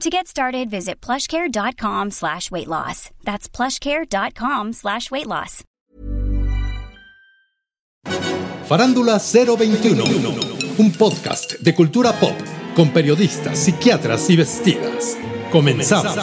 To get started, visit plushcare.com slash weight loss. That's plushcare.com slash weight loss. Farándula 021, un podcast de cultura pop con periodistas, psiquiatras y vestidas. Comenzamos.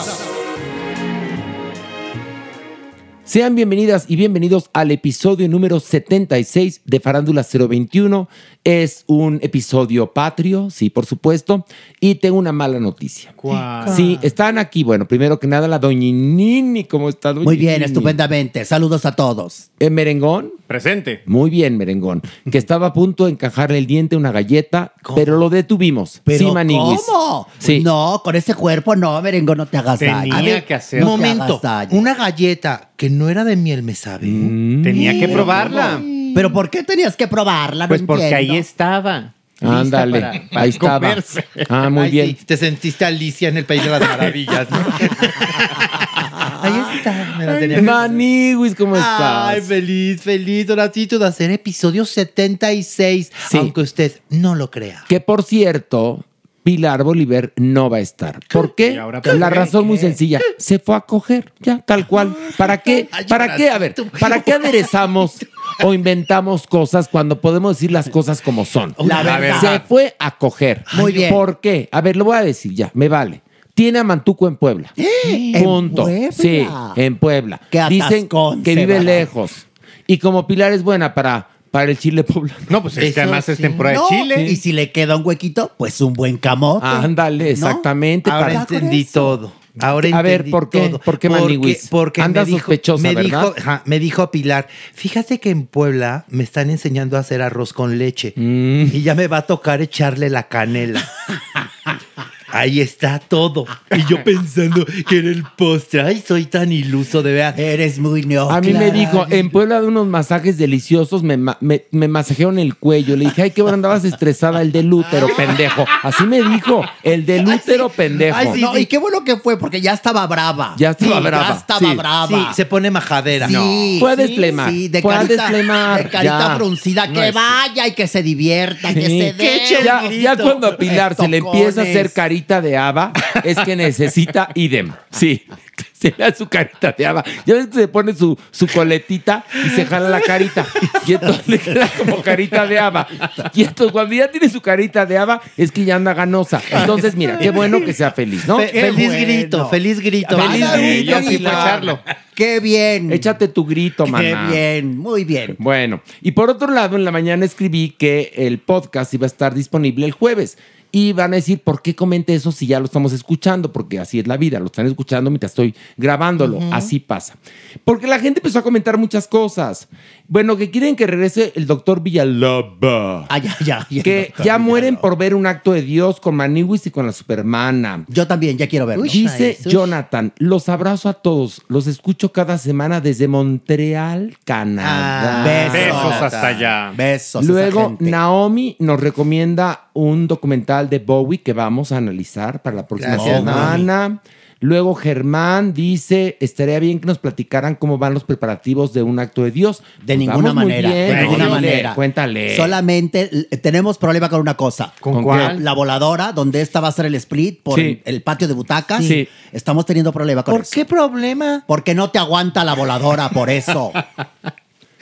Sean bienvenidas y bienvenidos al episodio número 76 de Farándula 021. Es un episodio patrio, sí, por supuesto, y tengo una mala noticia. ¿Cuál? Sí, están aquí. Bueno, primero que nada, la doñinini, ¿cómo está doña Muy bien, estupendamente. Saludos a todos. Eh, merengón, Presente. muy bien, merengón, que estaba a punto de encajarle el diente a una galleta, pero lo detuvimos. Pero sí, maniguis. ¿cómo? Sí. No, con ese cuerpo no, merengo, no te hagas Tenía daño. A ver, que hacer. No Momento, una galleta que no era de miel me sabe. Mm. Tenía que probarla. Pero ¿por qué tenías que probarla? No Pues porque entiendo. ahí estaba. Ándale, para- para ahí estaba. Ah, muy Ay, bien. sí, te sentiste Alicia en el País de las Maravillas, ¿no? Ahí está, me la tenía Maniguis, ¿cómo estás? Ay, feliz, feliz, Horacito, de hacer episodio 76, Sí. aunque usted no lo crea. Que por cierto, Pilar Bolívar no va a estar. ¿Por ¿Y qué? ahora por La qué? razón muy sencilla. Se fue a coger, ya, tal cual. ¿Para qué? ¿Para qué? A ver, ¿para qué aderezamos o inventamos cosas cuando podemos decir las cosas como son? La verdad. Se fue a coger. Muy bien. ¿Por qué? A ver, lo voy a decir ya, me vale. Tiene a Mantuco en Puebla. ¿En Punto. Puebla? Sí, en Puebla. Qué Dicen atascón que se vive va. lejos. Y como Pilar es buena para, para el chile poblano. No, pues es Eso que además es temporada No, de Chile. Y si le queda un huequito, pues un buen camote. Ándale, ¿No? exactamente. Ahora para- entendí eso. todo. Ahora A ver, ¿por qué? todo. ¿Por qué, porque, porque Anda me dijo, sospechosa, me ¿verdad? dijo, me dijo Pilar, fíjate que en Puebla me están enseñando a hacer arroz con leche Mm. y ya me va a tocar echarle la canela. Ahí está todo. Y yo pensando que era el postre. Ay, soy tan iluso de ver. Eres muy no. A mí me dijo, en Puebla de unos masajes deliciosos me, me, me masajearon el cuello. Le dije, ay, qué bueno, andabas estresada, el del útero, pendejo. Así me dijo, el del útero, pendejo. Ay, sí, No, y qué bueno que fue, porque ya estaba brava. Ya estaba Sí, brava, Ya estaba sí. brava. Sí, se pone majadera. Sí, Fue a sí, desflemar, Sí, de fue a carita, desflemar, de carita ya. fruncida, No que vaya y que se divierta, que Sí. se dé. ya, ya cuando a Pilar se le empieza a hacer Estocones. Carita de haba, es que necesita idem. Sí, se le da su carita de haba. Ya ves que se pone su, su coletita y se jala la carita. Y entonces le queda como carita de haba. Y entonces cuando ya tiene su carita de haba, es que ya anda ganosa. Entonces, mira, qué bueno que sea feliz, ¿no? Fe- Qué feliz bueno. grito, feliz grito. Feliz grito, echarlo. Qué bien. Échate tu grito, Qué maná. bien, muy bien. Bueno, y por otro lado, en la mañana escribí que el podcast iba a estar disponible el jueves. Y van a decir, ¿por qué comente eso si ya lo estamos escuchando? Porque así es la vida, lo están escuchando mientras estoy grabándolo. Así pasa. Porque la gente empezó a comentar muchas cosas. Bueno, que quieren que regrese el doctor Villalobos. Ah, ya, ya. ya, que doctor ya mueren Villalobos. por ver un acto de Dios con Maniwis y con la Supermana. Yo también, ya quiero verlo. Dice Jesús. Jonathan, los abrazo a todos, los escucho cada semana desde Montreal, Canadá. Ah, besos. Besos hasta allá. Besos. Luego. Naomi nos recomienda un documental de Bowie que vamos a analizar para la próxima Gracias, semana. Luego, Germán dice: Estaría bien que nos platicaran cómo van los preparativos de un acto de Dios. De Pues ninguna manera, bien. de ninguna Cuéntale, manera. Cuéntale. Solamente l- tenemos problema con una cosa. ¿Con ¿Con cuál? La voladora, donde esta va a ser el split por Sí. el patio de butacas. Sí. Estamos teniendo problema con ¿Por eso. qué problema? Porque no te aguanta la voladora, por eso.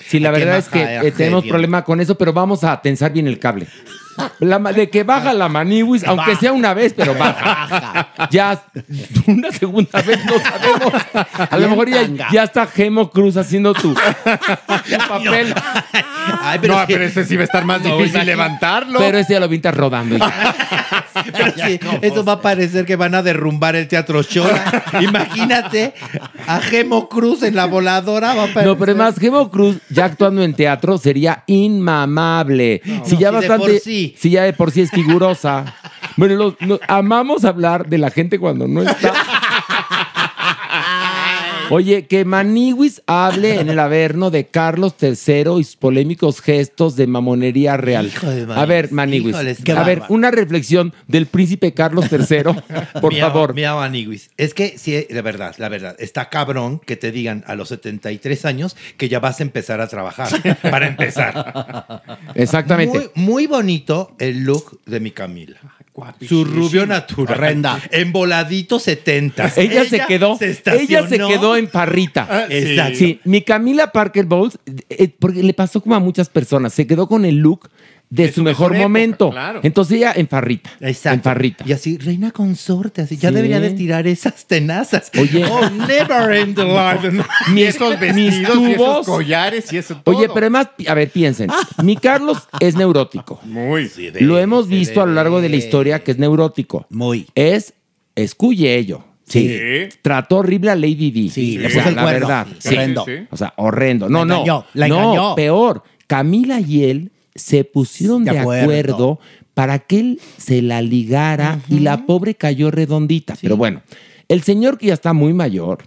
Sí, la verdad es que eh, tenemos problema con eso, pero vamos a tensar bien el cable. La de que baja la maniwis, aunque sea una vez, pero baja. Ya una segunda vez no sabemos. A lo mejor ya, ya está Gemo Cruz haciendo tu, tu papel. Ay, no, pero ese sí va a estar más difícil levantarlo. Pero ese ya lo vintas rodando. pero sí, eso va a parecer que van a derrumbar el Teatro Shola. Imagínate a Gemo Cruz en la voladora. Va a parecer- No, pero además, Gemo Cruz ya actuando en teatro sería inmamable. si ya si de bastante, por sí. Si ya de por sí es figurosa. Bueno, amamos hablar de la gente cuando no está. Oye, que Maniwis hable en el Averno de Carlos III y sus polémicos gestos de mamonería real. Hijo de A ver, Maniwis, Maniwis, híjoles, a ver, una reflexión del príncipe Carlos III, por Mira, favor. Mira, Maniguis. Es que sí, la verdad, la verdad. Está cabrón que te digan a los 73 años que ya vas a empezar a trabajar. para empezar. Exactamente. Muy, muy bonito el look de mi Camila. Su rubio natural. Horrenda. En voladito 70. Ella, se quedó, ella se quedó en parrita. Ah, Exacto. Sí, mi Camila Parker Bowles, eh, porque le pasó como a muchas personas, se quedó con el look de, su, mejor, mejor época, momento. claro. Entonces ella en farrita. Exacto. En farrita. Y así, reina consorte, así. Ya Sí. debería de tirar esas tenazas. Oye. Oh, never end the life. y esos mis vestidos y tubos. esos collares y eso todo. Oye, pero además, a ver, piensen. Mi Carlos es neurótico. Muy. Lo hemos visto a lo largo de la historia que es neurótico. Muy. Es escuye ello. Sí. Sí. Trató horrible a Lady Di. Sí, le o sea, puso el la cuerno. verdad. Sí, horrendo. Sí, sí. O sea, horrendo. No, La no. engañó, la no, engañó. peor. Camila y él se pusieron de, De acuerdo. acuerdo. para que él se la ligara y la pobre cayó redondita. Pero bueno, el señor que ya está muy mayor,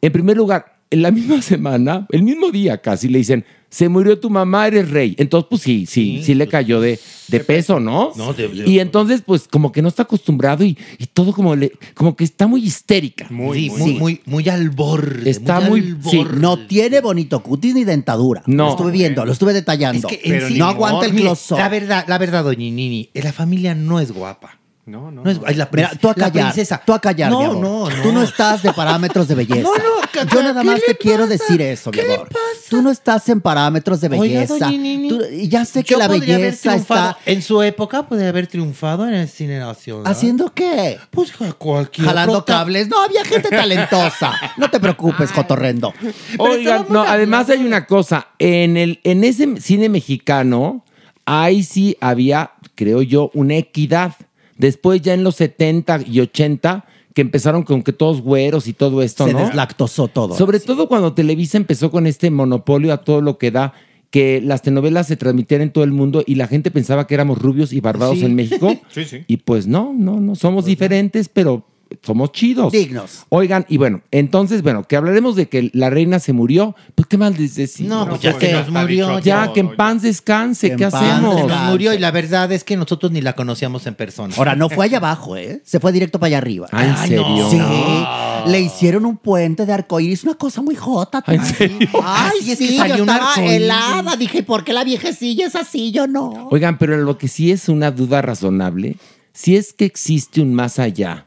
en primer lugar, en la misma semana, el mismo día casi, le dicen, se murió tu mamá, eres rey. Entonces, pues sí, sí, sí, le cayó de, de peso, ¿no? No, de- de- y entonces, pues como que no está acostumbrado y, y todo como, le, como que está muy histérica. Muy, Sí, muy, muy, muy, muy al borde. Está al muy- sí, borde. No tiene bonito cutis ni dentadura. No. Lo estuve viendo, lo estuve detallando. Es que en Pero sí- ni no aguanta el close La verdad, la verdad, doña Nini, la familia no es guapa. No, no. No es, ay, la, Mira, tú a la callar, princesa. tú a callar, no, mi amor. No, no, Tú no estás de parámetros de belleza. No, no, Yo nada ¿qué más te quiero decir eso, mi ¿Qué le amor. pasa? Tú no estás en parámetros de Oiga, belleza. Nini, Tú- y ya sé que yo la belleza está En su época podría haber triunfado en el cine nacional. haciendo qué? Pues cualquier Jalando prota- cables. No, había gente talentosa. No te preocupes, Cotorrendo. Oigan, estábamos no, además hay una cosa. En, el, en ese cine mexicano, ahí sí había, creo yo, una equidad. Después, ya en los 70 y 80, que empezaron con que todos güeros y todo esto, Se ¿no? deslactosó todo. Sobre todo cuando Televisa empezó con este monopolio a todo lo que da, que las telenovelas se transmitían en todo el mundo y la gente pensaba que éramos rubios y barbados Sí. en México. Sí, sí. Y pues no, no, no, somos diferentes, pero somos chidos. Dignos. Oigan, y bueno, entonces, bueno, que hablaremos de que la reina se murió, pues qué mal les decimos. No, pues ya se ya nos murió. ya, todo, que en paz descanse, Que ¿qué hacemos? Se nos murió y la verdad es que nosotros ni la conocíamos en persona. Ahora, no fue allá abajo, ¿eh? Se fue directo para allá arriba. Ah, ¿en Ay, serio? no. Sí, le hicieron un puente de arcoíris, una cosa muy jota. ¿En serio? Ay, es que sí, salió yo estaba helada. Dije, ¿por qué la viejecilla es así? Yo no. Oigan, pero lo que sí es una duda razonable, si es que existe un más allá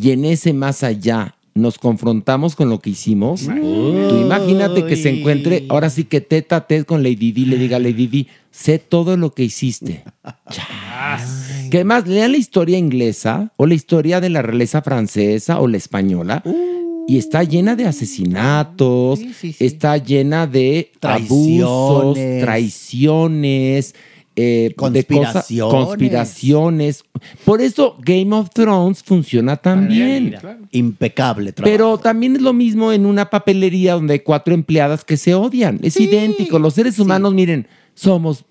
y en ese más allá nos confrontamos con lo que hicimos, tú imagínate que se encuentre, ahora sí que teta a tete con Lady Di, le diga Lady Di, sé todo lo que hiciste. Chas. Que además lean la historia inglesa o la historia de la realeza francesa o la española. Y está llena de asesinatos, Sí, sí, sí. está llena de Traiciones. abusos, traiciones. Eh, Conspiraciones. Por eso Game of Thrones funciona tan bien. Impecable trabajo. Pero también es lo mismo en una papelería donde hay cuatro empleadas que se odian. Es idéntico. Los seres humanos, miren, somos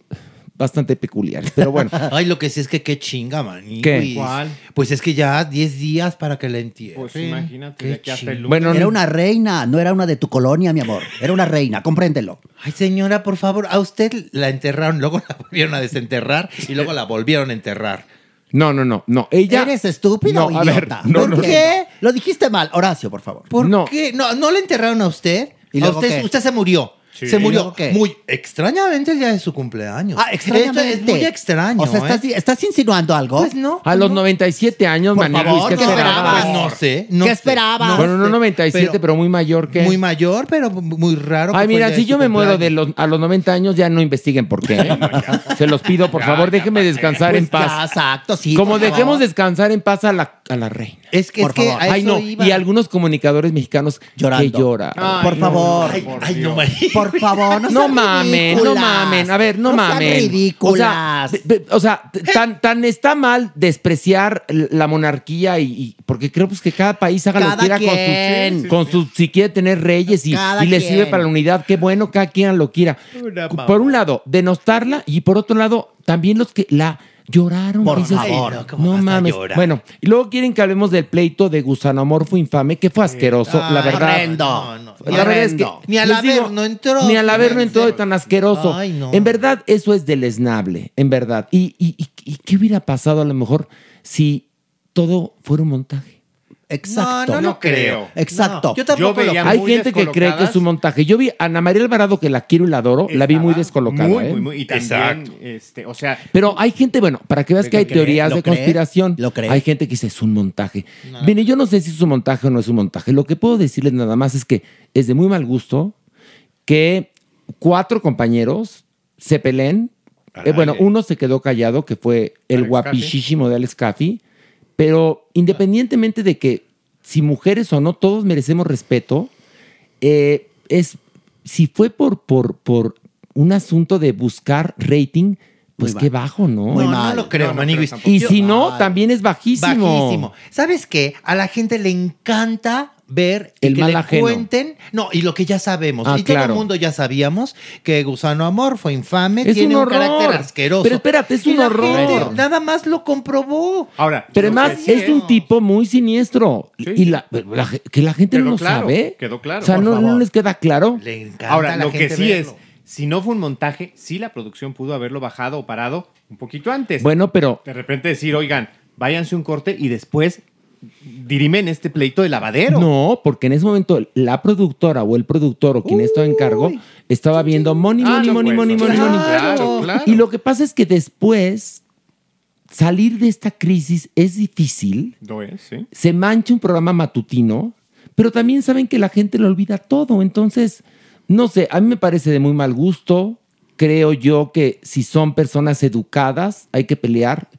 bastante peculiares. Pero bueno. Ay, lo que sí es que qué chinga, man. ¿Qué? ¿Cuál? Pues es que ya 10 días para que la entierren. Pues imagínate, Qué de aquí hasta el lunes. Bueno, Era una reina, no era una de tu colonia, mi amor. Era una reina, compréndelo. Ay, señora, por favor, a usted la enterraron, luego la volvieron a desenterrar y luego la volvieron a enterrar. No, no, no, no. Ella. ¿Eres estúpido No, o a ver, idiota? no, ¿Por no, qué? Lo dijiste mal. Horacio, por favor. ¿Por No. qué? No, no le enterraron a usted. ¿Y a luego usted, qué? usted se murió. Sí. Se ¿Y murió qué? muy extrañamente el día de su cumpleaños. Ah, extrañamente. Esto es muy extraño. O sea, ¿estás, ¿eh? ¿estás insinuando algo? Pues no. A los no. 97 años, Por Maniguis, favor, ¿qué ¿qué esperabas? Pues no sé. no ¿Qué esperabas? Bueno, no sé, 97, pero, muy mayor que. Muy mayor, pero muy raro. que Ay, mira, si yo me muero de los, a los 90 años, ya no investiguen por qué. ¿eh? Se los pido, por favor, déjenme descansar en Pues ya, paz. exacto, sí. Como dejemos favor. descansar en paz a la, a la reina. Es que, Por es que favor. a Ay, eso no. iba. Y algunos comunicadores mexicanos Llorando. que lloran. Ay, Por no, favor. Ay, por ay, no. Por favor, no No mamen, no mamen. A ver, no, sean mamen. ridículas. O sea, o sea, tan, tan está mal despreciar la monarquía y, y- porque creo pues que cada país haga lo que quiera quien. con sus- si quiere tener reyes y, le sirve para la unidad, qué bueno, cada quien lo quiera. Una mamá. Por un lado, denostarla y por otro lado, también los que la lloraron. Por dices, favor. Ay, no, ¿cómo no vas a mames. llorar? Bueno, y luego quieren que hablemos del pleito de gusanomorfo infame, que fue asqueroso, la Ay, verdad. horrendo. No, no. La verdad es que Horrendo. Ni al haber digo, no entró. Ni al haber no entró de tan asqueroso. Ay, no. En verdad, eso es deleznable, en verdad. ¿Y, y, y- y qué hubiera pasado a lo mejor si todo fuera un montaje? Exacto. No, no, no creo. Exacto. No, yo tampoco Yo veía lo Hay gente que cree que es un montaje. Yo vi a Ana María Alvarado, que la quiero y la adoro, la vi muy descolocada. Muy, ¿eh? muy, muy. Y también, Exacto. este, o sea, Pero hay gente, bueno, para que veas que hay cree, teorías de cree, conspiración. lo cree. Hay gente que dice es un montaje. Mire, yo no sé si es un montaje o no es un montaje. Lo que puedo decirles nada más es que es de muy mal gusto que cuatro compañeros se peleen. Eh, bueno, uno se quedó callado, que fue el Alex guapísimo de Alex Caffey. Pero independientemente de que si mujeres o no, todos merecemos respeto. eh, es, si fue por, por, por un asunto de buscar rating, pues qué bajo, ¿no? Muy No, mal. no lo creo, No, Maniguis. Y Yo- si no, mal. también es bajísimo. Bajísimo. ¿Sabes qué? A la gente le encanta ver y El que mal le ajeno. cuenten. No, y lo que ya sabemos. Ah, y todo el mundo ya sabíamos que Gusano Amor fue infame, Es tiene un un, carácter asqueroso. Pero espérate, es Y un la horror. gente nada más lo comprobó. ahora. Pero además que sí es un tipo muy siniestro. Sí, y la, que la gente Quedó no lo claro, sabe. quedó claro. O sea, no, no les queda claro. Le encanta Ahora, a la lo que sí verlo. es, si no fue un montaje, sí la producción pudo haberlo bajado o parado un poquito antes. Bueno, pero De repente decir, oigan, váyanse un corte y después dirimen este pleito de lavadero. no, porque en ese momento la productora o el productor o quien estaba en cargo estaba viendo money, Ah, money, no, money, pues, money, money, claro, money. claro, claro. Y lo que pasa es que después salir de esta crisis es difícil. Lo es, sí. se mancha un programa matutino, pero también saben que la gente lo olvida todo. Entonces, no sé, a mí me parece de muy mal gusto. Creo yo que si son personas educadas, hay que pelear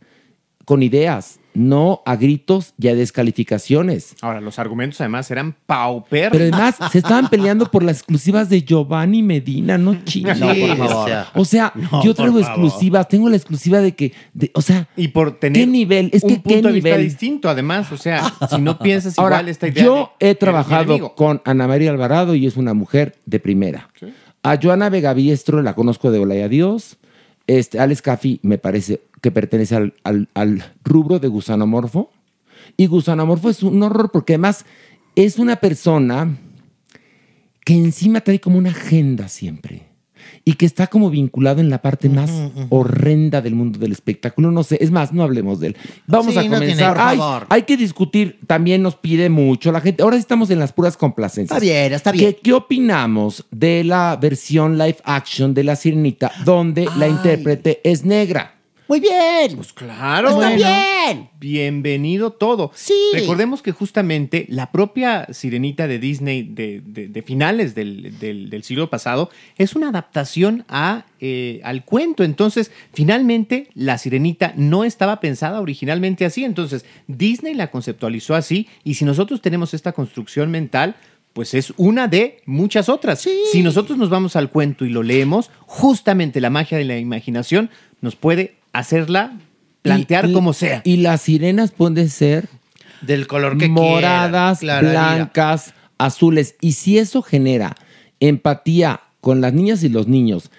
con ideas, no a gritos y a descalificaciones. Ahora, los argumentos además eran pauper. Pero además se estaban peleando por las exclusivas de Giovanni Medina, no chingues. No, por Sí, favor. o sea, No, yo traigo exclusivas, tengo la exclusiva de que, de- o sea, y por tener ¿Qué nivel? Es un que, punto ¿qué de vista nivel? distinto, además. O sea, si no piensas Ahora, igual esta idea. yo de- he trabajado con Ana María Alvarado y es una mujer de primera. A Joana Vega Biestro la conozco de Hola y Adiós. Este, Alex Caffi me parece que pertenece al, al- al rubro de gusanomorfo. Y gusanomorfo es un horror porque además es una persona que encima trae como una agenda siempre. Y que está como vinculado en la parte más horrenda del mundo del espectáculo. No sé, es más, no hablemos de él. Vamos Sí, a no tiene- comenzar. por Ay, favor. hay que discutir, también nos pide mucho la gente. Ahora estamos en las puras complacencias. Está bien, está bien. ¿Qué, qué opinamos de la versión live action de La Sirenita, donde la intérprete es negra? Muy bien. Pues claro. Está bueno. bien. Bienvenido todo. Sí. Recordemos que justamente la propia sirenita de Disney de, de- de finales del, del- del siglo pasado es una adaptación a, eh, al cuento. Entonces, finalmente, la sirenita no estaba pensada originalmente así. Entonces, Disney la conceptualizó así. Y si nosotros tenemos esta construcción mental, pues es una de muchas otras. Si nosotros nos vamos al cuento y lo leemos, justamente la magia de la imaginación nos puede hacerla plantear Y- como sea. Y las sirenas pueden ser Del color que moradas, quieran. Claro, blancas, azules. Y si eso genera empatía con las niñas y los niños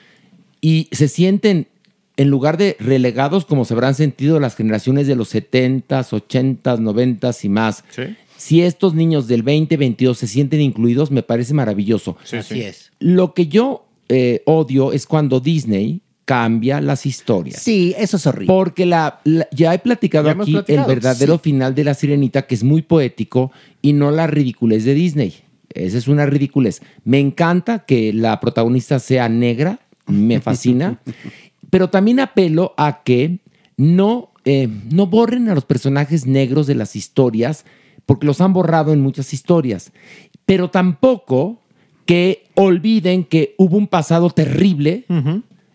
y se sienten, en lugar de relegados como se habrán sentido las generaciones de los 70s, 80s, 90s y más, si estos niños del 2022 se sienten incluidos, me parece maravilloso. Así es. Lo que yo eh, odio es cuando Disney cambia las historias. Sí, eso es horrible. Porque la, la- ya he platicado Ya aquí platicado, el verdadero sí. final de La Sirenita, que es muy poético y no la ridiculez de Disney. Esa es una ridiculez. Me encanta que la protagonista sea negra, me fascina, pero también apelo a que no, eh, no borren a los personajes negros de las historias, porque los han borrado en muchas historias, pero tampoco que olviden que hubo un pasado terrible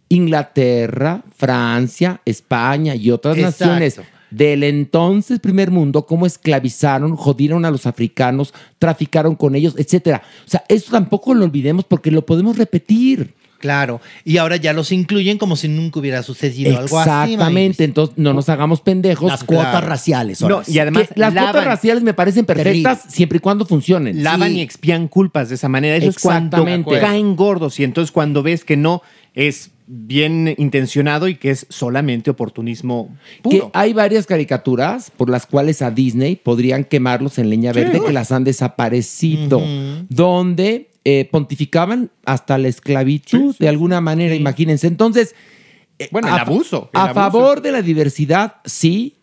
Inglaterra, Francia, España y otras Exacto. naciones del entonces primer mundo, cómo esclavizaron, jodieron a los africanos, traficaron con ellos, etcétera. O sea, eso tampoco lo olvidemos porque lo podemos repetir. Claro. Y ahora ya los incluyen como si nunca hubiera sucedido algo así. Exactamente, entonces no nos hagamos pendejos. Las cuotas raciales, No, y además Que las lavan- cuotas raciales me parecen perfectas siempre y cuando funcionen. lavan y expían culpas de esa manera. Eso es cuando caen gordos y entonces cuando ves que no es bien intencionado y que es solamente oportunismo Que puro. hay varias caricaturas por las cuales a Disney podrían quemarlos en leña Sí. verde que las han desaparecido, donde eh, pontificaban hasta la esclavitud de alguna manera, imagínense. Entonces, eh, Bueno, el a- abuso, el a abuso. favor de la diversidad, sí,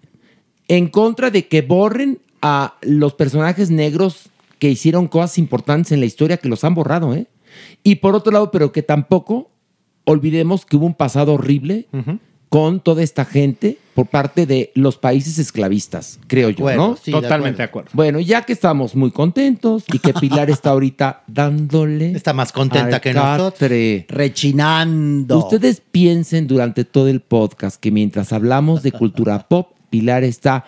en contra de que borren a los personajes negros que hicieron cosas importantes en la historia, que los han borrado, ¿eh? Y por otro lado, pero que tampoco olvidemos que hubo un pasado horrible con toda esta gente por parte de los países esclavistas, creo yo, acuerdo, ¿no? sí, de Totalmente acuerdo. Bueno, ya que estamos muy contentos y que Pilar está ahorita dándole. Está más contenta que nosotros. Rechinando. Ustedes piensen durante todo el podcast que mientras hablamos de cultura pop, Pilar está.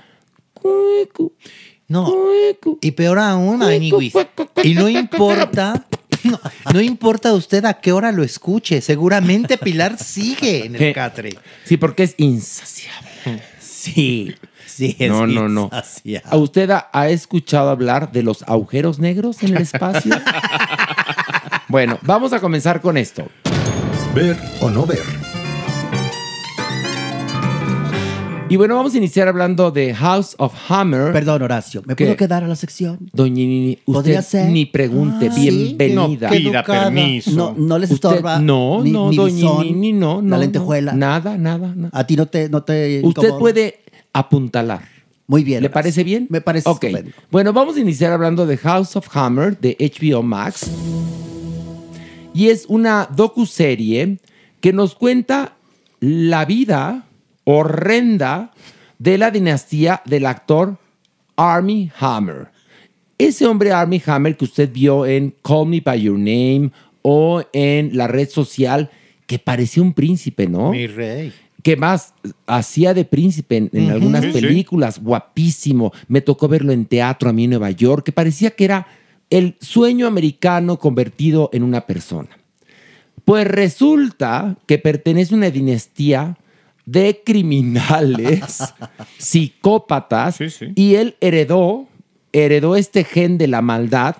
No. Y peor aún, Maniguis. Y no importa, no, no importa usted a qué hora lo escuche. Seguramente Pilar sigue en el catre. Sí, porque es insaciable. Sí, sí, es No, no, no. insaciable. ¿A ¿Usted ha, ha escuchado hablar de los agujeros negros en el espacio? bueno, vamos a comenzar con esto. Ver o no ver. Y bueno, vamos a iniciar hablando de House of Hammer. Perdón, Horacio, ¿me puedo quedar a la sección? Doña Nini, ¿Podría usted ser? ni pregunte, Ah, ¿sí? bienvenida. No pida permiso. No, no les Usted- estorba No, ni- no, ni doña Nini, no, no. la no. lentejuela. Nada, nada, nada. A ti no te, no te Usted incomoda? puede apuntalar. Muy bien. ¿Le Horacio. parece bien? Me parece Ok. estupendo. Bueno, vamos a iniciar hablando de House of Hammer de HBO Max. Y es una docuserie que nos cuenta la vida horrenda de la dinastía del actor Army Hammer. Ese hombre Army Hammer que usted vio en Call Me By Your Name o en la red social que parecía un príncipe, ¿no? Mi rey. que más hacía de príncipe en, algunas Sí, sí. películas, guapísimo. Me tocó verlo en teatro a mí en Nueva York, que parecía que era el sueño americano convertido en una persona. Pues resulta que pertenece a una dinastía de criminales, psicópatas, y él heredó, heredó este gen de la maldad,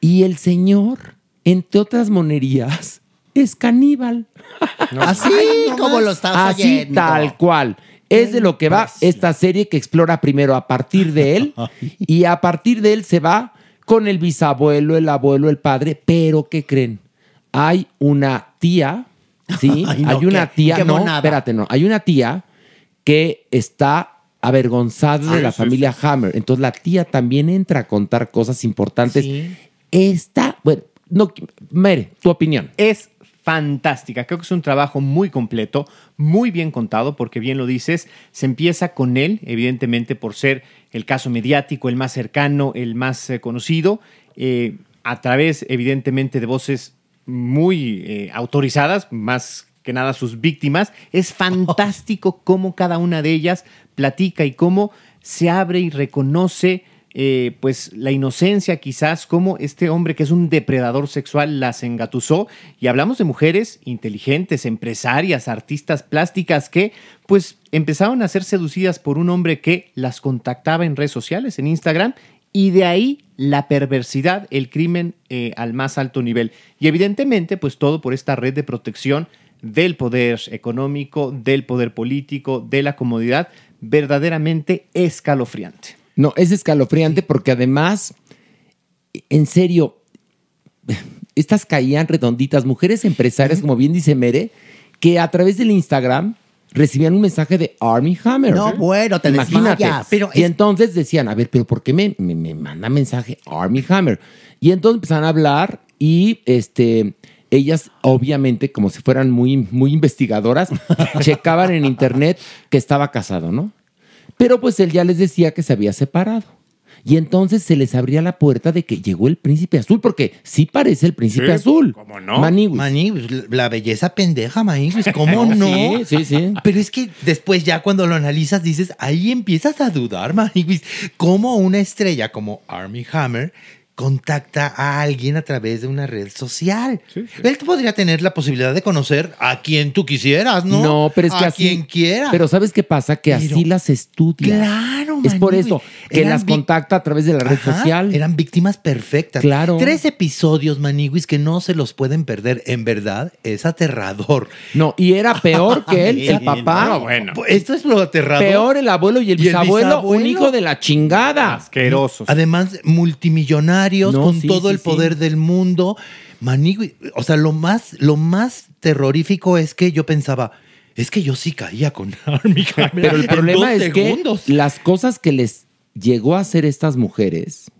y el señor, entre otras monerías, es caníbal. Así como lo estás Así oyendo. tal cual. Es de lo que va esta serie que explora primero a partir de él y a partir de él se va con el bisabuelo, el abuelo, el padre, pero ¿qué creen? Hay una tía, ¿sí? Ay, no, hay una qué- tía, qué no, monada. espérate, no, hay una tía que está avergonzada de Sí, la sí, familia Hammer. Entonces la tía también entra a contar cosas importantes. Está, bueno, no, Mere, tu opinión. Es fantástica. Creo que es un trabajo muy completo, muy bien contado, porque bien lo dices, se empieza con él, evidentemente por ser el caso mediático, el más cercano, el más eh, conocido, eh, a través, evidentemente, de voces muy eh, autorizadas, más que nada sus víctimas. Es fantástico cómo cada una de ellas platica y cómo se abre y reconoce eh, pues la inocencia quizás, como este hombre que es un depredador sexual las engatusó. Y hablamos de mujeres inteligentes, empresarias, artistas plásticas que pues empezaron a ser seducidas por un hombre que las contactaba en redes sociales, en Instagram, y de ahí la perversidad, el crimen eh, al más alto nivel. Y evidentemente, pues todo por esta red de protección del poder económico, del poder político, de la comodidad, verdaderamente escalofriante. No, es escalofriante porque además, en serio, estas caían redonditas, mujeres empresarias, como bien dice Mere, que a través del Instagram recibían un mensaje de Army Hammer. No, bueno, te Imagínate. desmayas. Pero y entonces decían, a ver, pero ¿por qué me, me- me manda mensaje Army Hammer? Y entonces empezaron a hablar y este ellas, obviamente, como si fueran muy, muy investigadoras, checaban en internet que estaba casado, ¿no? Pero pues él ya les decía que se había separado. Y entonces se les abría la puerta de que llegó el príncipe azul, porque sí parece el príncipe Sí, azul. ¿cómo no? Maniwis. Maniwis, la belleza pendeja, Maniwis, ¿cómo no? Sí, sí, sí. Pero es que después ya cuando lo analizas dices, ahí empiezas a dudar, Maniwis, cómo una estrella como Army Hammer contacta a alguien a través de una red social. Él podría tener la posibilidad de conocer a quien tú quisieras, ¿no? No, pero es que a así. quien quiera. Pero ¿sabes qué pasa? Que Pero- así las estudia. Claro, Es por eso que las contacta a través de la red Ajá, social. Eran víctimas perfectas. Claro. Tres episodios, Maniwis, que no se los pueden perder. En verdad, es aterrador. No, y era peor que él, el papá. No, bueno. Esto es lo aterrador. Peor el abuelo y el ¿Y el bisabuelo, un bisabuelo? hijo de la chingada. Asquerosos. Además, No, con sí, todo sí, el sí. poder del mundo. Manigui, o sea, lo más, lo más terrorífico es que yo pensaba, es que yo sí caía con Army Pero el problema es segundos. que las cosas que les llegó a hacer estas mujeres,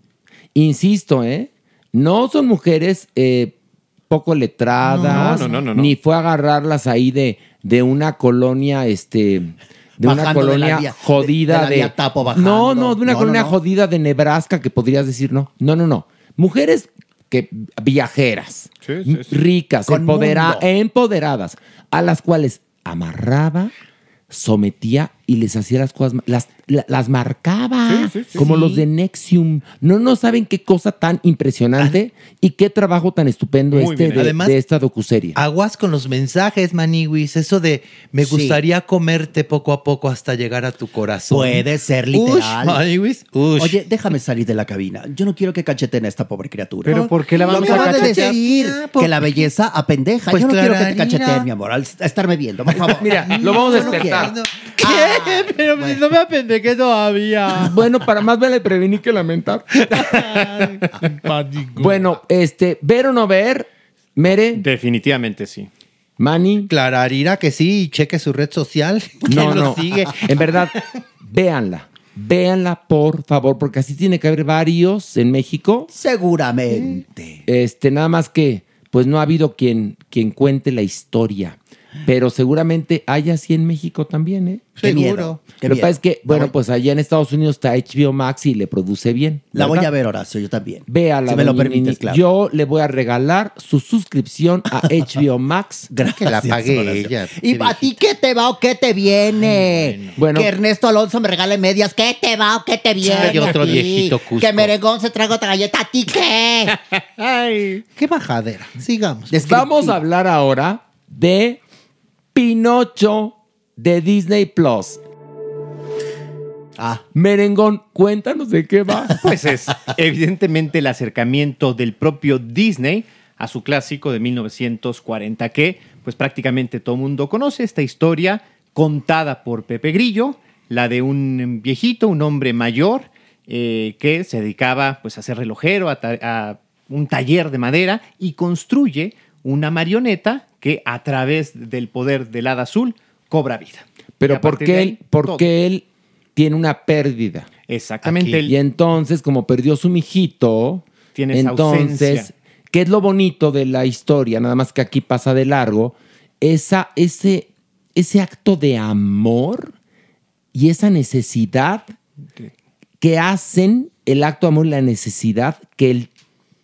insisto, ¿eh? No son mujeres eh, poco letradas, No, no, no, no, no. ni fue a agarrarlas ahí de, de una colonia, este, de una de la colonia jodida de la de. vía Tapo bajando. no, no, de una No, colonia no, no. jodida de Nebraska que podrías decir, no. No, no, no. Mujeres que viajeras, ricas, empodera- empoderadas, a las cuales amarraba, sometía y les hacía las cosas, las, la- las marcaba, Sí, sí, sí. como Sí. los de Nexium. No, no saben qué cosa tan impresionante y qué trabajo tan estupendo Muy este de, Además- de esta docuserie. Aguas con los mensajes, Maniwis. Eso de me Sí. gustaría comerte poco a poco hasta llegar a tu corazón. Puede ser Ush, literal. Maniwis. Ush. Oye, déjame salir de la cabina. Yo no quiero que cacheten a esta pobre criatura. Pero ¿por qué la vamos que a cachetear? Ah, ¿por que la qué? belleza apendeja. Pues Yo no quiero que te Clararina. cacheteen, mi amor, al estarme viendo, por favor. Mira, lo vamos a Yo no despertar. quiero. ¿Qué? Pero bueno. no me apendeje todavía. Bueno, para más vale prevenir que lamentar. bueno, este, ver o no ver, Mere, Definitivamente sí. Manny, Clararira que sí, y cheque su red social. ¿Quién No, lo no. sigue? En verdad, véanla. Véanla, por favor, porque así tiene que haber varios en México. Seguramente. Este, nada más que, pues no ha habido quien, quien cuente la historia. Pero seguramente hay así en México también, ¿eh? Qué Seguro. miedo. qué Lo que pasa es que, bueno, voy- pues allá en Estados Unidos está HBO Max y le produce bien. La voy a ver, Horacio, yo también. Véala. Si me lo permites, claro. Yo le voy a regalar su suscripción a HBO Max. Que la ella. ¿Y a ti qué te va o qué te viene? Bueno. Que Ernesto Alonso me regale medias. ¿Qué te va o qué te viene? Ay, otro viejito Cusco. Que Merengón se traiga otra galleta. ¿A ti qué? Ay, qué majadera. Sigamos. Vamos a hablar ahora de Pinocho de Disney Plus. Ah, Merengón, cuéntanos de qué va. Pues es evidentemente el acercamiento del propio Disney a su clásico de 1940, que pues prácticamente todo el mundo conoce esta historia contada por Pepe Grillo, la de un viejito, un hombre mayor, eh, que se dedicaba pues a ser relojero, a, un taller de madera y construye una marioneta que a través del poder del hada azul cobra vida. Pero ¿por qué él, ahí, por todo. qué él tiene una pérdida? Exactamente. Él- Y entonces, como perdió su mijito, Tiene entonces, ausencia. ¿qué es lo bonito de la historia? Nada más que aquí pasa de largo. Esa, ese, ese acto de amor y esa necesidad que hacen el acto de amor y la necesidad que el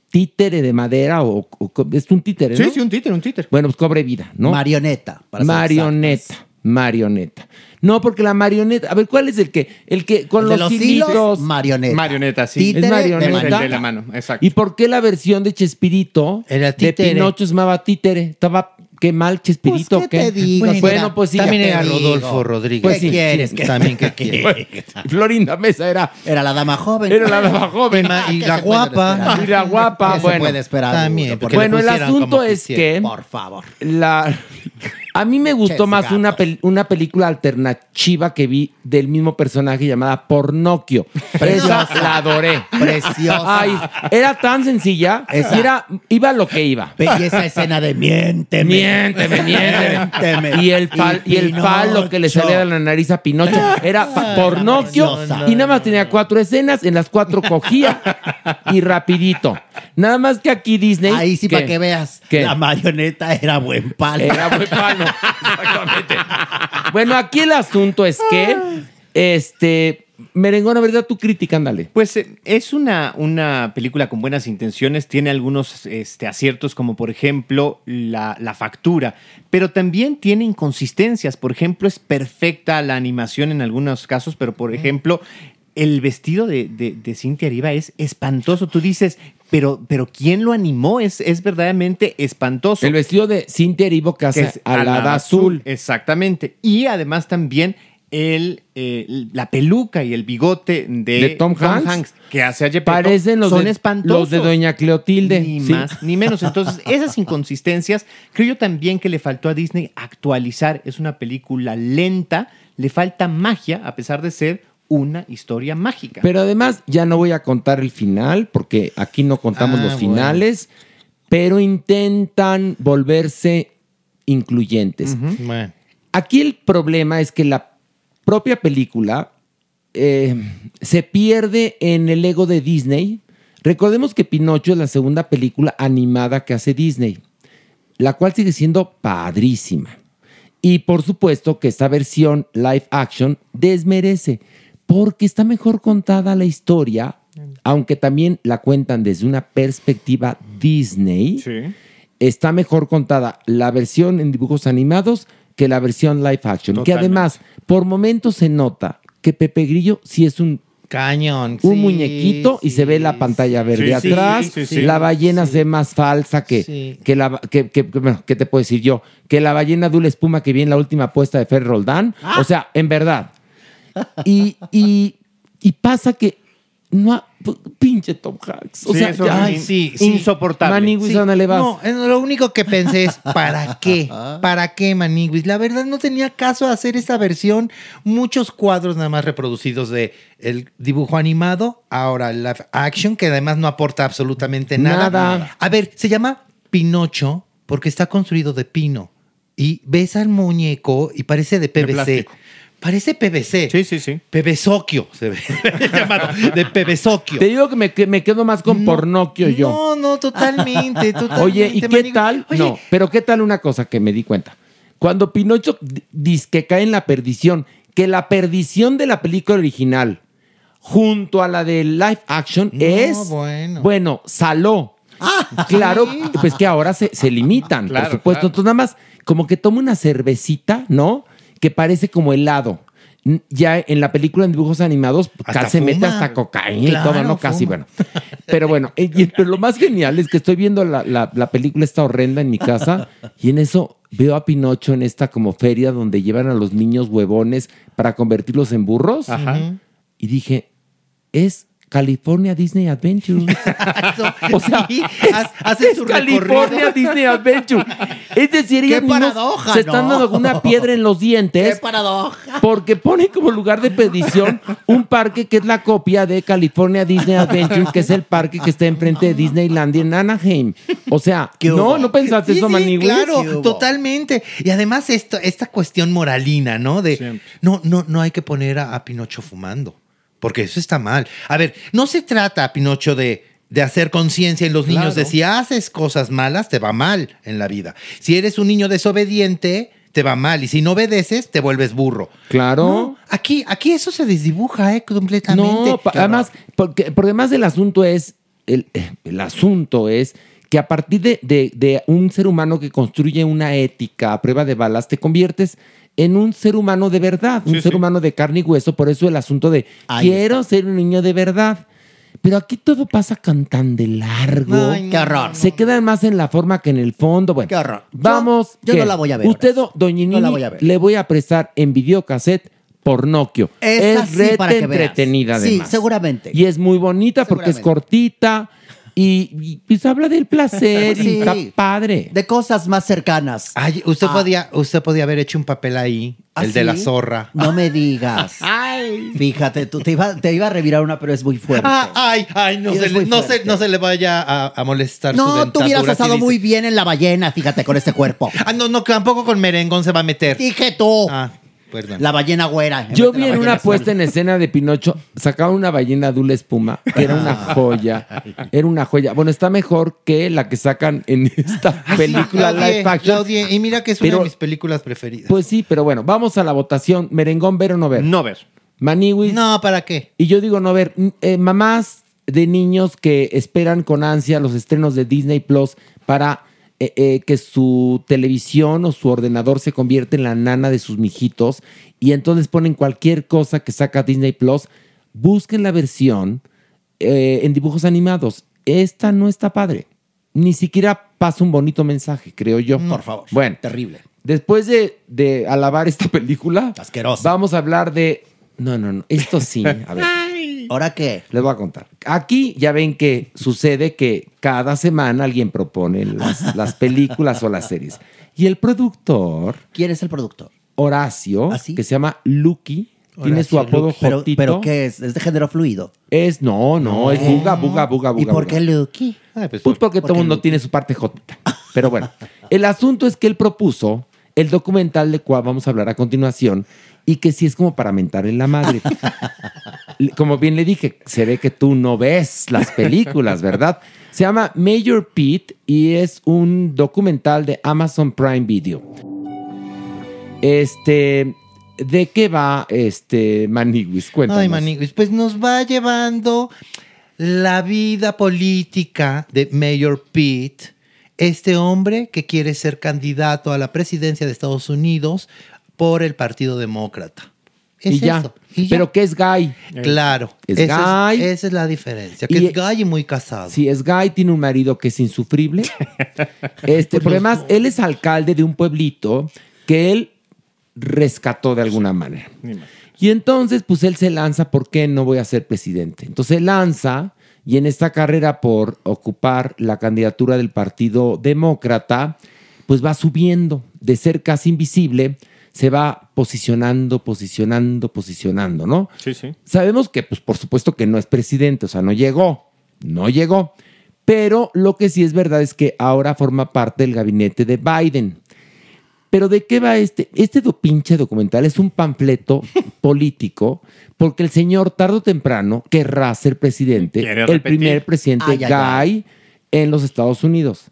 títere de madera o, o- es un títere, Sí, ¿no? sí, un títer, un títer. Bueno, pues cobre vida, ¿no? marioneta. para marioneta, exactos. marioneta. No, porque la marioneta. A ver, ¿cuál es el que? El que con El de los, los hilitos. hilos, marioneta. Marioneta, sí. Títere Es de marioneta. mano. De la mano, exacto. ¿Y por qué la versión de Chespirito Era de títere. Pinocho se llamaba títere? Estaba qué mal Chespirito Pues, ¿qué qué? te digo? bueno, Mira, pues sí. También era. Rodolfo Rodríguez. Pues ¿Qué sí, quieres? sí, ¿Qué- también, ¿qué quieres? Florinda Mesa era, Era la dama joven. era la dama joven. Y ¿Qué la guapa. Y la guapa, ¿Qué bueno. se puede esperar? También, Bueno, el asunto es que Por favor. la a mí me gustó más una, pel- una película alternativa que vi del mismo personaje llamada Pornocchio. Preciosa. Esa la adoré. Preciosa. Ay, era tan sencilla Esa. era, iba lo que iba. Y esa escena de miénteme. Miénteme, miénteme. Miénteme. Y el, fal- y el falo que le salía de la nariz a Pinocho era pornocchio y nada más tenía cuatro escenas, en las cuatro cogía y rapidito. Nada más que aquí Disney... Ahí sí, para que veas. ¿Qué? La marioneta era buen palo. Era buen palo. Exactamente. Bueno, aquí el asunto es que, este, Merengón, a ver, da tu crítica, ándale. Pues eh, es una, una película con buenas intenciones, tiene algunos este, aciertos como por ejemplo la, la factura, pero también tiene inconsistencias. Por ejemplo, es perfecta la animación en algunos casos, pero por ejemplo, el vestido de, de, de Cintia Riva es espantoso. Tú dices, pero, pero ¿quién lo animó? Es, es verdaderamente espantoso. El vestido de Cintia Erivo que Casa es alada azul. Exactamente. Y además también el, eh, la peluca y el bigote de, De Tom Hanks. que hace a Gepetto Parecen los son de, espantosos. los de Doña Cleotilde. Ni sí. más ni menos. Entonces, esas inconsistencias, creo yo también que le faltó a Disney actualizar. Es una película lenta, le falta magia, a pesar de ser una historia mágica. Pero además, ya no voy a contar el final, porque aquí no contamos Ah, los bueno. finales, pero intentan volverse incluyentes. Bueno. Aquí el problema es que la propia película eh, se pierde en el ego de Disney. Recordemos que Pinocho es la segunda película animada que hace Disney, la cual sigue siendo padrísima. Y por supuesto que esta versión live action desmerece, porque está mejor contada la historia, aunque también la cuentan desde una perspectiva Disney está mejor contada la versión en dibujos animados que la versión live action. Que además, por momentos se nota que Pepe Grillo sí es un, Cañón. un sí, muñequito y sí, se ve la pantalla verde Sí, atrás. La ballena se ve más falsa que, Sí. que la que, que- que- bueno, ¿qué te puedo decir yo? Que la ballena dula espuma que vi en la última apuesta de Fer Roldán. O sea, en verdad. Y, y, y pasa que no ha- pinche Tom Hanks. O Sí, sea, ya- Ay, sí, sí. insoportable. Maniguis, Sí, ándale, vas. No, lo único que pensé es, ¿para qué? ¿Para qué, Maniguis? La verdad no tenía caso hacer esta versión. Muchos cuadros nada más reproducidos de el dibujo animado, ahora el live action, que además no aporta absolutamente nada. Nada. A ver, se llama Pinocho porque está construido de pino. Y ves al muñeco y parece de PVC. plástico. Parece PVC. Sí, sí, sí. Pebesocchio se ve llamado, de Pebesocchio. Te digo que me, que me quedo más con No, pornocchio yo. No, no, totalmente, totalmente. Oye, ¿y qué tal? Oye, No, pero ¿qué tal una cosa que me di cuenta? Cuando Pinocho di- dice que cae en la perdición, que la perdición de la película original junto a la de live action No, es, bueno. bueno, saló. claro, pues que ahora se, se limitan, Claro, por supuesto. claro. Entonces nada más como que toma una cervecita, ¿no? Que parece como helado. Ya en la película en dibujos animados Hasta casi se mete hasta cocaína y todo, ¿no? Casi, fuma. bueno. Pero bueno, eh, y- pero lo más genial es que estoy viendo la, la- la película esta horrenda en mi casa y en eso veo a Pinocho en esta como feria donde llevan a los niños huevones para convertirlos en burros. Ajá. Y dije, es California Disney Adventure. o sea, hace es su California recorrido. Disney Adventure. Es decir, ¡Qué ellos paradoja, se están dando una piedra en los ¡Qué dientes paradoja! porque pone como lugar de perdición un parque que es la copia de California Disney Adventure, que es el parque que está enfrente de Disneylandia en Anaheim. O sea, ¿Qué no, no pensaste Sí, eso, sí? ¿Qué claro, totalmente. Y además esto, esta cuestión moralina, ¿no? De Siempre. no, no, no hay que poner a, a Pinocho fumando, porque eso está mal. A ver, no se trata, Pinocho, de, de hacer conciencia en los niños de si haces cosas malas, te va mal en la vida. Si eres un niño desobediente, te va mal. Y si no obedeces, te vuelves burro. Claro. No, aquí, aquí eso se desdibuja, ¿eh? Completamente. No, además, porque, porque además el asunto es, el, el asunto es que a partir de, de- de un ser humano que construye una ética a prueba de balas, te conviertes en un ser humano de verdad, un Sí, ser sí. humano de carne y hueso. Por eso el asunto de Ahí quiero ser un niño de verdad. Pero aquí todo pasa can tan de largo. Ay, qué horror. Se quedan más en la forma que en el fondo. Bueno, Qué horror. Vamos. yo no la voy a ver, Usted, doña No la Nini, voy a ver. le voy a prestar en videocassette Pornocchio. Esa es sí, para que veas. entretenida Sí, además. seguramente. Y es muy bonita porque es cortita y, y, pues habla del placer y está padre. De cosas más cercanas. Ay, usted, Ah. podía, usted podía haber hecho un papel ahí, ¿Ah, el de la sí? zorra. No me digas. Fíjate, tú te iba, te iba a revirar una, pero es muy fuerte. Ah, ay, ay, no, Y se es le, muy no, se, fuerte. no se le vaya a, a molestar su no, tú dentadura. hubieras si estado dice- muy bien en la ballena, fíjate, con este cuerpo. Ah, no, no, tampoco con merengón se va a meter. Dije tú. Ah, perdón. La ballena güera. Yo de vi en una puesta en escena de Pinocho, sacaban una ballena azul espuma, que era una joya. Era una joya. Bueno, está mejor que la que sacan en esta película La odié, live la action. odié. Y mira que es una de mis películas preferidas. Pues sí, pero bueno, vamos a la votación. Merengón, ver o no ver. No ver. Maniwis. no, ¿para qué? Y yo digo no ver. Eh, mamás de niños que esperan con ansia los estrenos de Disney Plus para eh, eh, que su televisión o su ordenador se convierta en la nana de sus mijitos y entonces ponen cualquier cosa que saca Disney Plus. Busquen la versión eh, en dibujos animados. Esta no está padre. Ni siquiera pasa un bonito mensaje, creo yo. Por favor. Bueno, Terrible. Después de, de alabar esta película, Asqueroso. vamos a hablar de. No, no, no. Esto sí. A ver, ¿Ahora qué? les voy a contar. Aquí ya ven que sucede que cada semana alguien propone las, las películas o las series. Y el productor, ¿Quién es el productor? Horacio, ¿Ah, sí? que se llama Lucky, tiene su apodo Pero, Jotito. pero ¿qué es? ¿Es de género fluido? Es, no, no, es buga, buga, buga, buga. ¿Y por qué Lucky? Ay, pues, Pues porque ¿por todo el mundo Lucky? tiene su parte jotita. Pero bueno, el asunto es que él propuso el documental de cual vamos a hablar a continuación y que sí es como para mentar en la madre. Como bien le dije, se ve que tú no ves las películas, ¿verdad? Se llama Major Pete y es un documental de Amazon Prime Video. Este, ¿de qué va este Maniguis? Cuéntanos. Ay, Maniguis, pues nos va llevando la vida política de Mayor Pete, este hombre que quiere ser candidato a la presidencia de Estados Unidos por el Partido Demócrata. Es y ya. eso, y ya. Pero ¿qué es gay? Claro, Es esa, gay. es, esa es la diferencia, que Y- es gay y muy casado. Si es gay, tiene un marido que es insufrible. este, pero además, él es alcalde de un pueblito que él rescató de alguna manera. Y entonces, pues él se lanza, ¿por qué no voy a ser presidente? Entonces él lanza y en esta carrera por ocupar la candidatura del Partido Demócrata, pues va subiendo de ser casi invisible, se va posicionando, posicionando, posicionando, ¿no? Sí, sí. Sabemos que, pues, por supuesto que no es presidente, o sea, no llegó, no llegó. Pero lo que sí es verdad es que ahora forma parte del gabinete de Biden. Pero ¿de qué va este? Este do- pinche documental es un panfleto político porque el señor tarde o temprano querrá ser presidente, el primer presidente ay. gay en los Estados Unidos.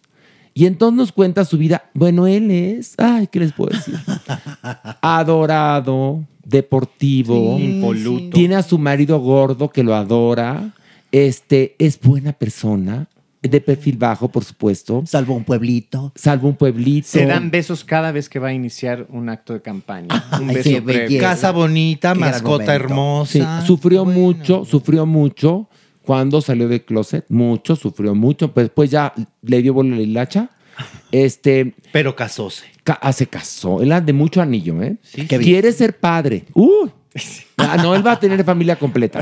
Y entonces nos cuenta su vida. Bueno, él es, ay, ¿qué les puedo decir? Adorado, deportivo, Impoluto. tiene a su marido gordo que lo adora, este, es buena persona, de perfil bajo, por supuesto, Salvo un pueblito. salvo un pueblito. Se dan besos cada vez que va a iniciar un acto de campaña. Un beso qué previo. belleza. Casa bonita, Qué mascota momento. Sí, hermosa. sufrió Bueno. mucho, sufrió mucho cuando salió de closet, mucho, sufrió mucho, pues después ya le dio bola la hilacha. Este, Pero casóse. ca- ah, se casó, él de mucho anillo, ¿eh? Qué bien. Quiere ser padre. ¡Uh! Ah, no, él va a tener familia completa.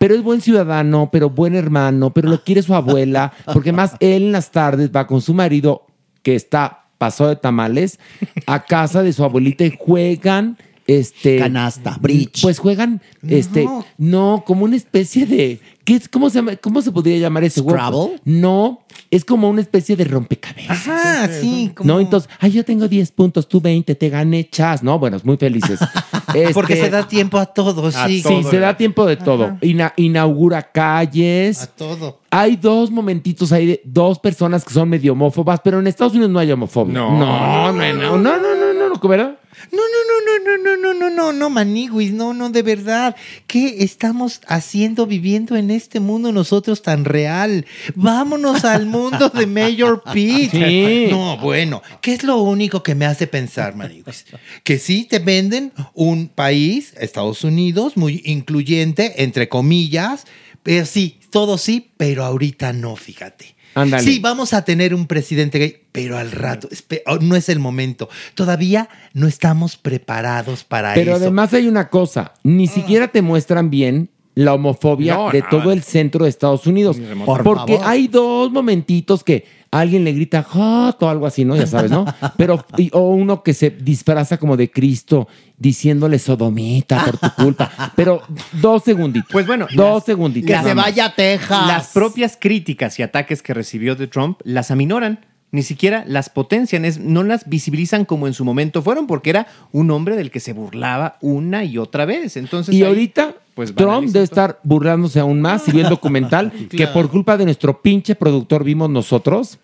Pero es buen ciudadano, pero buen hermano, pero lo quiere su abuela, porque más él en las tardes va con su marido, que está pasado de tamales, a casa de su abuelita y juegan. Este, Canasta, bridge. Pues juegan, este, no, como una especie de. ¿Qué es, cómo, se llama, ¿Cómo se podría llamar ese juego? ¿Scrabble? No, es como una especie de rompecabezas. Ajá, sí. como- No, entonces, ay, yo tengo 10 puntos, tú 20, te gané chas. No, bueno, muy felices. Porque Este, se da tiempo a todos, A sí. Sí, todo, se da ¿verdad? tiempo de todo. Ina- inaugura calles. A todo. Hay dos momentitos ahí de dos personas que son medio homófobas, pero en Estados Unidos no hay homofobia. No. no, no, no, no, no, no, no, no, ¿verdad? No, no, no, no, no, no, no, no, no, no, maniguis, no, no, de verdad. ¿Qué estamos haciendo viviendo en este mundo nosotros tan real? Vámonos al mundo de Mayor Pete. Sí. No, bueno, ¿qué es lo único que me hace pensar, maniguis? Que sí te venden un país, Estados Unidos, muy incluyente, entre comillas, pero sí, todo sí, pero ahorita no, fíjate. Sí, vamos a tener un presidente gay, pero al rato, oh, no es el momento. Todavía no estamos preparados para Pero eso. además hay una cosa, ni siquiera te muestran bien la homofobia No, de todo el centro de Estados Unidos. Por porque favor. hay dos momentitos que alguien le grita hot o algo así, ¿no? Ya sabes, ¿no? Pero, y- o uno que se disfraza como de Cristo diciéndole sodomita por tu culpa. Pero dos segunditos. Pues bueno, dos las- segunditos. Que se vaya a Texas. Las propias críticas y ataques que recibió de Trump las aminoran. Ni siquiera las potencian, es, no las visibilizan como en su momento fueron, porque era un hombre del que se burlaba una y otra vez. Entonces, Y ahí, ahorita pues, Trump debe todo. estar burlándose aún más si vio el documental que por culpa de nuestro pinche productor vimos nosotros.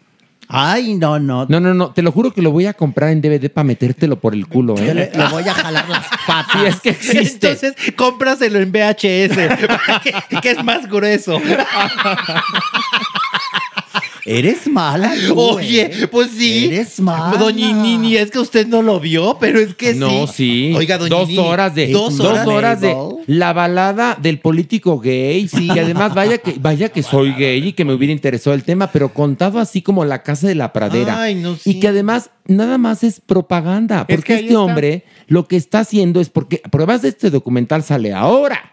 Ay, no, no. No, no, no, te lo juro que lo voy a comprar en DVD para metértelo por el culo, Yo ¿eh? le, le voy a jalar las patas. Sí, es que existe. Entonces, cómpraselo en VHS, que, que es más grueso. Eres mala, tú, Oye, eh. pues sí. Eres mala. Doña Nini, es que usted no lo vio, pero es que No, sí. Oiga, doña dos Nini, horas de Dos dos horas. horas, de la balada del político gay. Sí. Que además vaya que vaya que soy gay y que me hubiera interesado el tema, pero contado así como la casa de la pradera. Ay, no, sí. Y que además nada más es propaganda, Es porque que este está. hombre lo que está haciendo es porque pruebas de este documental sale ahora.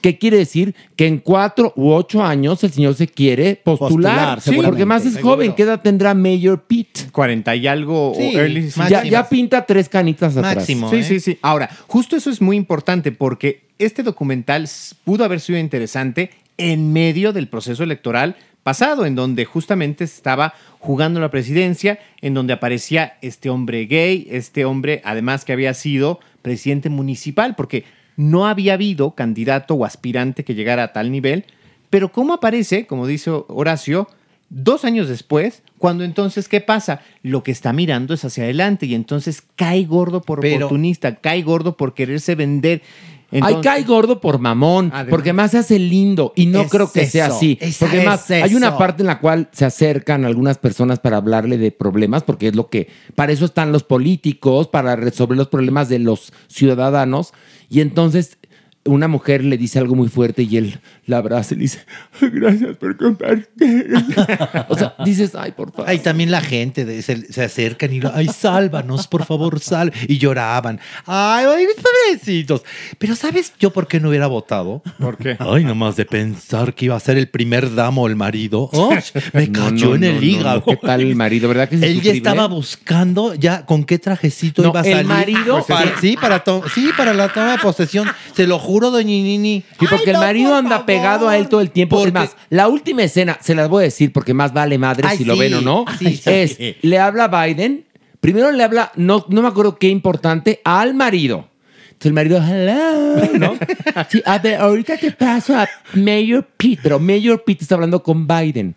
¿Qué quiere decir? Que en cuatro u ocho años el señor se quiere postular. Postular, Sí, porque más es seguro. joven. ¿Qué edad tendrá Mayor Pete? 40 y algo Sí, o early. Ya, ya pinta tres canitas atrás. Máximo. Sí, ¿eh? sí, sí. Ahora, justo eso es muy importante porque este documental pudo haber sido interesante en medio del proceso electoral pasado, en donde justamente se estaba jugando la presidencia, en donde aparecía este hombre gay, este hombre además que había sido presidente municipal, porque no había habido candidato o aspirante que llegara a tal nivel, pero ¿cómo aparece, como dice Horacio, Dos años después, cuando entonces, ¿qué pasa? Lo que está mirando es hacia adelante y entonces cae gordo por Pero- oportunista, cae gordo por quererse vender. Ay, Entonces- cae gordo por mamón, Además. porque más se hace lindo y no Es creo que sea eso, así. es- Porque más hay una parte en la cual se acercan algunas personas para hablarle de problemas, porque es lo que, para eso están los políticos, para resolver los problemas de los ciudadanos. Y entonces una mujer le dice algo muy fuerte y él la abraza y le dice, "Ay, gracias por compartir. o sea, dices, ay, por favor. Ay, también la gente de- se, se acercan y, ay, sálvanos, por favor, sal. Y lloraban. Ay, ay, pobrecitos. Pero ¿sabes yo por qué no hubiera votado? ¿Por qué? Ay, nomás de pensar que iba a ser el primer damo el marido. Oh, me cayó no, en el no, hígado. no, ¿Qué tal el marido? ¿Verdad que es Él ya estaba buscando ya con qué trajecito No, iba a el salir. marido- Para- sí, para sí, para la toma de posesión. Se lo juro, doña Nini. Sí, porque Ay, el no, marido por anda favor. pegado a él todo el tiempo. Porque- Es más, la última escena, se las voy a decir porque más vale madre Ay, si lo ven o no. Sí. Es, le habla a Biden, primero le habla, no, no me acuerdo qué importante, al marido. Entonces el marido, hello, ¿no? Sí, a ver, ahorita te paso a Mayor Pete, pero Mayor Pete está hablando con Biden.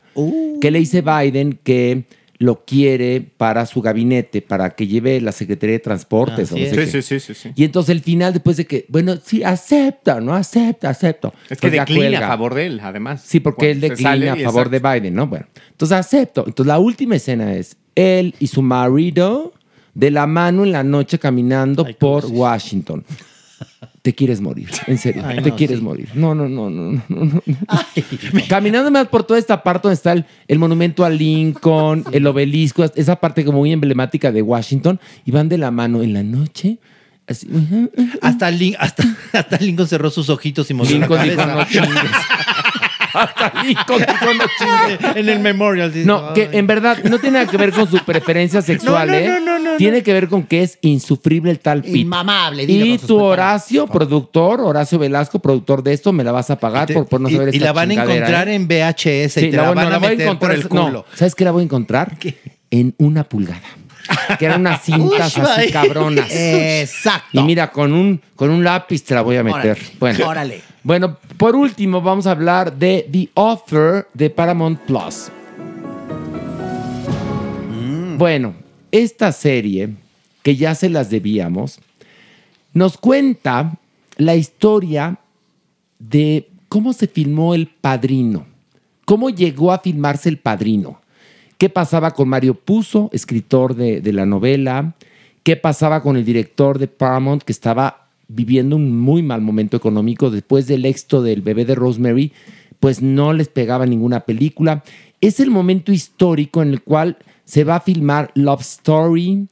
Que le dice Biden que lo quiere para su gabinete, para que lleve la Secretaría de Transportes. o no sé. Sí, qué. sí, sí, sí, sí. Y entonces el final, después de que, bueno, sí, acepta, ¿no? Acepta, acepto. Es que Pues ya declina cuelga. a favor de él, además. Sí, porque él declina a favor exacto. de Biden, ¿no? Bueno, entonces acepto. Entonces la última escena es él y su marido de la mano en la noche caminando Ay, ¿cómo por Washington. Te quieres morir, en serio, Ay, te no, quieres sí. morir. No, no, no, no, no, no, no. Caminando más por toda esta parte donde está el, el monumento a Lincoln, el obelisco, esa parte como muy emblemática de Washington, y van de la mano en la noche. Así, Hasta, Lin- hasta, hasta Lincoln cerró sus ojitos y movió la Lincoln dijo, cabeza. no chingues. Hasta Lincoln en el memorial. dice, No, que en verdad no tiene nada que ver con su preferencia sexual, No, no, ¿eh? no, no, no, tiene que ver con que es insufrible el tal Pete. Inmamable, Y tu Horacio, productor, Horacio Velasco, productor de esto, me la vas a pagar Te- por, por no y- saber y, esta la van a encontrar ¿eh? en VHS y te la, voy- van no, a voy meter por el no, culo. ¿Sabes qué la voy a encontrar? En una pulgada. Que eran unas cintas Ush, así cabronas. Exacto. Y mira, con un, con un lápiz te la voy a meter. Órale, Bueno, órale. Bueno, por último, vamos a hablar de The Offer de Paramount Plus. Mm. Bueno, esta serie que ya se las debíamos, nos cuenta la historia de cómo se filmó El Padrino, cómo llegó a filmarse El Padrino, qué pasaba con Mario Puzo, escritor de, de la novela, qué pasaba con el director de Paramount que estaba viviendo un muy mal momento económico después del éxito del bebé de Rosemary, pues no les pegaba ninguna película. Es el momento histórico en el cual se va a filmar Love Story,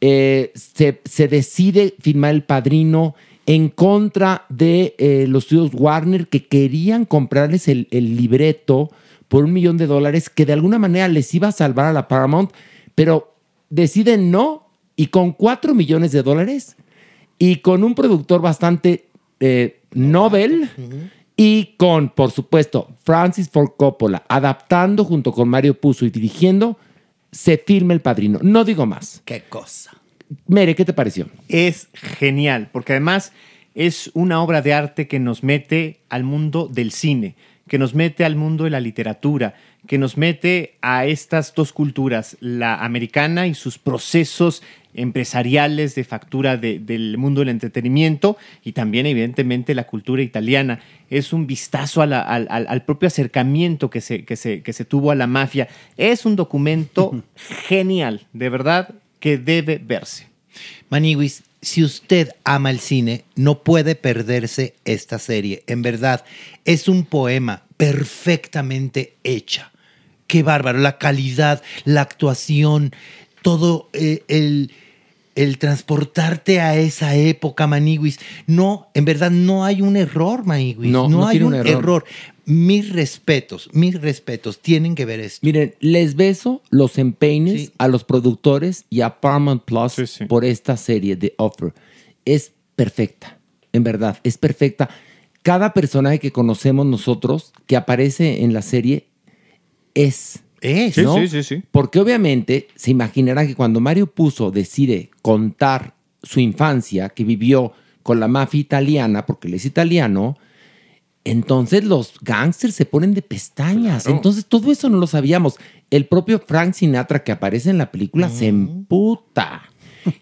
eh, se, se decide filmar El Padrino en contra de eh, los estudios Warner que querían comprarles el, el libreto por un millón de dólares que de alguna manera les iba a salvar a la Paramount, pero deciden no y con cuatro millones de dólares y con un productor bastante eh, Nobel y con, por supuesto, Francis Ford Coppola adaptando junto con Mario Puzo y dirigiendo, se filma El Padrino. No digo más. Qué cosa. Mere, ¿qué te pareció? Es genial, porque además es una obra de arte que nos mete al mundo del cine, que nos mete al mundo de la literatura, que nos mete a estas dos culturas, la americana y sus procesos empresariales de factura de- del mundo del entretenimiento y también evidentemente la cultura italiana. Es un vistazo a la- al, propio acercamiento que se, que, se, que se tuvo a la mafia. Es un documento genial, de verdad, que debe verse. Maniwis, si usted ama el cine, no puede perderse esta serie. En verdad, es un poema perfectamente hecha. Qué bárbaro, la calidad, la actuación, todo eh, el, el transportarte a esa época, Maniwis. No, en verdad no hay un error, Maniwis. No, No, no hay tiene un un error. error. Mis respetos, mis respetos, tienen que ver esto. Miren, les beso los empeines a los productores y a Paramount Plus por esta serie de Offer. Es perfecta, en verdad, es perfecta. Cada personaje que conocemos nosotros que aparece en la serie es. Es, ¿no? sí, sí, sí. Porque obviamente se imaginarán que cuando Mario Puzo decide contar su infancia que vivió con la mafia italiana, porque él es italiano, entonces los gángsters se ponen de pestañas. Entonces todo eso no lo sabíamos. El propio Frank Sinatra que aparece en la película se emputa.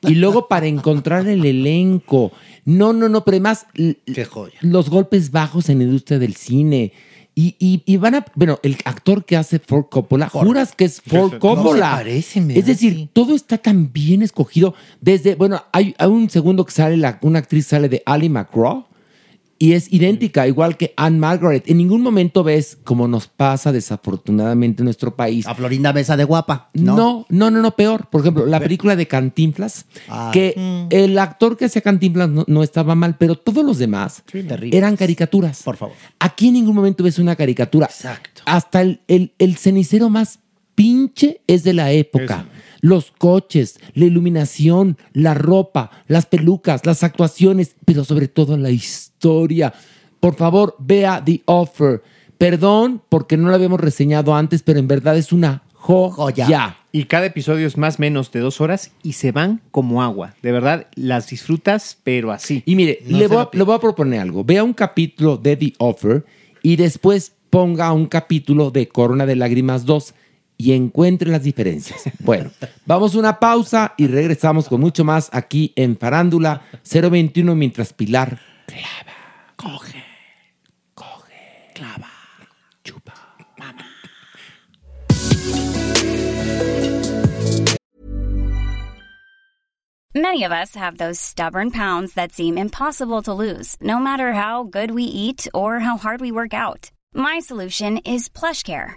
Y luego para encontrar el elenco. No, no, no, pero además los golpes bajos en la industria del cine. Y, y- y van a, bueno, el actor que hace Ford Coppola, juras que es Ford No Coppola. se parece, es decir, todo está tan bien escogido. Desde, bueno, hay, hay un segundo que sale, la- una actriz sale de Ali McGraw y es idéntica, igual que Anne Margaret. En ningún momento ves, como nos pasa desafortunadamente en nuestro país. A Florinda Mesa de guapa. No, No. no, no, no, peor. Por ejemplo, la película de Cantinflas, Ah. que el actor que hacía Cantinflas no, no estaba mal, pero todos los demás eran caricaturas. Por favor. Aquí en ningún momento ves una caricatura. Exacto. Hasta el, el- el cenicero más pinche es de la época. Los coches, la iluminación, la ropa, las pelucas, las actuaciones, pero sobre todo la historia. Por favor, vea The Offer. Perdón porque no lo habíamos reseñado antes, pero en verdad es una joya. Y cada episodio es más o menos de dos horas y se van como agua. De verdad, las disfrutas, pero así. Y mire, le, voy a, le voy a proponer algo. Vea un capítulo de The Offer y después ponga un capítulo de Corona de Lágrimas 2 y encuentre las diferencias. Bueno, vamos a una pausa y regresamos con mucho más aquí en Farándula 021 mientras Pilar Coge. Coge. Clava. Chupa. Mamá. Many of us have those stubborn pounds that seem impossible to lose, no matter how good we eat or how hard we work out. My solution is PlushCare.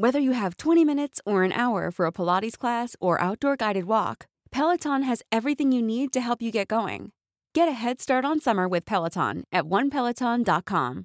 Whether you have 20 minutes or an hour for a Pilates class or outdoor guided walk, Peloton has everything you need to help you get going. Get a head start on summer with Peloton at onepeloton.com.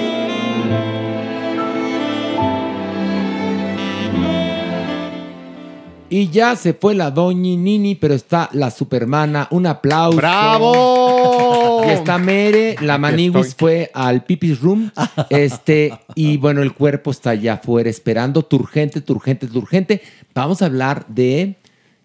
Y ya se fue la doñi Nini, pero está la supermana. Un aplauso. ¡Bravo! Y está Mere, la Maniwis fue al Pipis Room. Este, y bueno, el cuerpo está allá afuera esperando. Turgente, turgente, turgente. Vamos a hablar de.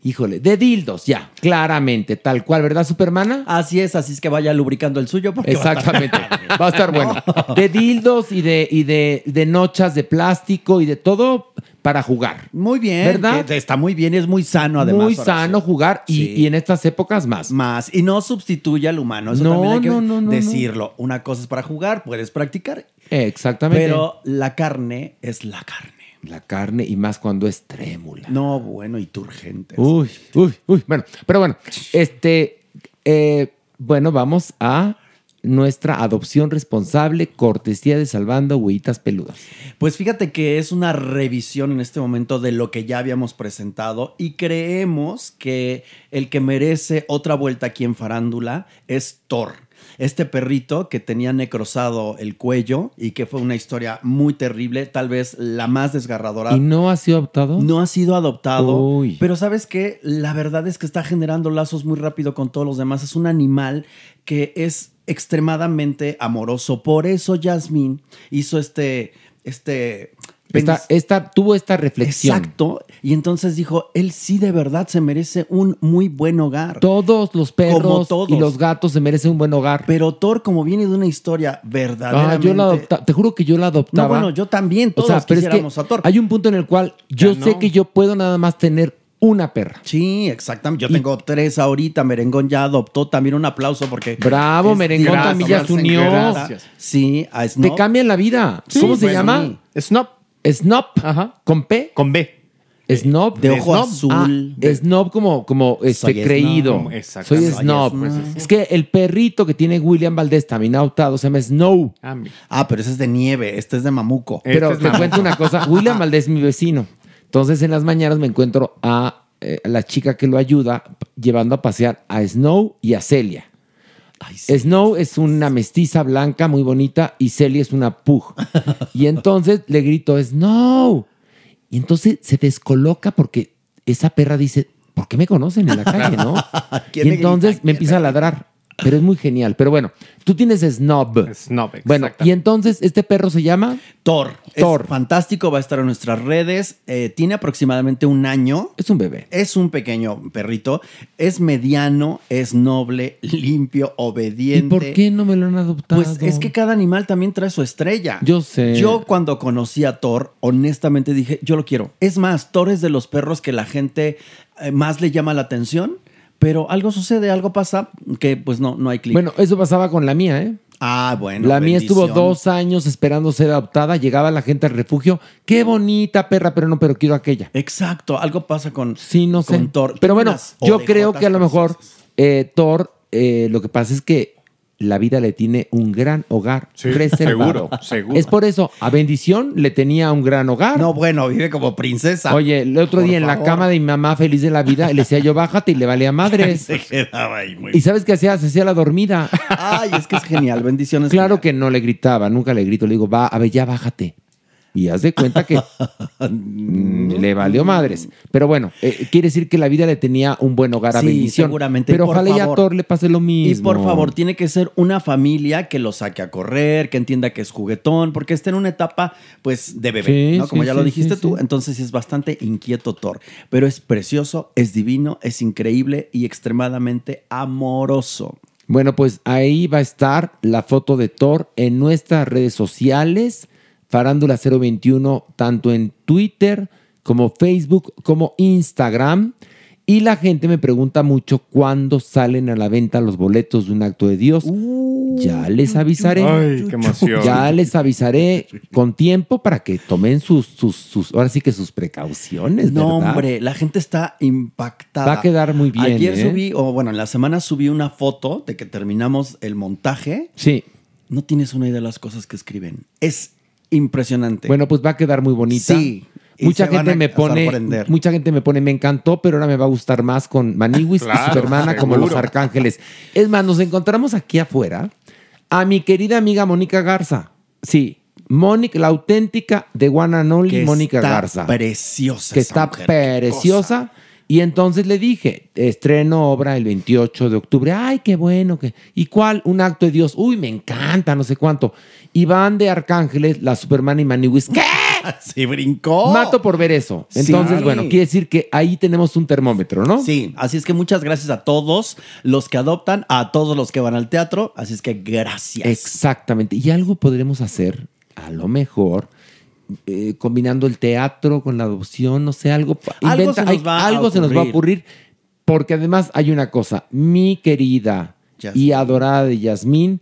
Híjole, de dildos, ya, claramente, tal cual, ¿verdad, Supermana? Así es, así es que vaya lubricando el suyo. Porque va a estar- Exactamente. Va a estar bueno. De dildos y de, y de, de nochas de plástico y de todo para jugar. Muy bien. ¿Verdad? que está muy bien y es muy sano además. Muy sano jugar y, Sí. y en estas épocas más. Más. Y no sustituye al humano. Eso No, también hay que no, no, no, decirlo. Una cosa es para jugar, puedes practicar. Exactamente. Pero la carne es la carne. La carne y más cuando es trémula. No, bueno, y turgente. Uy, uy, uy. Bueno, pero bueno, este, eh, bueno, vamos a nuestra adopción responsable, cortesía de Salvando Huellitas Peludas. Pues fíjate que es una revisión en este momento de lo que ya habíamos presentado y creemos que el que merece otra vuelta aquí en Farándula es Thor. Este perrito que tenía necrosado el cuello y que fue una historia muy terrible, tal vez la más desgarradora. ¿Y no ha sido adoptado? No ha sido adoptado. Uy. Pero sabes que la verdad es que está generando lazos muy rápido con todos los demás. Es un animal que es extremadamente amoroso. Por eso Jasmine hizo este, este Esta, esta- tuvo esta reflexión. Exacto. Y entonces dijo, él sí de verdad se merece un muy buen hogar. Todos los perros todos. y los gatos se merecen un buen hogar. Pero Thor, como viene de una historia Ah, verdaderamente... yo la adopta- te juro que yo la adoptaba. No, bueno, yo también, todos pero es que quisiéramos a Thor. hay un punto en el cual yo Ya sé no. que yo puedo nada más tener una perra. Sí, exactamente. Yo tengo tres ahorita. Merengón ya adoptó también un aplauso porque. Bravo, Merengón gracias, también ya se unió. gracias. Sí, a Te Snob. cambian la vida. Sí, ¿Cómo se bueno, llama? Snob. Snob. ¿Con P? Con B. Snob. De ojo Snob. azul. Ah, snob como, como este, Soy creído. snob. Soy snob. Soy snob. Es que el perrito que tiene William Valdés también adoptado se llama Snow. Ah, pero ese es de nieve. Este es de mamuco. Pero te cuento una cosa. William Valdés es mi vecino. Entonces en las mañanas me encuentro a, eh, la chica que lo ayuda llevando a pasear a Snow y a Celia. Snow es una mestiza blanca muy bonita y Celia es una pug. Y entonces le grito, Snow. Y entonces se descoloca porque esa perra dice, ¿por qué me conocen en la calle, no? ¿Quién y entonces grita? me empieza a ladrar. Pero es muy genial. Pero bueno, tú tienes Snob. Snob, Bueno, y entonces este perro se llama Thor. Thor. Es fantástico, va a estar en nuestras redes. Eh, tiene aproximadamente un año. Es un bebé. Es un pequeño perrito. Es mediano, es noble, limpio, ¿Y obediente. por qué no me lo han adoptado? Pues es que cada animal también trae su estrella. Yo sé. Yo cuando conocí a Thor, honestamente dije, yo lo quiero. Es más, Thor es de los perros que la gente eh, más le llama la atención, pero algo sucede, algo pasa que pues no, no hay clic. Bueno, eso pasaba con la mía, ¿eh? ah, bueno. la mía estuvo dos años esperando ser adoptada. Llegaba la gente al refugio. Qué bonita perra, pero no, pero quiero aquella. Exacto, algo pasa con, Sí, no sé. con Thor. Pero bueno, yo creo que a lo mejor eh, Thor, eh, lo que pasa es que la vida le tiene un gran hogar Sí, reservado. seguro, seguro. Es por eso, a bendición le tenía un gran hogar. No, bueno, vive como princesa. Oye, el otro Por día en la cama de mi mamá feliz de la vida, le decía yo, bájate y le valía madres. Se quedaba ahí muy ¿Y sabes qué hacía? Se hacía la dormida. Ay, es que es genial, bendiciones. Claro que no le gritaba, nunca le grito. Le digo, va, a ver, ya bájate. Y haz de cuenta que mm, le valió madres. Pero bueno, eh, quiere decir que la vida le tenía un buen hogar a Sí, bendición. seguramente. Pero por ojalá a favor- Thor le pase lo mismo. Y por favor, tiene que ser una familia que lo saque a correr, que entienda que es juguetón, porque está en una etapa, pues, de bebé, Sí, ¿no? Como sí, ya sí, lo dijiste tú. Entonces es bastante inquieto Thor. Pero es precioso, es divino, es increíble y extremadamente amoroso. Bueno, pues ahí va a estar la foto de Thor en nuestras redes sociales, Farándula 021, tanto en Twitter como Facebook como Instagram. Y la gente me pregunta mucho cuándo salen a la venta los boletos de un acto de Dios. ya les avisaré. Ay, qué emoción. Ya les avisaré con tiempo para que tomen sus, sus, sus ahora sí que sus precauciones. No, ¿verdad? hombre, la gente está impactada. Va a quedar muy bien, Ayer ¿eh? subí, o bueno, en la semana subí una foto de que terminamos el montaje. Sí. No tienes una idea de las cosas que escriben. Es impresionante. Bueno, pues va a quedar muy bonita. Sí. Mucha gente me pone, sorprender. mucha gente me pone, me encantó, pero ahora me va a gustar más con Maniwis y Supermana como los arcángeles. Es más, nos encontramos aquí afuera a mi querida amiga Mónica Garza. Sí, Mónica, la auténtica de One and Only Mónica está Garza. Preciosa. que está mujer, preciosa. Y entonces le dije, estreno obra el 28 de octubre. Ay, qué bueno. Que... ¿Y cuál? Un acto de Dios. Uy, me encanta, no sé cuánto. Y van de Arcángeles, la Superman y Maniwis. ¿Qué? Sí, brincó. Mato por ver eso. Sí. Entonces, bueno, quiere decir que ahí tenemos un termómetro, ¿no? Sí, así es que muchas gracias a todos los que adoptan, a todos los que van al teatro. Así es que gracias. Exactamente. Y algo podremos hacer, a lo mejor, eh, combinando el teatro con la adopción, no sé, algo. Algo inventa- se nos hay- va a algo se nos va a ocurrir. porque además hay una cosa. Mi querida y adorada de Yasmín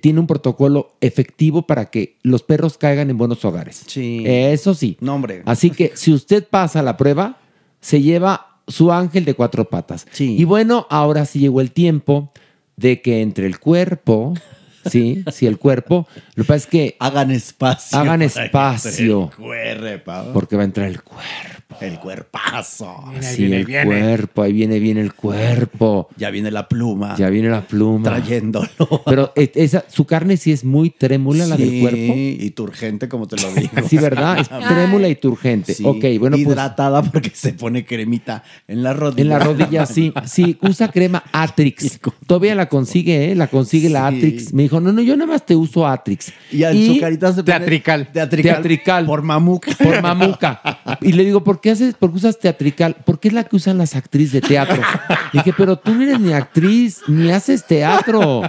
tiene un protocolo efectivo para que los perros caigan en buenos hogares. Sí. Eso sí. No, hombre. Así que si usted pasa la prueba, se lleva su ángel de cuatro patas. Y bueno, ahora sí llegó el tiempo de que entre el cuerpo, sí, sí, el cuerpo, lo que pasa es que hagan espacio. hagan espacio, cuerpo. porque va a entrar el cuerpo. El cuerpazo. Sí, el cuerpo, ahí viene bien el cuerpo. Ya viene la pluma. Ya viene la pluma. Trayéndolo. Pero esa, su carne sí es muy trémula, la del Sí, cuerpo. y turgente, como te lo digo. Sí, ¿verdad? Es trémula y turgente. Sí, Ok, bueno, pues Hidratada porque se pone cremita en la rodilla. En la rodilla, sí. Sí, usa crema Atrix. Todavía la consigue, ¿eh? La consigue la Sí. Atrix. Me dijo, no, no, yo nada más te uso Atrix. Y en su carita se pone Teatrical. Teatrical. Teatrical. Por mamuca. Por mamuca. Y le digo, ¿por qué haces, por qué usas teatrical? Porque es la que usan las actrices de teatro. Le dije, pero tú no eres ni actriz, ni haces teatro.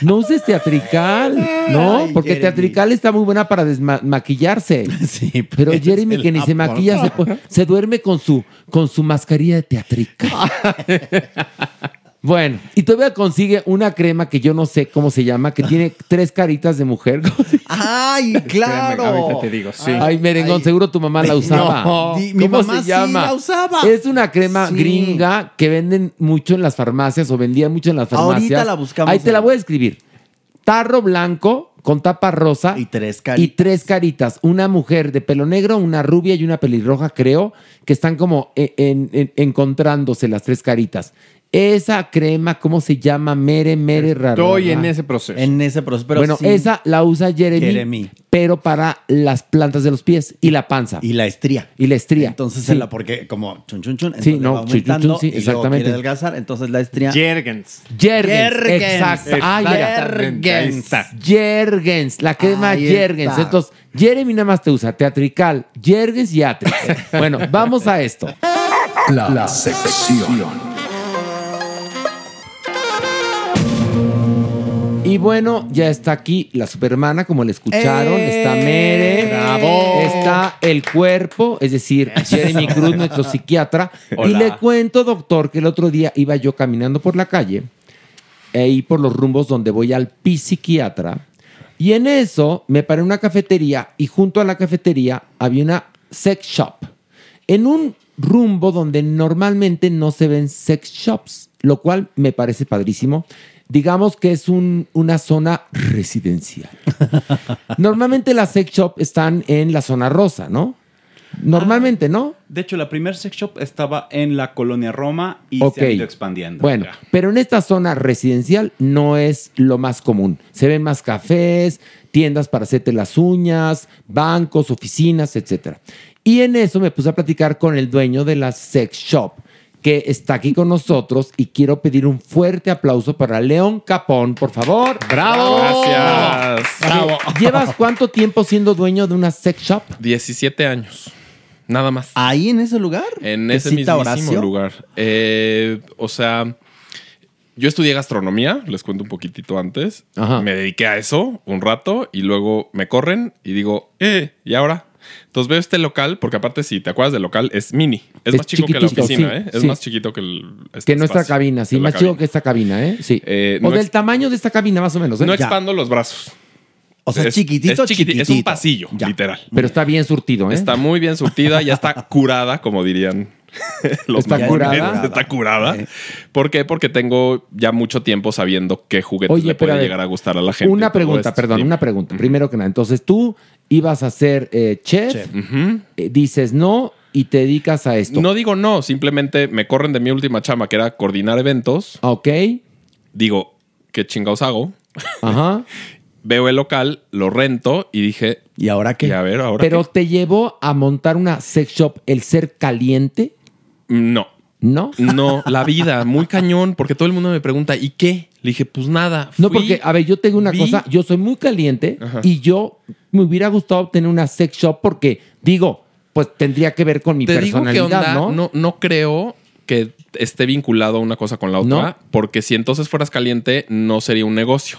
No uses teatrical, ¿no? Porque teatrical está muy buena para desmaquillarse. Sí, Pero pues, Jeremy, que ni se maquilla, se, se duerme con su, con su mascarilla de teatrical. Bueno, y todavía consigue una crema que yo no sé cómo se llama, que tiene tres caritas de mujer. ¡Ay, claro! ahorita te digo, sí. Ay, merengón, seguro tu mamá la usaba. No, di- mi ¿Cómo mamá se sí llama? la usaba. Es una crema Sí. gringa que venden mucho en las farmacias o vendían mucho en las farmacias. Ahorita la buscamos Ahí te la voy a escribir. Tarro blanco con tapa rosa Y tres y caritas. tres caritas. Una mujer de pelo negro, una rubia y una pelirroja, creo, que están como en- en- en- encontrándose las tres caritas. Esa crema, ¿cómo se llama? Mere, mere, rara. Estoy en ese proceso. En ese proceso. Pero bueno, sí. esa la usa Jeremy, Jeremy. pero para las plantas de los pies y la panza. Y la estría. Y la estría. Entonces, Sí. en la, porque como chun chun chun, Sí, no, va chun, chun, chun, aumentando sí, y luego exactamente. quiere adelgazar, entonces la estría. Jergens. Jergens, Jergens. exacto. Ah, está. Jergens, la crema Ahí Jergens. está. Entonces, Jeremy nada más te usa teatrical, Jergens y Atrix. bueno, vamos a esto. La, la sección. Y bueno, ya está aquí la supermana, como le escucharon. ¡Eh! Está Mere. ¡Bravo! Está el cuerpo, es decir, Jeremy Cruz, nuestro psiquiatra. Y le cuento, doctor, que el otro día iba yo caminando por la calle, e ir por los rumbos donde voy al psiquiatra. Y en eso me paré en una cafetería y junto a la cafetería había una sex shop. En un rumbo donde normalmente no se ven sex shops, lo cual me parece padrísimo. Digamos que es un- una zona residencial. Normalmente las sex shops están en la zona rosa, ¿no? Normalmente, ¿no? De hecho, la primer sex shop estaba en la colonia Roma y Ok. se ha ido expandiendo. Bueno, pero en esta zona residencial no es lo más común. Se ven más cafés, tiendas para hacerte las uñas, bancos, oficinas, etc. Y en eso me puse a platicar con el dueño de la sex shop, que está aquí con nosotros y quiero pedir un fuerte aplauso para León Capón, por favor. ¡Bravo! Gracias. Bravo. ¿Llevas cuánto tiempo siendo dueño de una sex shop? 17 años. Nada más. Ahí en ese lugar. En ¿Te ese mismísimo Horacio? lugar. Eh, o sea, yo estudié gastronomía, les cuento un poquitito antes. Me dediqué a eso un rato y luego me corren y digo, eh, ¿y ahora? Entonces veo este local, porque aparte, si te acuerdas del local, es mini. Es, Es más chico que la oficina, sí, ¿eh? Es sí. más chiquito que el. este que nuestra espacio cabina, sí, más cabina. chico que esta cabina, ¿eh? Sí. Eh, o no del tamaño de esta cabina, más o menos. ¿eh? No Ya. expando los brazos. O sea, Es- chiquitito, es un pasillo, literal. Pero está bien surtido, ¿eh? Está muy bien surtida, ya está curada, como dirían ¿Está curada? Está curada. ¿Por qué? Porque tengo ya mucho tiempo sabiendo qué juguetes Oye, le puede llegar a gustar a la gente. Una pregunta, perdón, Sí. una pregunta. Primero que nada, entonces tú ibas a ser eh, chef, eh, dices no y te dedicas a esto. No digo no, simplemente me corren de mi última chama, que era coordinar eventos. Ok. Digo, ¿qué chingados hago? Ajá. Veo el local, lo rento y dije. ¿Y ahora qué? Y a ver, ahora Pero qué? te llevó a montar una sex shop el ser caliente. No. ¿No? No, la vida, muy cañón, porque todo el mundo me pregunta, ¿y qué? Le dije, pues nada. No, porque, a ver, yo tengo una vi- cosa, yo soy muy caliente Ajá. y yo me hubiera gustado tener una sex shop porque, digo, pues tendría que ver con mi Te digo que personalidad, onda, ¿no? ¿no? No creo que esté vinculado una cosa con la otra, ¿No? porque si entonces fueras caliente, no sería un negocio.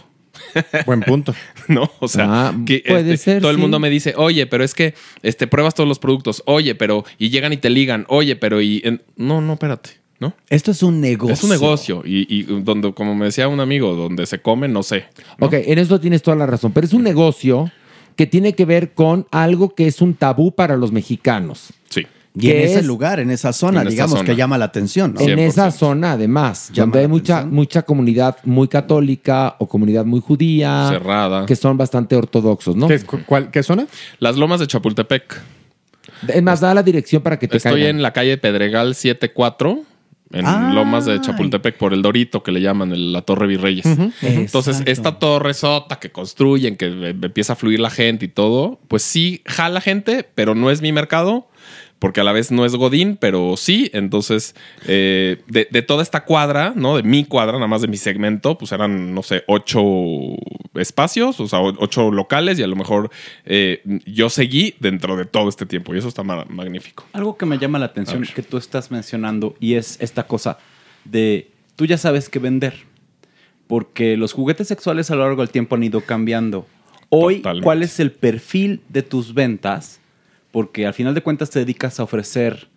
Buen punto. ¿No? O sea, Ah, que puede este, ser, todo el mundo me dice, oye, pero es que este, pruebas todos los productos, oye, pero, y llegan y te ligan, oye, pero, y. en- no, no, espérate, ¿no? Esto es un negocio. Es un negocio. Y, y donde, como me decía un amigo, donde se come, no sé. ¿no? Ok, en eso tienes toda la razón, pero es un negocio que tiene que ver con algo que es un tabú para los mexicanos. Sí. Y en que ese es- lugar, en esa zona, En digamos zona. que llama la atención, ¿no? En esa zona, además, Llama donde hay mucha, atención. mucha comunidad muy católica o comunidad muy judía. Cerrada. Que son bastante ortodoxos, ¿no? ¿Qué, cuál- zona? Las lomas de Chapultepec. Es más, da la dirección para que te Estoy caigan. en la calle Pedregal 74, en Ah. Lomas de Chapultepec, por el Dorito que le llaman el- la Torre Virreyes. Entonces, Exacto. esta torre sota que construyen, que eh, empieza a fluir la gente y todo, pues sí jala gente, pero no es mi mercado. Porque a la vez no es Godín, pero sí. Entonces, eh, de, de toda esta cuadra, ¿no? De mi cuadra, nada más de mi segmento, pues eran, no sé, ocho espacios, o sea, ocho locales, y a lo mejor eh, yo seguí dentro de todo este tiempo. Y eso está ma- magnífico. Algo que me llama la atención que tú estás mencionando y es esta cosa de tú ya sabes qué vender. Porque los juguetes sexuales a lo largo del tiempo han ido cambiando. Hoy, Totalmente. ¿cuál es el perfil de tus ventas? Porque al final de cuentas te dedicas a ofrecer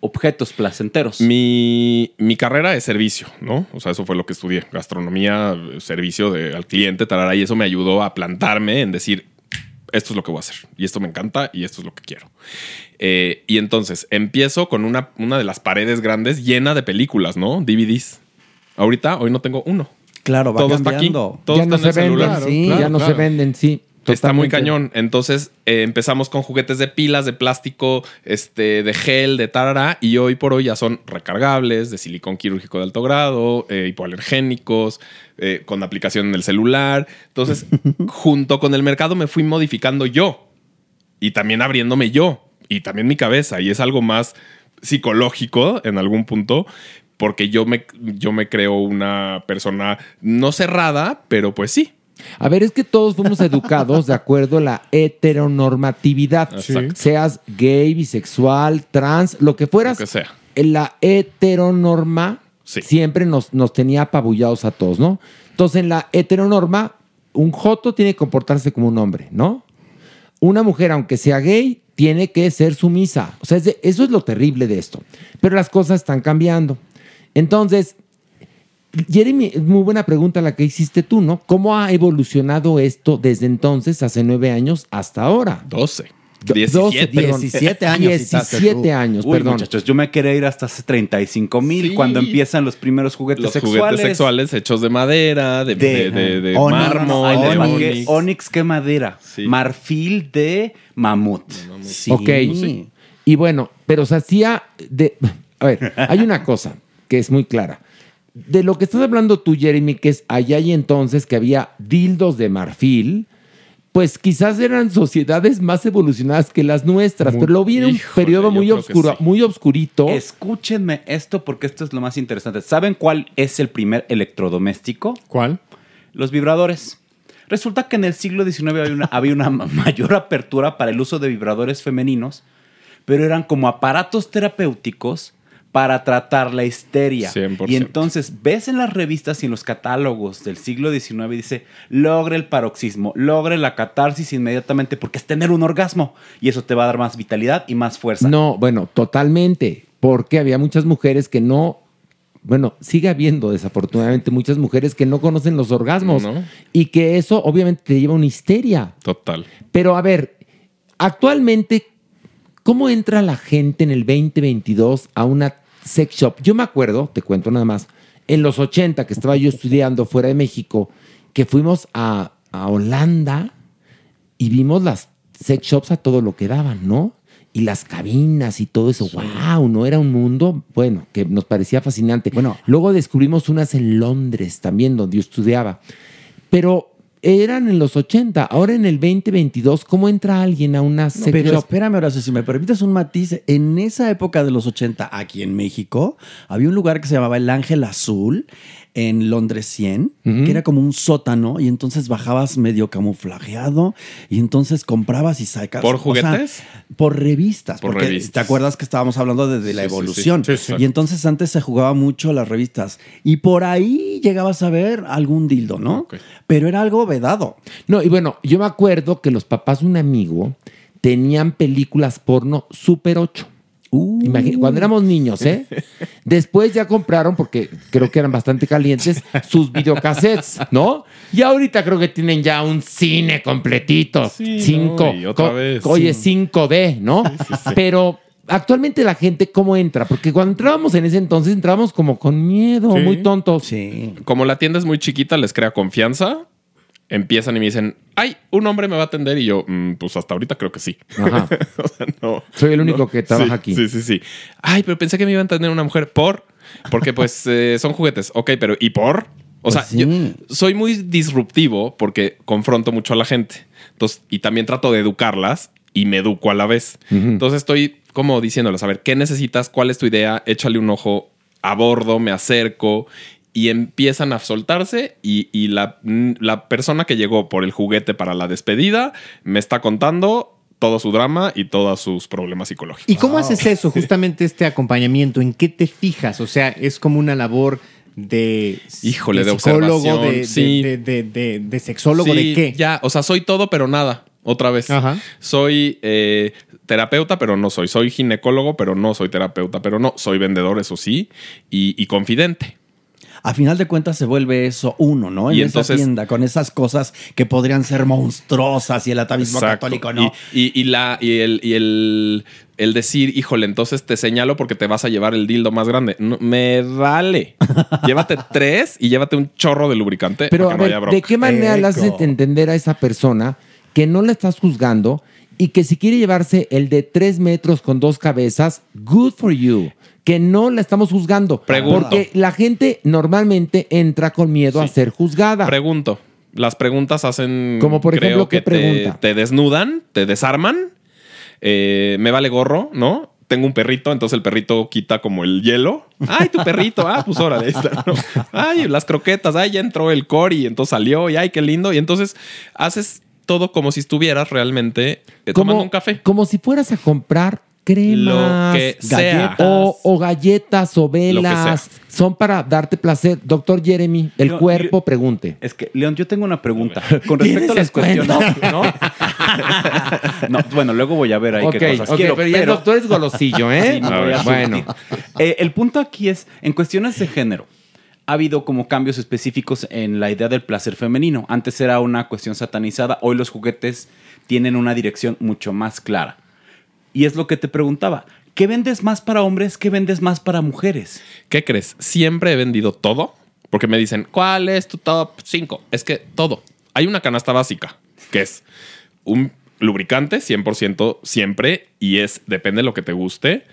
objetos placenteros. Mi, mi carrera es servicio, ¿no? O sea, eso fue lo que estudié. Gastronomía, servicio de, al cliente, tarara, y eso me ayudó a plantarme en decir, esto es lo que voy a hacer, y esto me encanta, y esto es lo que quiero. Eh, y entonces empiezo con una, una de las paredes grandes llena de películas, ¿no? DVDs. Ahorita, hoy no tengo uno. Claro, va Todo está aquí. cambiando. Todo ya está no en se venden, celular. sí, claro, ya no claro. se venden, sí. Está muy cañón. Entonces eh, empezamos con juguetes de pilas, de plástico, este, de gel, de tarara, y hoy por hoy ya son recargables, de silicón quirúrgico de alto grado, eh, hipoalergénicos, eh, con aplicación en el celular. Entonces, junto con el mercado me fui modificando yo y también abriéndome yo y también mi cabeza, y es algo más psicológico en algún punto. Porque yo me, yo me creo una persona no cerrada, pero pues sí, A ver, es que todos fuimos educados de acuerdo a la heteronormatividad. Exacto. Seas gay, bisexual, trans, lo que fueras. Lo que sea. en La heteronorma Sí. siempre nos, nos tenía apabullados a todos, ¿no? Entonces, en la heteronorma, un joto tiene que comportarse como un hombre, ¿no? Una mujer, aunque sea gay, tiene que ser sumisa. O sea, es de- eso es lo terrible de esto. Pero las cosas están cambiando. Entonces, Jeremy, es muy buena pregunta la que hiciste tú, ¿no? ¿Cómo ha evolucionado esto desde entonces, hace nueve años, hasta ahora? 12. Do- 17. 12, perdón. 17 años citaste tú. 17 años, Uy, perdón. muchachos, yo me quería ir hasta hace 35 mil Sí. cuando empiezan los primeros juguetes Los sexuales. juguetes sexuales hechos de madera, de, de, de- de Onyx. mármol, de onix. ¿qué madera? Sí. Marfil de mamut. Sí. Ok. Y bueno, pero se hacía de... A ver, hay una cosa que es muy clara. De lo que estás hablando tú, Jeremy, que es allá y entonces que había dildos de marfil, pues quizás eran sociedades más evolucionadas que las nuestras, pero lo vi en un híjole, periodo muy oscuro, sí. muy obscurito. Escúchenme esto porque esto es lo más interesante. ¿Saben cuál es el primer electrodoméstico? ¿Cuál? Los vibradores. Resulta que en el siglo XIX había una, había una ma- mayor apertura para el uso de vibradores femeninos, pero eran como aparatos terapéuticos para tratar la histeria. 100%. Y entonces ves en las revistas y en los catálogos del siglo XIX dice, logre el paroxismo, logre la catarsis inmediatamente porque es tener un orgasmo y eso te va a dar más vitalidad y más fuerza. No, bueno, totalmente. Porque había muchas mujeres que no. Bueno, sigue habiendo desafortunadamente muchas mujeres que no conocen los orgasmos No. y que eso obviamente te lleva a una histeria. Total. Pero a ver, actualmente, ¿cómo entra la gente en el 2022 a una sex shop? Yo me acuerdo, te cuento nada más, en los 80 que estaba yo estudiando fuera de México, que fuimos a, a Holanda y vimos las sex shops a todo lo que daban, ¿no? Y las cabinas y todo eso, wow, ¿no? Era un mundo, bueno, que nos parecía fascinante. Bueno, luego descubrimos unas en Londres también, donde yo estudiaba. Pero eran en los 80, ahora en el 2022, ¿cómo entra alguien a una No, sex pero shop? espérame, Horacio, si me permites un matiz, en esa época de los 80, aquí en México, había un lugar que se llamaba El Ángel Azul, en Londres 100, que era como un sótano, y entonces bajabas medio camuflajeado, y entonces comprabas y sacas. ¿Por o sea, juguetes? por revistas, Por porque revistas. te acuerdas que estábamos hablando de, de la Sí, evolución. Sí, sí. Y entonces antes se jugaba mucho las revistas, y por ahí llegabas a ver algún dildo, ¿no? Pero era algo vedado. No, y bueno, yo me acuerdo que los papás de un amigo tenían películas porno Super 8. Imagina- cuando éramos niños, ¿eh? Después ya compraron, porque creo que eran bastante calientes, sus videocassettes, ¿no? Y ahorita creo que tienen ya un cine completito. Sí, cinco. no, y otra vez. Oye, Sí. 5D, ¿no? Pero actualmente la gente, ¿cómo entra? Porque cuando entrábamos en ese entonces, entrábamos como con miedo, Sí. muy tontos. Sí. Como la tienda es muy chiquita, les crea confianza. Empiezan y me dicen, ay, un hombre me va a atender. Y yo, "Mm, pues hasta ahorita creo que sí. Ajá. O sea, no. Soy el único no. que trabaja Sí, aquí. Sí, sí, sí. Ay, pero pensé que me iba a entender una mujer. ¿Por? Porque pues eh, son juguetes. Ok, pero ¿y por? O Pues sea, sí. yo soy muy disruptivo porque confronto mucho a la gente. Entonces, y también trato de educarlas y me educo a la vez. Entonces estoy como diciéndoles, a ver, ¿qué necesitas? ¿Cuál es tu idea? Échale un ojo a bordo, me acerco y empiezan a soltarse y, y la, la persona que llegó por el juguete para la despedida me está contando todo su drama y todos sus problemas psicológicos. ¿Y cómo haces eso, justamente este acompañamiento? ¿En qué te fijas? O sea, es como una labor de, Híjole, de psicólogo, de, sí. de, de- de- de sexólogo, Sí, ¿de qué? Ya, o sea, soy todo, pero nada. Otra vez. Soy eh, terapeuta, pero no soy. Soy ginecólogo, pero no soy terapeuta, pero no. Soy vendedor, eso sí, y, y confidente. A final de cuentas se vuelve eso uno, ¿no? En Y esa entonces- tienda, con esas cosas que podrían ser monstruosas y el atavismo Exacto. católico, ¿no? Y, y- y la, y, el, y el, el decir, híjole, entonces te señalo porque te vas a llevar el dildo más grande. No, me vale. llévate tres y llévate un chorro de lubricante. Pero para a que no ver, haya. ¿de qué manera le haces entender a esa persona que no la estás juzgando y que si quiere llevarse el de tres metros con dos cabezas, good for you? Que no la estamos juzgando. Pregunto. Porque la gente normalmente entra con miedo a ser juzgada. Pregunto. Las preguntas hacen. Como, por creo ejemplo, ¿qué que te-? Te, desnudan, te desarman. eh, me vale gorro, ¿no? Tengo un perrito, entonces el perrito quita como el hielo. ¡Ay, tu perrito! Ah, pues órale. ¿no? ¡Ay, las croquetas! ¡Ay, ya entró el cori! Entonces salió y ¡ay, qué lindo! Y entonces haces todo como si estuvieras realmente eh, tomando un café. Como si fueras a comprar cremas, Lo que sea. O, o galletas o velas. sea. Son para darte placer. Doctor Jeremy, el cuerpo pregunte. Es que, León, yo tengo una pregunta. Con respecto a las ¿Tienes cuestiones. No, bueno, luego voy a ver ahí qué cosas ok, quiero. pero ya el doctor es golosillo, ¿eh? Sí, bueno. Eh, el punto aquí es, en cuestiones de género, ha habido como cambios específicos en la idea del placer femenino. Antes era una cuestión satanizada, hoy los juguetes tienen una dirección mucho más clara. Y es lo que te preguntaba. ¿Qué vendes más para hombres? ¿Qué vendes más para mujeres? ¿Qué crees? Siempre he vendido todo. Porque me dicen, ¿cuál es tu top 5? Es que todo. Hay una canasta básica, que es un lubricante 100% siempre, y es, depende de lo que te guste,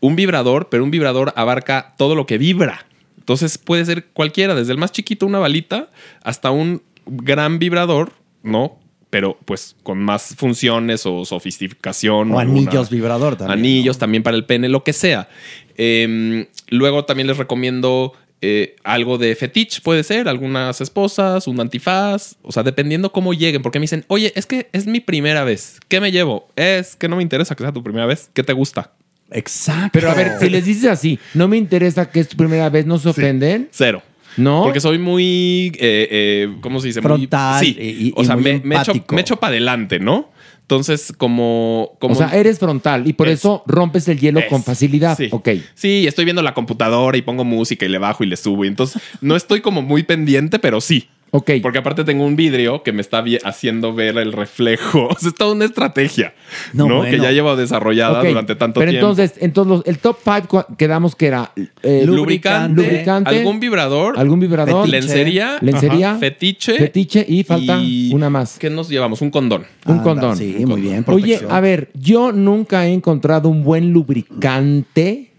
un vibrador, pero un vibrador abarca todo lo que vibra. Entonces puede ser cualquiera, desde el más chiquito, una balita, hasta un gran vibrador, ¿no? Pero pues con más funciones o sofisticación. O alguna- anillos vibrador también. Anillos también para el pene, lo que sea. Eh, luego también les recomiendo eh, algo de fetich, puede ser, algunas esposas, un antifaz, o sea, dependiendo cómo lleguen, porque me dicen, oye, es que es mi primera vez, ¿qué me llevo? Es que no me interesa que sea tu primera vez, ¿qué te gusta? Exacto. Pero a ver, si les dices así, no me interesa que es tu primera vez, ¿no se ofenden? Cero. ¿No? Porque soy muy, eh, eh, ¿cómo se dice? Muy- Frontal sí. y- y o sea, muy me, me echo, me echo para adelante, ¿no? Entonces, como... como o sea, eres frontal y por Es- eso rompes el hielo es- con facilidad. sí. Ok. Sí, estoy viendo la computadora y pongo música y le bajo y le subo. Y entonces no estoy como muy pendiente, pero sí. Ok. Porque aparte tengo un vidrio que me está haciendo ver el reflejo. O sea, es toda una estrategia, No, ¿no? bueno. Que ya llevo desarrollada durante tanto Pero tiempo. entonces, entonces los- el top 5 quedamos que era eh, lubricante, lubricante, algún vibrador, algún vibrador, lencería, lencería, ajá, fetiche, fetiche y falta y- una más. ¿Qué nos llevamos? Un condón. Un Anda, condón. Sí, muy bien. Oye, a ver, yo nunca he encontrado un buen lubricante,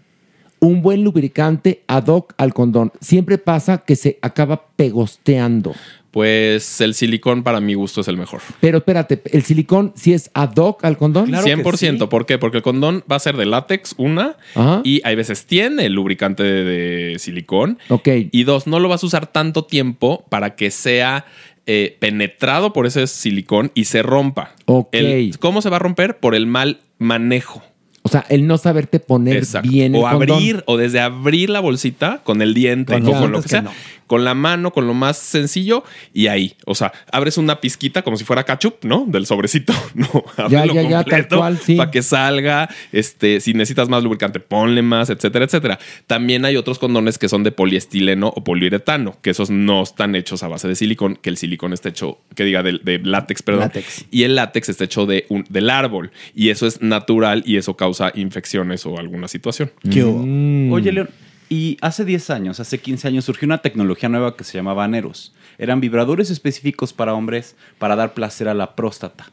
un buen lubricante ad hoc al condón. Siempre pasa que se acaba pegosteando. Pues el silicón para mi gusto es el mejor. Pero espérate, ¿el silicón sí es ad hoc al condón? 100%. ¿Por qué? Porque el condón va a ser de látex, una, Ajá. y hay veces tiene el lubricante de, de silicón. Ok. Y dos, no lo vas a usar tanto tiempo para que sea eh, penetrado por ese silicón y se rompa. Ok. El- ¿Cómo se va a romper? Por el mal manejo. O sea, el no saberte poner Exacto. bien el o abrir, o desde abrir la bolsita con el diente, Con o con lo que sea, no. Con la mano, con lo más sencillo, y ahí. O sea, abres una pizquita como si fuera ketchup, ¿no? Del sobrecito. No, Ya, ya, ya, tal cual, sí. Para que salga. Este, si necesitas más lubricante, ponle más, etcétera, etcétera. También hay otros condones que son de poliestileno o poliuretano, que esos no están hechos a base de silicón, que el silicón está hecho, que diga, de, de látex, perdón. Látex. Y el látex está hecho de un, del árbol. Y eso es natural y eso causa infecciones o alguna situación. ¿Qué? Mm. Oye, León, y hace 10 años, hace 15 años, surgió una tecnología nueva que se llamaba Aneros. Eran vibradores específicos para hombres para dar placer a la próstata.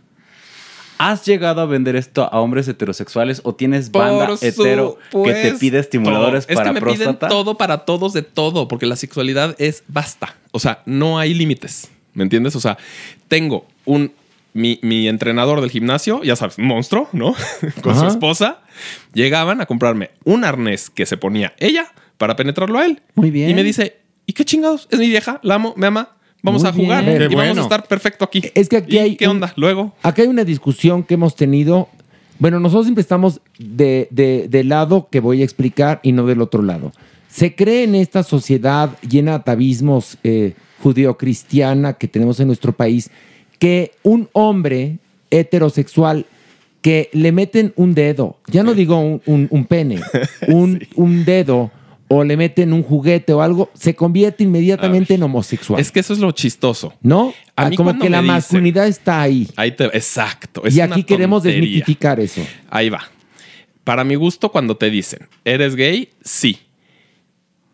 ¿Has llegado a vender esto a hombres heterosexuales o tienes banda hetero que te pide estimuladores es para que me próstata? piden todo para todos de todo, porque la sexualidad es basta. O sea, no hay límites. ¿Me entiendes? O sea, tengo un. Mi, mi entrenador del gimnasio, ya sabes, monstruo, ¿no? Con su esposa, llegaban a comprarme un arnés que se ponía ella para penetrarlo a él. Muy bien. Y me dice, ¿y qué chingados? Es mi vieja, la amo, me ama, vamos Muy a jugar bien. y Qué vamos bueno. a estar perfecto aquí. Es que aquí ¿Y hay ¿Qué un- onda? Luego. Acá hay una discusión que hemos tenido. Bueno, nosotros siempre estamos de, de- del lado que voy a explicar y no del otro lado. Se cree en esta sociedad llena de atavismos eh, judeocristiana que tenemos en nuestro país que un hombre heterosexual que le meten un dedo, ya no digo un, un- un pene, un, un dedo o le meten un juguete o algo, se convierte inmediatamente en homosexual. Es que eso es lo chistoso. ¿No? A mí Como que la dicen- masculinidad está ahí. Ahí te, exacto. es y aquí queremos tontería. desmitificar eso. Ahí va. Para mi gusto, cuando te dicen, ¿eres gay? Sí.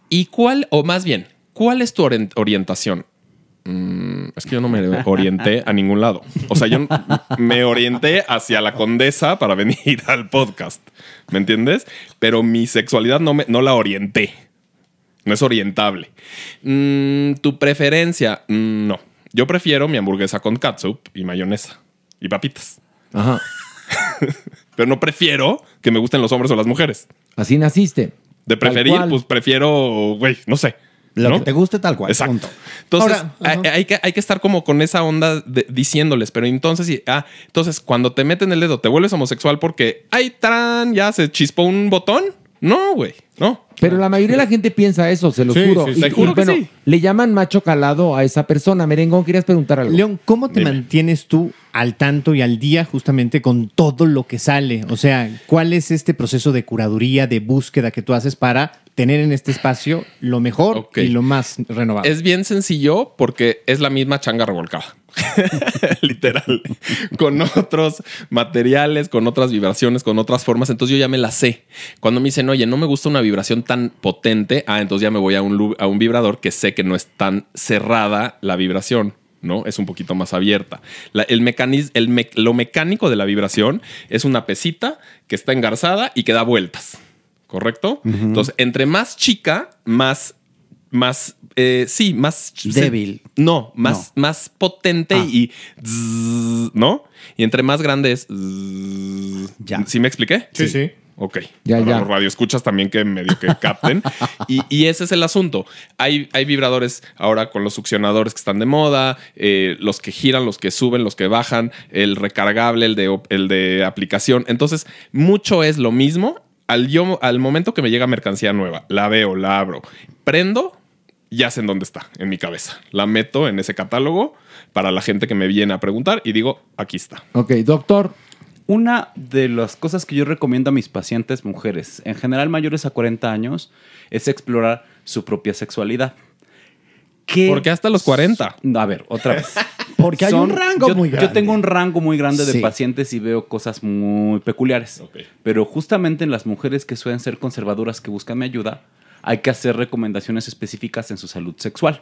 ¿Y cuál, o más bien, cuál es tu orien- orientación? Mm, es que yo no me orienté a ningún lado. O sea, yo me orienté hacia la condesa para venir al podcast. ¿Me entiendes? Pero mi sexualidad no, me, no la orienté. No es orientable. Mm, ¿Tu preferencia? Mm, no. Yo prefiero mi hamburguesa con catsup y mayonesa y papitas. Ajá. Pero no prefiero que me gusten los hombres o las mujeres. Así naciste. De preferir, pues prefiero, güey, no sé. Lo ¿no? que te guste tal cual. Exacto. punto. Entonces, Ahora, hay, que, hay que estar como con esa onda de- diciéndoles, pero entonces, y- ah, entonces cuando te meten el dedo, ¿te vuelves homosexual porque, ay, tran, ya se chispó un botón? No, güey, no. Pero la mayoría de la gente piensa eso, se lo Sí, juro. sí, Y- sí. Y, juro que bueno, sí. le llaman macho calado a esa persona. Merengón, querías preguntar algo. León, ¿cómo te Dime. mantienes tú al tanto y al día justamente con todo lo que sale? O sea, ¿cuál es este proceso de curaduría, de búsqueda que tú haces para tener en este espacio lo mejor y lo más renovado? Es bien sencillo porque es la misma changa revolcada. Literal. con otros materiales, con otras vibraciones, con otras formas. Entonces yo ya me la sé. Cuando me dicen, oye, no me gusta una vibración tan potente, ah, entonces ya me voy a un, a un vibrador que sé que no es tan cerrada la vibración. ¿no? Es un poquito más abierta. La- el el me- lo mecánico de la vibración es una pesita que está engarzada y que da vueltas. ¿Correcto? Entonces, entre más chica, más, más, eh, sí, más Débil. no, más, más potente Ah. y zzz, ¿no? Y entre más grande es zzz. Ya. ¿Sí me expliqué? Sí, sí. Ok. Ya, Para ya. los radioescuchas también que medio que capten. y, y ese es el asunto. Hay, hay vibradores ahora con los succionadores que están de moda, eh, los que giran, los que suben, los que bajan, el recargable, el de, el de aplicación. Entonces, mucho es lo mismo. Al, yo, al momento que me llega mercancía nueva, la veo, la abro, prendo, ya sé en dónde está, en mi cabeza. La meto en ese catálogo para la gente que me viene a preguntar y digo, aquí está. Ok, doctor. Una de las cosas que yo recomiendo a mis pacientes mujeres, en general mayores a 40 años, es explorar su propia sexualidad. ¿Qué- ¿Por qué hasta los 40? A ver, otra vez. Porque hay un rango yo, muy grande. Yo tengo un rango muy grande de Sí. pacientes y veo cosas muy peculiares. Pero justamente en las mujeres que suelen ser conservadoras que buscan mi ayuda, hay que hacer recomendaciones específicas en su salud sexual.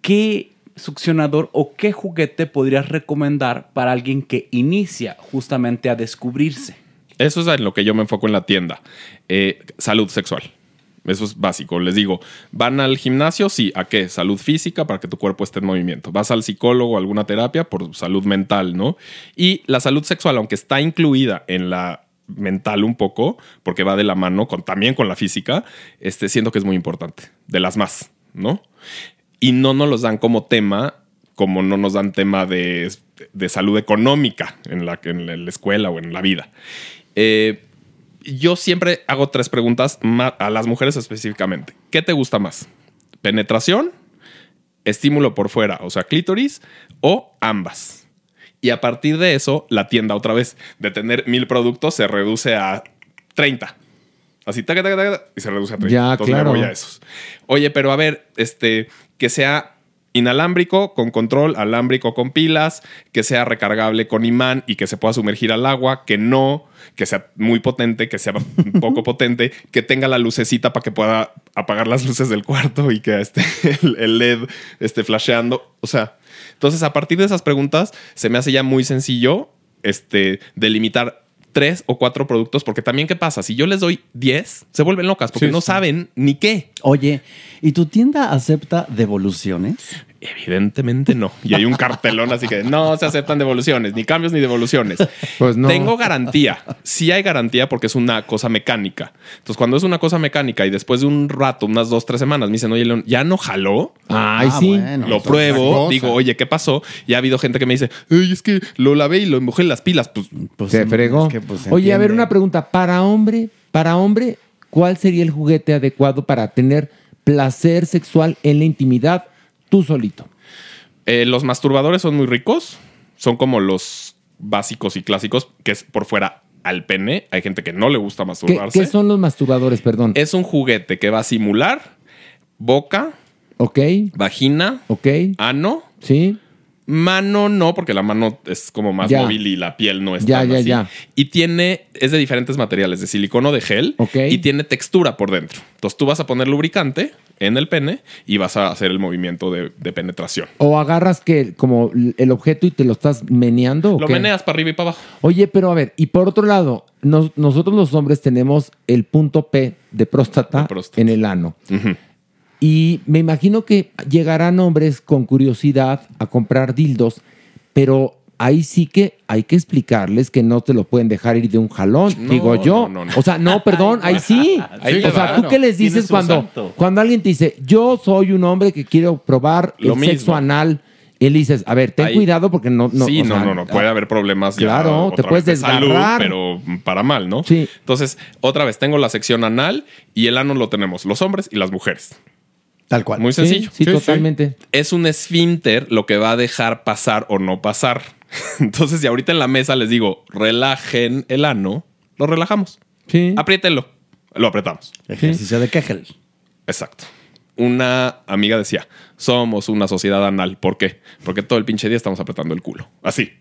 ¿Qué succionador o qué juguete podrías recomendar para alguien que inicia justamente a descubrirse? Eso es en lo que yo me enfoco en la tienda. Eh, salud sexual. Eso es básico. Les digo, ¿van al gimnasio? Sí. ¿A qué? Salud física para que tu cuerpo esté en movimiento. ¿Vas al psicólogo alguna terapia? Por salud mental, ¿no? Y la salud sexual, aunque está incluida en la mental un poco, porque va de la mano con, también con la física, este, siento que es muy importante. De las más, ¿no? Y no nos los dan como tema, como no nos dan tema de, de salud económica en la, en la escuela o en la vida. Eh, yo siempre hago tres preguntas a las mujeres específicamente. ¿Qué te gusta más? ¿Penetración? ¿Estímulo por fuera? O sea, clítoris o ambas. Y a partir de eso, la tienda otra vez, de tener mil productos, se reduce a 30. Así, taca, taca, taca, y se reduce a 30. Ya, Entonces claro. me voy a esos. Oye, pero a ver, este, que sea inalámbrico con control, alámbrico con pilas, que sea recargable con imán y que se pueda sumergir al agua, que no, que sea muy potente, que sea poco potente, que tenga la lucecita para que pueda apagar las luces del cuarto y que esté el, LED esté flasheando. O sea, entonces a partir de esas preguntas se me hace ya muy sencillo este, delimitar tres o cuatro productos, porque también qué pasa, si yo les doy 10, se vuelven locas porque Sí, no sí. saben ni qué. Oye, ¿y tu tienda acepta devoluciones? Evidentemente no. Y hay un cartelón así que no se aceptan devoluciones, ni cambios ni devoluciones. Pues no. Tengo garantía. Sí hay garantía porque es una cosa mecánica. Entonces, cuando es una cosa mecánica y después de un rato, unas dos, tres semanas, me dicen, oye, León, ¿ya no jaló? Ay, Ah, sí. bueno, lo pruebo. Digo, oye, ¿qué pasó? Y ha habido gente que me dice, Ay, es que lo lavé y lo mojé en las pilas. Pues, Se fregó. Oye, a ver, una pregunta. Para hombre, para hombre, ¿cuál sería el juguete adecuado para tener placer sexual en la intimidad tú solito? Eh, los masturbadores son muy ricos. Son como los básicos y clásicos, que es por fuera al pene. Hay gente que no le gusta ¿Qué, masturbarse. qué son los masturbadores, perdón? Es un juguete que va a simular boca, ok, vagina, ok, ano. Sí. Mano no, porque la mano es como más Ya. móvil y la piel no es Ya, tan ya, así. ya. Y tiene, es de diferentes materiales, de silicono de gel y tiene textura por dentro. Entonces tú vas a poner lubricante en el pene y vas a hacer el movimiento de, de penetración. ¿O agarras que como el objeto y te lo estás meneando? ¿o Lo qué? meneas para arriba y para abajo. Oye, pero a ver, y por otro lado, nos- nosotros los hombres tenemos el punto P de próstata, en el ano. Y me imagino que llegarán hombres con curiosidad a comprar dildos, pero ahí sí que hay que explicarles que no te lo pueden dejar ir de un jalón, No, digo yo. no, no, no. O sea, no, perdón, ahí sí. Ahí o sea. ¿tú qué les dices cuando, santo. cuando alguien te dice, yo soy un hombre que quiero probar Lo el mismo. sexo anal? Y le dices, a ver, ten Ahí- cuidado porque no... no sí, o no, sea, no, no. Puede haber problemas. ya Claro, te puedes salud, desgarrar. pero para mal, ¿no? Sí. Entonces, otra vez, tengo la sección anal y el ano lo tenemos los hombres y las mujeres. Tal cual. Muy Sí, sencillo. sí, totalmente. Es un esfínter lo que va a dejar pasar o no pasar. Entonces, si ahorita en la mesa les digo, relajen el ano, lo relajamos. Sí. Apriétenlo. Lo apretamos. Ejercicio de Kegel. Exacto. Una amiga decía, somos una sociedad anal. ¿Por qué? Porque todo el pinche día estamos apretando el culo. Así.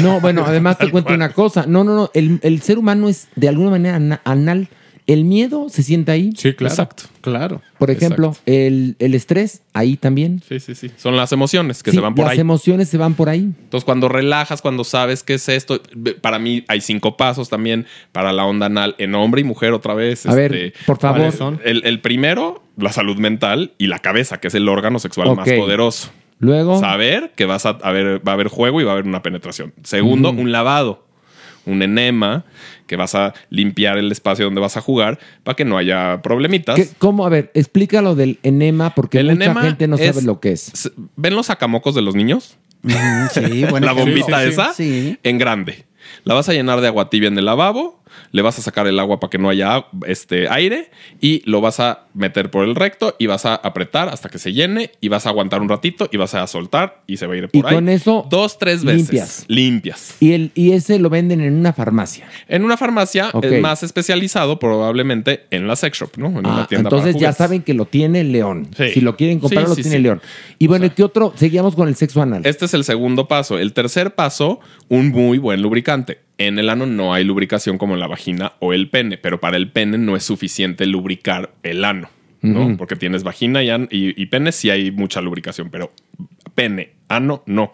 No, bueno, además te cuento una cosa. No, no, no. El, el ser humano es de alguna manera ana- anal. El miedo se siente ahí. Sí, claro. Exacto. Claro. Por ejemplo, el, el estrés, ahí también. Sí, sí, sí. Son las emociones que Sí, se van por las ahí. emociones se van por ahí. Entonces, cuando relajas, cuando sabes qué es esto, para mí hay cinco pasos también para la onda anal en hombre y mujer otra vez. A ver, por favor. El, el primero, la salud mental y la cabeza, que es el órgano sexual más poderoso. Luego. Saber que vas a, a ver, va a haber juego y va a haber una penetración. Segundo, Mm. un lavado, un enema, que vas a limpiar el espacio donde vas a jugar para que no haya problemitas. ¿Qué- ¿Cómo? A ver, explica lo del enema, porque El mucha enema gente no es- sabe lo que es. ¿Ven los sacamocos de los niños? Sí, bueno. la bombita sí, sí, esa sí. en grande. La vas a llenar de agua tibia en el lavabo, le vas a sacar el agua para que no haya este, aire y lo vas a meter por el recto y vas a apretar hasta que se llene y vas a aguantar un ratito y vas a soltar y se va a ir por Y ahí. con eso Dos, tres veces. limpias. Limpias. Y, el, y ese lo venden en una farmacia. En una farmacia es más especializado probablemente en la sex shop, ¿no? En una Ah, tienda para entonces ya saben que lo tiene León. Sí. Si lo quieren comprar, Sí, lo sí, tiene. León. Y bueno, ¿qué otro? Seguíamos con el sexo anal. Este es el segundo paso. El tercer paso, un muy buen lubricante. En el ano no hay lubricación como en la vagina o el pene, pero para el pene no es suficiente lubricar el ano, ¿no? Porque tienes vagina y, y- y pene, sí hay mucha lubricación, pero pene, ano, no.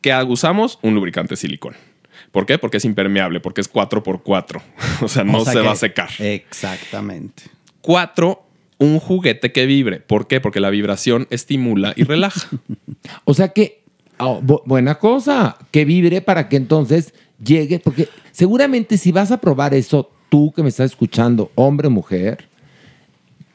¿Qué usamos? Un lubricante silicón. ¿Por qué? Porque es impermeable, porque es 4x4. o sea, no O sea se va a secar. Exactamente. Cuatro, un juguete que vibre. ¿Por qué? Porque la vibración estimula y relaja. O sea que, oh, bu- buena cosa, que vibre para que entonces llegue, porque seguramente si vas a probar eso, tú que me estás escuchando, hombre o mujer,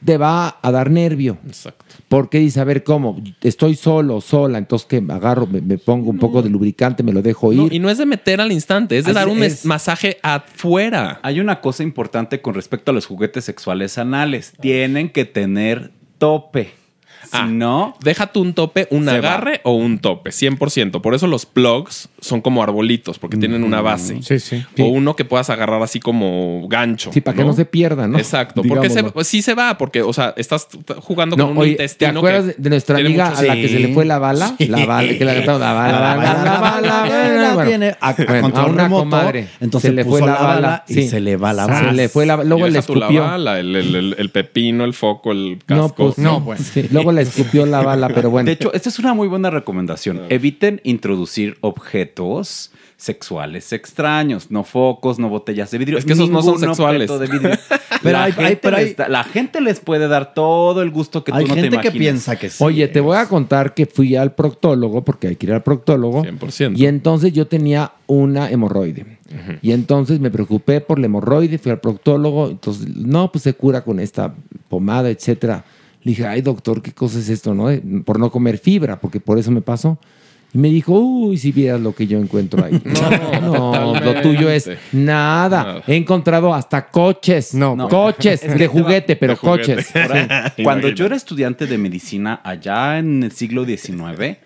te va a dar nervio. Exacto. Porque dice, a ver, ¿cómo? Estoy solo, sola, entonces que me agarro, me, me pongo un poco de lubricante, me lo dejo ir. No, y no es de meter al instante, es de Así dar un es. masaje afuera. Hay una cosa importante con respecto a los juguetes sexuales anales. Tienen que tener tope. Si no, Déjate un tope, un Se va. agarre o un tope, 100%. Por eso los plugs son como arbolitos, porque tienen una base. Sí, sí. O uno que puedas agarrar así como gancho. Sí, para que no se pierda, ¿no? Exacto. Porque se, Digámoslo. pues, sí se va, porque, o sea, estás jugando No, con un oye, intestino. ¿te acuerdas que de nuestra amiga mucho- a la que se le fue la bala? Sí. La bala, que la la bala, la bala, la bala, la bala, la bueno, tiene a, una comadre. entonces se le fue la la bala, y se le va la Se bala. le fue la luego le escupió. el, pepino, el foco, el No, casco. pues no, sí, luego le escupió la bala, pero bueno. De hecho, esta es una muy buena recomendación. Eviten introducir objetos sexuales extraños, no focos, no botellas de vidrio. Es que esos no son sexuales. de vidrio. Pero la, hay- hay- gente pero hay- da- la gente les puede dar todo el gusto que Hay tú no te gente que imaginas. piensa que sí. Oye, te voy a contar que fui al proctólogo, porque hay que ir al proctólogo. 100%. Y entonces yo tenía una hemorroide. Y entonces me preocupé por la hemorroide, fui al proctólogo. Entonces, no, pues se cura con esta pomada, etcétera. Le dije, ay, doctor, ¿qué cosa es esto, no? Eh, Por no comer fibra, porque por eso me pasó. Y me dijo, uy, si vieras lo que yo encuentro ahí. No, lo tuyo es nada. Nada. He encontrado hasta coches. No, No. Coches de juguete, pero De juguete. coches. Ahora, Cuando yo era estudiante de medicina allá en el siglo XIX,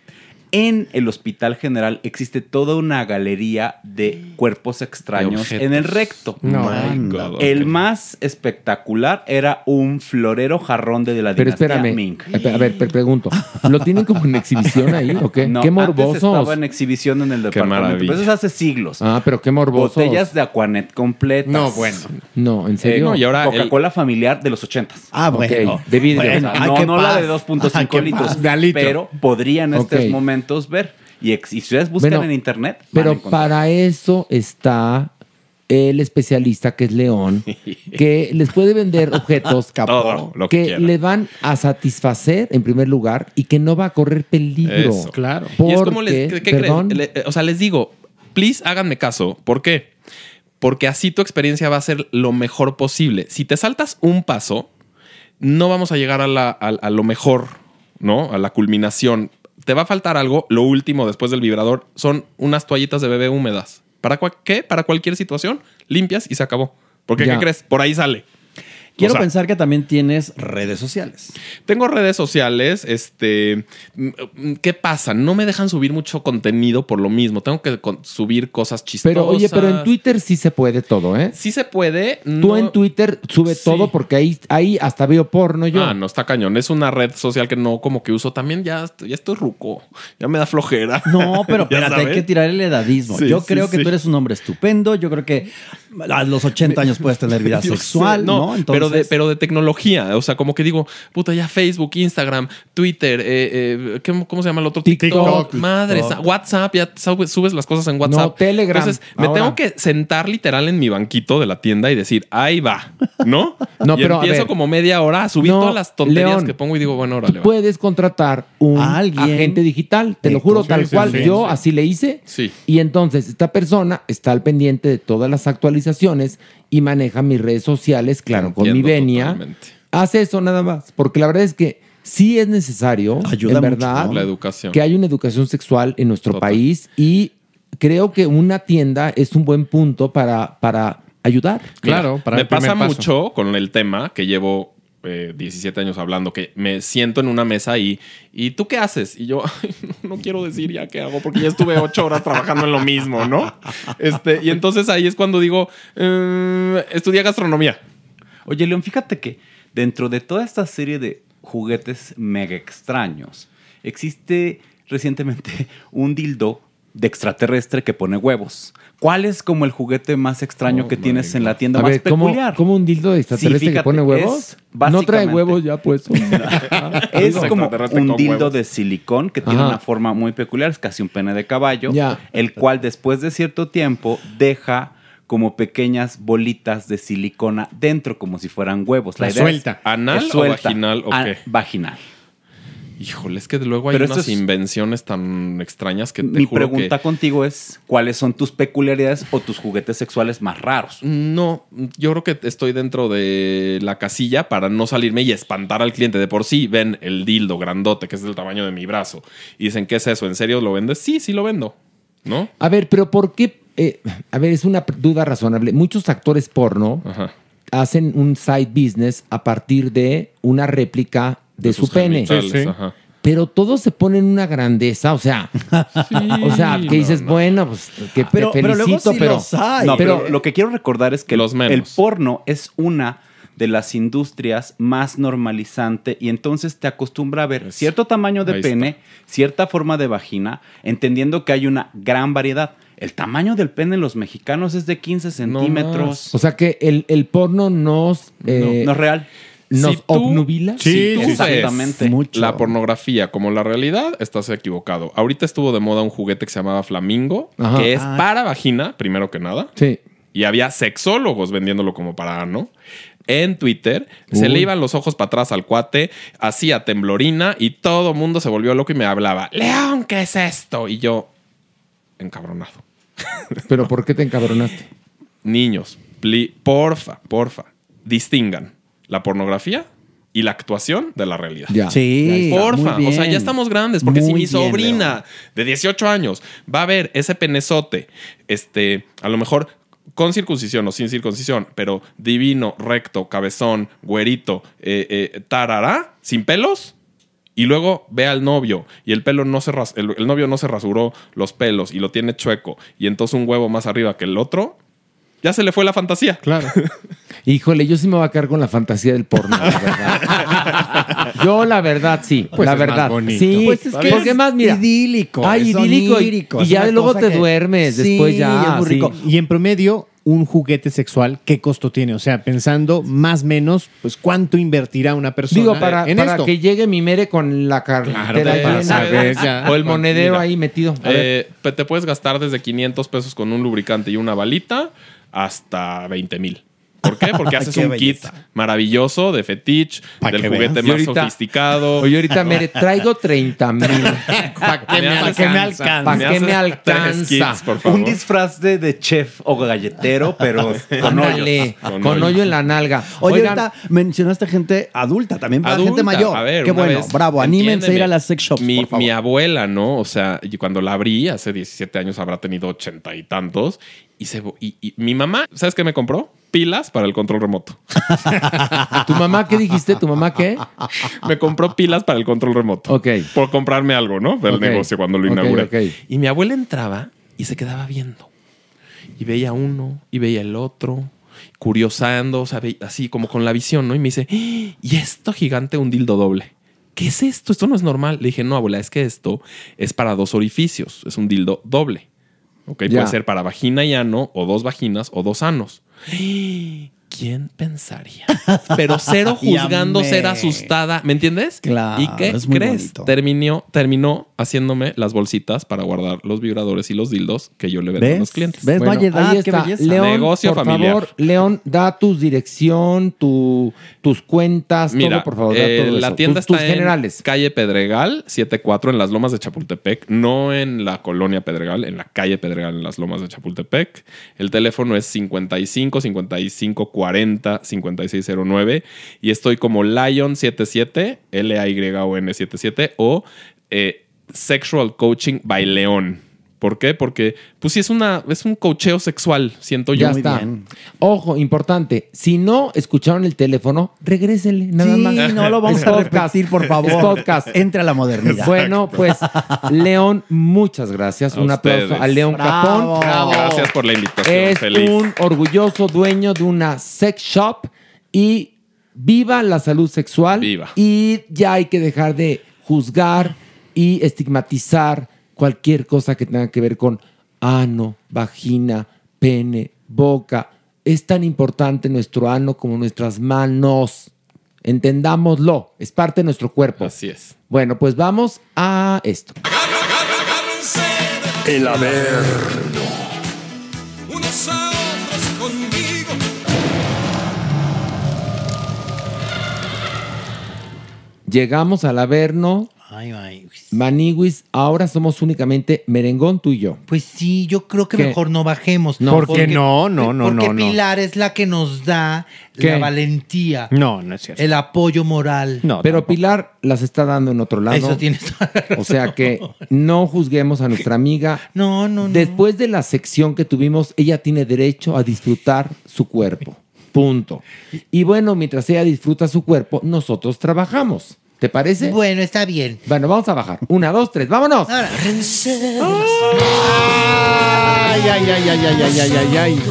en el Hospital General existe toda una galería de cuerpos extraños en el recto. No. My God, ok. El más espectacular era un florero jarrón de la Pero dinastía espérame, Ming. a ver, te pregunto, ¿lo tienen como en exhibición ahí o qué? No, qué antes morbosos. estaba en exhibición en el departamento. Pero eso es hace siglos. Ah, pero qué morbosos. Botellas de Aquanet completas. No, bueno. No, en Eh, serio. no, y ahora el- Coca-Cola familiar de los ochentas. Ah, bueno. De vidrio. O Bueno, sea, ay, no, no la de 2.5 Ay, qué litros. De litro. pero podrían en estos Ok. Ver. Y, si ustedes buscan Bueno, en internet, Pero para eso está el especialista que es León, que les puede vender objetos Todo lo que le van a satisfacer en primer lugar y que no va a correr peligro. Eso. Claro. Y es como Porque, les, ¿qué- qué crees? perdón, Le- o sea, les digo, please háganme caso. ¿Por qué? Porque así tu experiencia va a ser lo mejor posible. Si te saltas un paso, no vamos a llegar a, la- a- a lo mejor, ¿no? A la culminación. Te va a faltar algo. Lo último después del vibrador son unas toallitas de bebé húmedas. ¿Para qué? Para cualquier situación, limpias y se acabó. Porque, Ya. ¿qué crees? Por ahí sale. Quiero O sea, pensar que también tienes redes sociales. Tengo redes sociales, este, ¿qué pasa? No me dejan subir mucho contenido por lo mismo. Tengo que subir cosas chistosas. pero oye, pero en Twitter sí se puede todo, ¿eh? sí se puede. Tú no- en Twitter sube Sí. todo porque ahí, ahí hasta veo porno yo. Ah, no está cañón. Es una red social que no como que uso. También ya, estoy- ya estoy ruco. Ya me da flojera. No, pero espérate, hay que tirar el edadismo. Sí, Yo sí, creo que tú eres un hombre estupendo. Yo creo que a los 80 años puedes tener vida sexual, ¿no? pero, de, pero de tecnología. O sea, como que digo, puta, ya Facebook, Instagram, Twitter, eh, eh, ¿qué- ¿cómo se llama el otro? TikTok. Madre, TikTok. WhatsApp, ya subes, subes las cosas en WhatsApp. No, Telegram, Entonces, me ahora. tengo que sentar literal en mi banquito de la tienda y decir, ahí va, ¿no? No, y pero, a empiezo ver. como media hora a subir No, todas las tonterías que pongo y digo, bueno, órale, va. Puedes contratar un A alguien. agente digital, te lo juro, tal sí, cual. sí, Yo sí. así le hice. Sí. Y entonces esta persona está al pendiente de todas las actualizaciones y maneja mis redes sociales, claro, con mi venia. totalmente. Hace eso nada más, porque la verdad es que sí es necesario, Ayuda en mucho, verdad, ¿no? La educación. que hay una educación sexual en nuestro Total. país y creo que una tienda es un buen punto para, para ayudar. Mira, me pasa mucho con el tema que llevo eh, 17 años hablando, que me siento en una mesa y, ¿y tú qué haces? Y yo, "Ay, no, no quiero decir ya qué hago porque ya estuve ocho horas trabajando en lo mismo, ¿no? Este, y entonces ahí es cuando digo, eh, estudié gastronomía. Oye, León, fíjate que dentro de toda esta serie de juguetes mega extraños, existe recientemente un dildo de extraterrestre que pone huevos. ¿Cuál es como el juguete más extraño que tienes en la tienda A más ver, ¿cómo, peculiar? cómo un dildo de extraterrestre Sí, que pone huevos? es no trae huevos ya puestos. Es como un dildo huevos. de silicón que tiene Ajá. una forma muy peculiar, es casi un pene de caballo, Ya. el cual después de cierto tiempo deja como pequeñas bolitas de silicona dentro como si fueran huevos. La, La idea es- suelta. ¿Anal es o vaginal o Ah, qué? Vaginal. Híjole, es que luego hay Pero unas es- invenciones tan extrañas que te Mi juro pregunta que... contigo es, ¿cuáles son tus peculiaridades o tus juguetes sexuales más raros? No, yo creo que estoy dentro de la casilla para no salirme y espantar al cliente. De por sí ven el dildo grandote, que es del tamaño de mi brazo, y dicen, ¿qué es eso? ¿En serio lo vendes? Sí, sí lo vendo. ¿No? A ver, pero ¿por qué? Eh, a ver, es una duda razonable. Muchos actores porno Ajá. hacen un side business a partir de una réplica de, su pene. Sí, sí. ajá. Pero todos se ponen una grandeza, o sea, o sea, que no, dices, no. bueno, pues que Pero- te pero luego sí pero, los hay. No, pero, pero- lo que quiero recordar es que el, Los menos. el porno es una de las industrias más normalizante y entonces te acostumbra a ver cierto tamaño de pene, cierta forma de vagina, entendiendo que hay una gran variedad. El tamaño del pene en los mexicanos es de 15 centímetros. o sea que el, el porno nos, eh, no es real. Nos Si tú- obnubila. Sí, Si tú ves exactamente. Mucho. La pornografía como la realidad, estás equivocado. Ahorita estuvo de moda un juguete que se llamaba Flamingo, Ajá. que es Ah. para vagina, primero que nada. Sí. Y había sexólogos vendiéndolo como para ano. En Twitter se le iban los ojos para atrás al cuate, hacía temblorina y todo mundo se volvió loco y me hablaba, León, ¿qué es esto? Y yo, encabronado. Pero ¿por qué te encabronaste? Niños, pli- porfa, porfa, distingan la pornografía y la actuación de la realidad. Ya. Sí. Porfa, muy o sea, ya estamos grandes, porque si mi bien, sobrina de 18 años va a ver ese penezote, este, a lo mejor con circuncisión o sin circuncisión, pero divino, recto, cabezón, güerito, eh, eh, tarará, sin pelos, y luego ve al novio y el pelo no se ras- el, el novio no se rasuró los pelos y lo tiene chueco y entonces un huevo más arriba que el otro, ya se le fue la fantasía. Claro. Híjole, yo sí me voy a quedar con la fantasía del porno, la verdad. yo, la verdad, sí. Pues la es más verdad. bonito. Sí, Pues es que porque es más, mira. idílico, Ay, es idílico. y- Y, ya luego te que- duermes. Sí, después ya. es muy sí. Y en promedio, un juguete sexual, ¿qué costo tiene? O sea, pensando más o menos, pues cuánto invertirá una persona Digo, para, en para esto. que llegue mi mere con la cartera Claro, saber ya. O el monedero Mira, ahí metido. Eh, te puedes gastar desde 500 pesos con un lubricante y una balita hasta 20 mil. ¿Por qué? Porque haces Qué un kit maravilloso de fetich, Pa' del que juguete veas. Más ahorita- sofisticado. Oye, ahorita mere, traigo 30 mil. ¿Para qué me que me alcanza? ¿Para qué haces me tres alcanza? kits, por favor. Un disfraz de, de chef o galletero, pero con Ándale, hoyos. Con con, hoyos. hoyo en la nalga. Oye, Oigan, ahorita mencionaste gente adulta, también para Adulta. gente mayor. A ver, Qué bueno, vez, bravo, anímense a ir a las sex shops, Mi, por favor. mi abuela, ¿no? O sea, y cuando la abrí hace 17 años habrá tenido ochenta y tantos. Y, se, y, y mi mamá, ¿sabes qué me compró? Pilas para el control remoto. ¿tu mamá qué dijiste? ¿Tu mamá qué? me compró pilas para el control remoto. Ok. Por comprarme algo, ¿no? Del Ok. negocio cuando lo inauguré. ok. Y mi abuela entraba y se quedaba viendo. Y veía uno y veía el otro, curiosando, o sea, así como con la visión, ¿no? Y me dice, "¡Ah! ¿y esto gigante un dildo doble? ¿Qué es esto? Esto no es normal. Le dije, no, abuela, es que esto es para dos orificios. Es un dildo doble. Ok, puede ser para vagina y ano, o dos vaginas, o dos anos. 嘿 ¿Quién pensaría? Pero cero juzgando, ser asustada. ¿Me entiendes? Claro, ¿Y qué es muy crees? Terminó, terminó haciéndome las bolsitas para guardar los vibradores y los dildos que yo le vendo a los clientes. ¿Ves? no hay edad, ahí está. León, Negocio por familiar. favor, León, da tu dirección, tu, tus cuentas, Mira, todo, por favor. da eh, todo la eso. tienda tus, tus está en generales. calle Pedregal, 74 en las Lomas de Chapultepec, no en la colonia Pedregal, en la calle Pedregal en las Lomas de Chapultepec. El teléfono es 55 55 40 5609 y estoy como Lion77, L A Y O N 77 o eh, Sexual Coaching by León ¿Por qué? Porque, pues sí, es, una, es un cocheo sexual, siento yo. Ya está. Ojo, importante. Si no escucharon el teléfono, regrésenle. Nada Sí, más. no lo vamos Es a podcast. repetir, por favor. Es podcast. Entre a la modernidad. Bueno, pues, León, muchas gracias. A un aplauso a León Bravo. Capón. Gracias por la invitación. Es Feliz. un orgulloso dueño de una sex shop y viva la salud sexual. Viva. Y ya hay que dejar de juzgar y estigmatizar cualquier cosa que tenga que ver con ano, vagina, pene, boca. Es tan importante nuestro ano como nuestras manos. Entendámoslo, es parte de nuestro cuerpo. Así es. Bueno, pues vamos a esto. El Averno. unos a otros conmigo. Llegamos al Averno. Ay, ay. Maniwis, ahora somos únicamente merengón tú y yo. Pues sí, yo creo que ¿Qué? mejor no bajemos. No. ¿Por Porque- qué no? No, no, Porque no, no. Pilar es la que nos da ¿Qué? la valentía, No, no es cierto. el apoyo moral. No, Pero tampoco. Pilar las está dando en otro lado. Eso tienes toda la razón. O sea que no juzguemos a nuestra amiga. No, no, no. Después de la sección que tuvimos, ella tiene derecho a disfrutar su cuerpo. Punto. Y bueno, mientras ella disfruta su cuerpo, nosotros trabajamos. ¿Te parece? Bueno, está bien. Bueno, vamos a bajar. Una, dos, tres, vámonos. Ahora, Ay, ay, ay, ay, ay, ay, ay, ay, ay.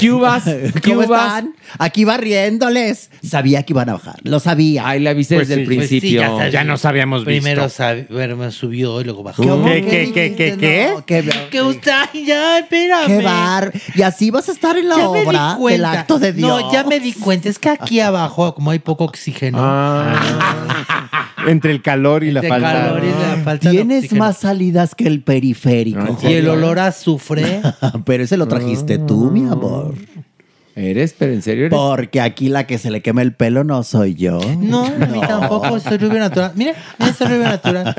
Cubas, ¿Cómo Cubas. están? Aquí barriéndoles. Sabía que iban a bajar. Lo sabía. Ay, le avisé Pues desde el sí, pues sí, principio. ya sabía. Ya nos habíamos visto. primero bueno, me subió y luego bajó. ¿Cómo ¿Qué, que qué, qué, dijiste? qué, No, qué, Que usted, ay, ya, espérame. qué bar. Y así vas a estar en la Ya me di obra cuenta. del acto de Dios. No, ya me di cuenta. Es que aquí abajo, como hay poco oxígeno. Ah, Entre el calor y la falta. calor y la falta de Tienes oxígeno. más salidas que el periférico. Y el olor a azufre. Pero ese lo trajiste tú, mi amor. ¿Eres? ¿Pero en serio eres? Porque aquí la que se le quema el pelo no soy yo. No, a mí tampoco. Soy rubio natural. Mira, mira, soy rubio natural.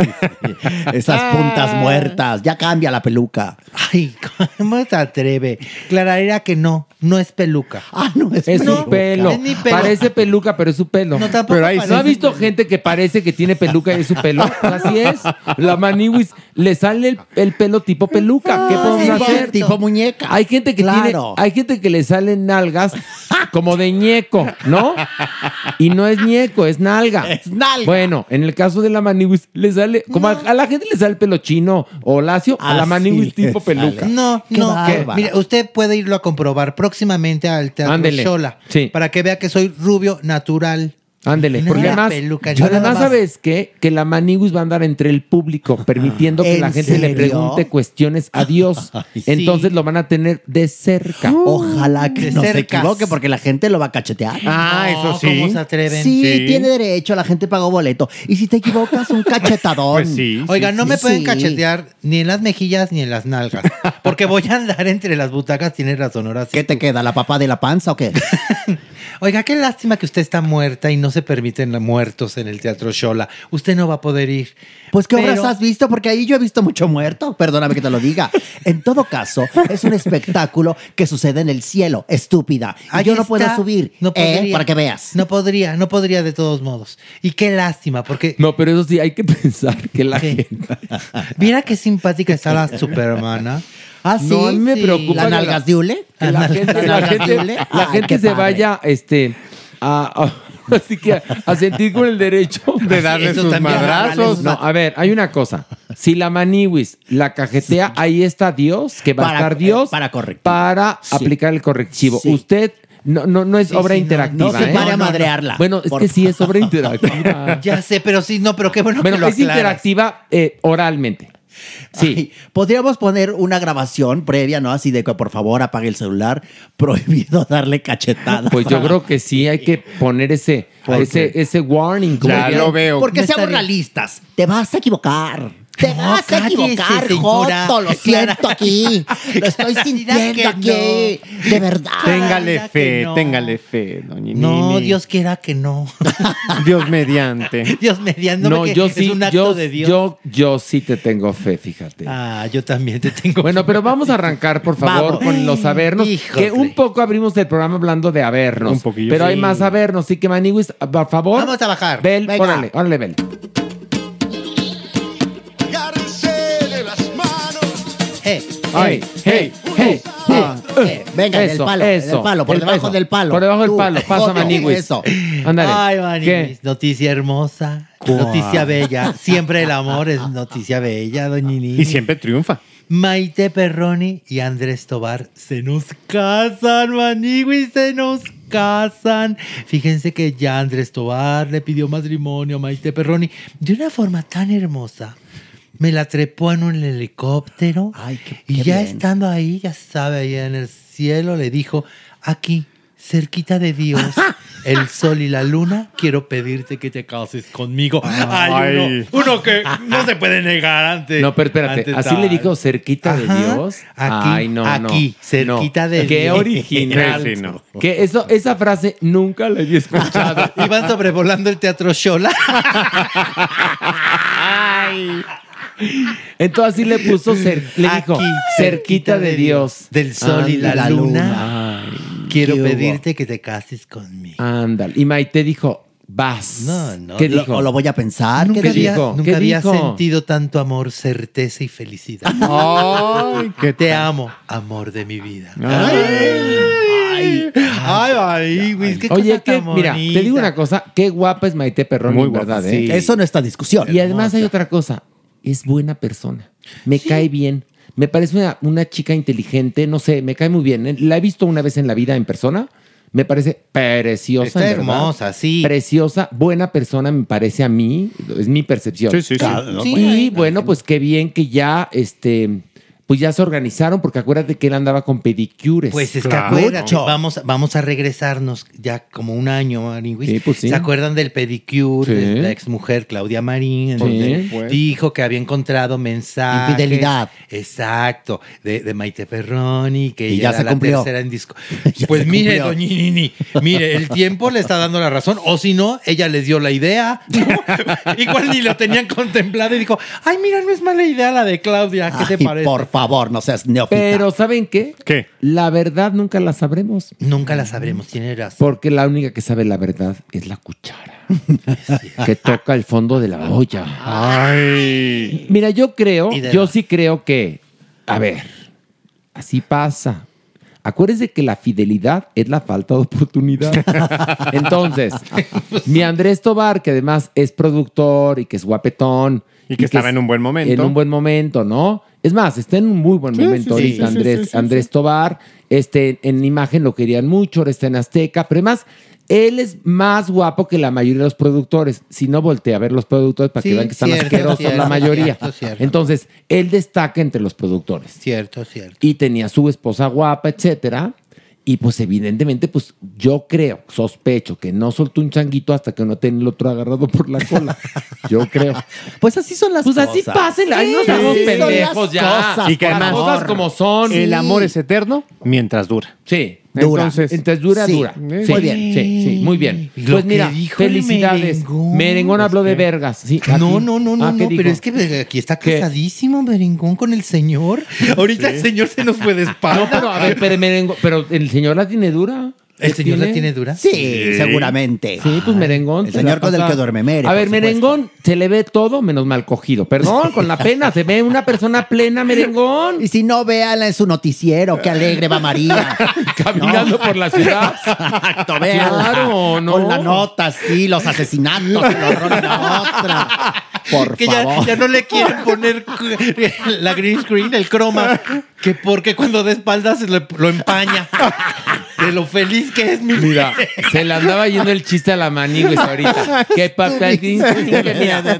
Esas puntas muertas. Ya cambia la peluca. Ay, ¿cómo se atreve? Clararía que no, no es peluca. Ah, no es, Es peluca. su pelo. es mi pelo. Parece peluca, pero es su pelo. No, tampoco Pero ahí ¿No ha visto gente que parece que tiene peluca y es su pelo? Así es. La maniwis le sale el, el pelo tipo peluca. ¿Qué podemos tipo, hacer? tipo muñeca. Hay gente que Claro. tiene, hay gente que le salen nalgas como de ñeco, ¿no? Y no es ñeco, es nalga. Es nalga. Bueno, en el caso de la maniwis le sale, como a, a la gente le sale el pelo chino o lacio, a la Así maniwis tipo sale. peluca. No, Qué no. Mire, usted puede irlo a comprobar próximamente al Teatro Ándele. Shola. Sí. Para que vea que soy rubio natural. Ándele, porque de además, peluca, yo además más. sabes qué? que la manigus va a andar entre el público, permitiendo que ¿En la gente le pregunte cuestiones a Dios. Ay, sí. Entonces lo van a tener de cerca. Ojalá que De no se equivoque porque la gente lo va a cachetear. Ah, No, eso sí. ¿Cómo se atreven? Sí, Sí. tiene derecho, la gente pagó boleto. Y si te equivocas, un cachetadón. Pues sí. Oiga, no me sí, pueden cachetear ni en las mejillas ni en las nalgas. Porque voy a andar entre las butacas, tiene razón, ahora sí. ¿Qué te queda? ¿La papá de la panza o qué? Oiga, qué lástima que usted está muerta y no se permiten muertos en el Teatro Shola. Usted no va a poder ir. Pues, ¿qué Pero- obras has visto? Porque ahí yo he visto mucho muerto. Perdóname que te lo diga. En todo caso, es un espectáculo que sucede en el cielo. Estúpida. Y Ahí yo no está. puedo subir. No ¿eh? podría. Para que veas. No podría, no podría de todos modos. Y qué lástima, porque No, pero eso sí, hay que pensar que la ¿Qué? gente... mira qué simpática está la supermana. Ah, sí. No, a mí me Sí. preocupa ¿La que la- nalgas de hule? que la gente, la gente- de hule? la Ay, gente qué se padre. vaya este, a, a- así que a, a sentir con el derecho De darle Eso sus madrazos. No, a ver, hay una cosa. Si la maniwis la cajetea, ahí está Dios, que va Para- a estar Dios para para Sí. aplicar el correctivo. Sí. Usted no, no, no es Sí, obra sí, interactiva. No se ¿eh? pare a madrearla. Bueno, es Por que sí es obra interactiva. Ya sé, pero sí, no, pero qué bueno, bueno, que lo es aclaras. interactiva eh, oralmente. Sí. Ay, Podríamos poner una grabación previa, ¿no? Así de que por favor apague el celular. Prohibido darle cachetadas. Pues yo creo que sí hay que poner ese, ese, ese warning. Ya lo veo. Porque seamos estaría- realistas. Te vas a equivocar. Te No, vas a equivocar. Joto. Lo siento aquí. Lo estoy sintiendo que aquí. De verdad. Téngale fe, no. téngale fe, doña No, Nini. Dios quiera que no. Dios mediante. Dios mediante. No, yo sí, Es un acto yo, de Dios. yo, yo sí te tengo fe, fíjate. Ah, yo también te tengo. Bueno, pero vamos a arrancar, por favor, Vamos. con los avernos. Híjole. Que un poco abrimos el programa hablando de avernos. Un poquillo, Pero hay sí. más avernos. Así que, Maniwis, por favor. Vamos a bajar. Bel, órale, órale, Bel. Hey, Ay, hey, hey, Ah, eh, venga, del Eso, palo, eso. del palo, por debajo del palo. Por debajo del palo. Pasa, Maniguis. Eso. Ándale. Ay, Maniguis, ¿Qué? noticia hermosa, ¿Cuál? noticia bella. Siempre el amor es noticia bella, doñini. Y siempre triunfa. Maite Perroni y Andrés Tobar se nos casan, Maniguis, se nos casan. Fíjense que ya Andrés Tobar le pidió matrimonio a Maite Perroni de una forma tan hermosa. Me la trepó en un helicóptero Ay, qué- y qué ya bien. estando ahí, ya sabe, ahí en el cielo, le dijo, aquí, cerquita de Dios, el sol y la luna, quiero pedirte que te cases conmigo. Ay, uno, Ay. uno que no se puede negar ante No, pero espérate, así tal. le dijo cerquita de Dios. aquí, Ay, no, no. aquí, cerquita No. de Qué Dios. original. Sí, sí, no. Que eso, esa frase nunca la había escuchado. Iban sobrevolando el teatro Shola. Entonces así le puso, cer- le dijo, Aquí, cerquita de Dios. Del sol y la, la luna. Quiero ¿Qué hubo? pedirte que te cases conmigo. Ándale. Y Maite dijo, vas. No, no. ¿Qué Lo- dijo? o lo voy a pensar. Nunca ¿qué había, dijo? nunca ¿Qué había dijo? sentido tanto amor, certeza y felicidad. Ay, qué Te amo, amor de mi vida. Ay, Ay, ay, güey, qué Oye, cosa que, tan mira, te digo una cosa, qué guapa es Maite Perroni, Muy en guapa, verdad, sí. ¿eh? Eso no está en discusión. Y además hay otra cosa, es buena persona, me cae bien, me parece una, una chica inteligente, no sé, me cae muy bien. La he visto una vez en la vida en persona, me parece preciosa. Está hermosa, sí. Preciosa, buena persona me parece a mí, es mi percepción. Sí, sí, sí. Claro, ¿no? Y bueno, pues qué bien que ya, este, pues ya se organizaron, porque acuérdate que él andaba con pedicures. Pues es Claro. que acuérdate, vamos, vamos a regresarnos ya como un año, Marín. Sí, pues sí. ¿Se acuerdan del pedicure Sí. de la exmujer Claudia Marín? en Sí. donde Pues. Dijo que había encontrado mensajes. Infidelidad. Exacto, de, de Maite Perroni, que Y ella ya era se la cumplió. tercera en disco. Pues mire, doñinini, mire, el tiempo le está dando la razón, o si no, ella les dio la idea. ¿no? Igual ni lo tenían contemplado y dijo, ay, mira, no es mala idea la de Claudia, ¿qué te parece? Por favor, no seas neófita. Pero ¿saben qué? ¿Qué? La verdad nunca la sabremos. Nunca la sabremos, tiene razón. Porque la única que sabe la verdad es la cuchara. que toca el fondo de la olla. Ay. Mira, yo creo, yo la- sí creo que, a ver, así pasa. Acuérdense que la fidelidad es la falta de oportunidad. Entonces, mi Andrés Tobar, que además es productor y que es guapetón. Y que estaba es- en un buen momento. En un buen momento, ¿no? Es más, está en un muy buen Sí, momento sí, ahorita sí, Andrés, sí, sí, sí, Andrés. Tobar. Este, en imagen lo querían mucho, ahora está en Azteca, pero además, él es más guapo que la mayoría de los productores. Si no, voltea a ver los productores para Sí, que vean que están cierto, asquerosos cierto, la mayoría. cierto, cierto. Entonces, él destaca entre los productores Cierto, cierto. y tenía su esposa guapa, etcétera. Y pues evidentemente, pues yo creo, sospecho que no soltó un changuito hasta que no tenía el otro agarrado por la cola. Yo creo. Pues así son las Pues cosas. así pasen, ahí pendejos ya. cosas, Y que además-. Cosas como son. El amor es eterno mientras dura. Sí. Dura. Entonces, Entonces dura, Sí. dura. Muy Sí, bien. Sí, sí, muy bien. Lo Pues mira, felicidades. merengón, Merengón habló de vergas. Sí, aquí. No, no, no, no, Ah, ¿qué no, dijo? pero es que aquí está ¿Qué? casadísimo Merengón con el señor. Ahorita el señor se nos fue de espalda. No, pero a ver, pero, merengón, pero el señor la tiene dura. ¿El ¿Qué señor la tiene dura? Sí, seguramente. Sí, pues merengón. El se señor con el que duerme mere, A ver, supuesto. merengón, se le ve todo menos mal cogido. Perdón, con la pena, se ve una persona plena, merengón. Y si no, véanla en su noticiero. Qué alegre va María. Caminando por la ciudad. Exacto, véanla. Claro, ¿no? Con la nota, sí, los asesinatos, el horror en la otra. Por que ya, favor. ya no le quieren poner la green screen, el croma, que porque cuando de espaldas se lo, lo empaña. De lo feliz que es mi Mira, se le andaba yendo el chiste a la manigües ahorita. Qué papel.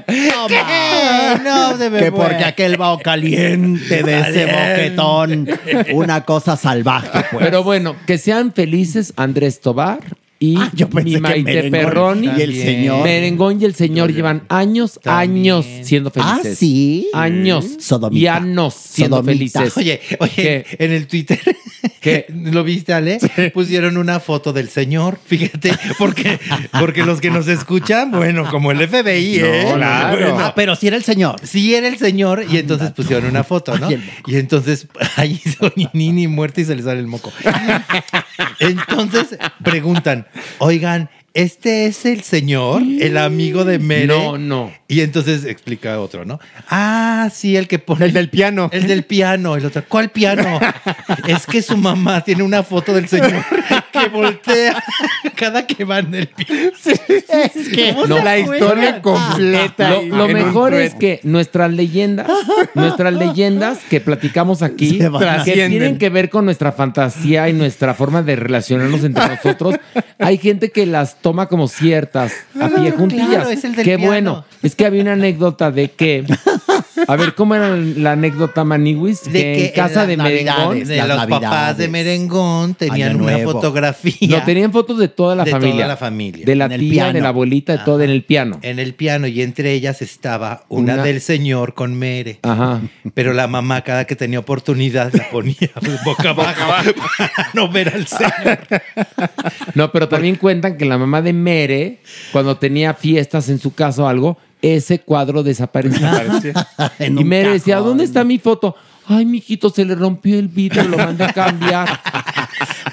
Toma. No, de Que verdad. porque aquel bao caliente de ese boquetón. Una cosa salvaje, pues. Pero bueno, que sean felices Andrés Tobar y Ah, yo pensé mi que Maite Merengón Perroni. y el señor. Merengón y el señor llevan años, También. años siendo Ah, felices. sí. Años. Sodomita. Y años siendo Sodomita. felices. Oye, oye, ¿Qué? en el Twitter, ¿Qué? ¿lo viste, Ale? Pusieron una foto del señor, fíjate, porque, porque los que nos escuchan, bueno, como el FBI, ¿eh? claro. Bueno, Ah, pero si era el señor. Sí era el señor y entonces pusieron una foto, ¿no? Ay. Y entonces ahí Nini muerta y se le sale el moco. Entonces preguntan, oigan, este es el señor, el amigo de Mere. No, no. Y entonces explica otro, ¿no? Ah, sí, el que pone. El del piano. El del piano. El otro, ¿cuál piano? es que su mamá tiene una foto del señor que voltea cada que va en el piano. Es que No, la historia completa. Lo, lo mejor es que nuestras leyendas, nuestras leyendas que platicamos aquí, que tienen que ver con nuestra fantasía y nuestra forma de relacionarnos entre nosotros, hay gente que las toma como ciertas, a pie juntillas. claro, es el del Qué piano. bueno. Es que había una anécdota de que. A ver, ¿cómo era la anécdota, Maniwis? De que en casa de Merengón. de los papás de Merengón tenían Año una Nuevo. fotografía. No, tenían fotos de toda la de familia. toda la familia. De la tía, piano. de la abuelita, de todo en el piano. En el piano y entre ellas estaba una, Una- del señor con Mere. Ajá. Pero la mamá cada que tenía oportunidad la ponía boca abajo para no ver al señor. No, pero también cuentan que la mamá de Mere, cuando tenía fiestas en su casa o algo, ese cuadro desaparecía. En y Mere decía. ¿dónde está mi foto? Ay, mijito, se le rompió el vidrio, lo mandé a cambiar.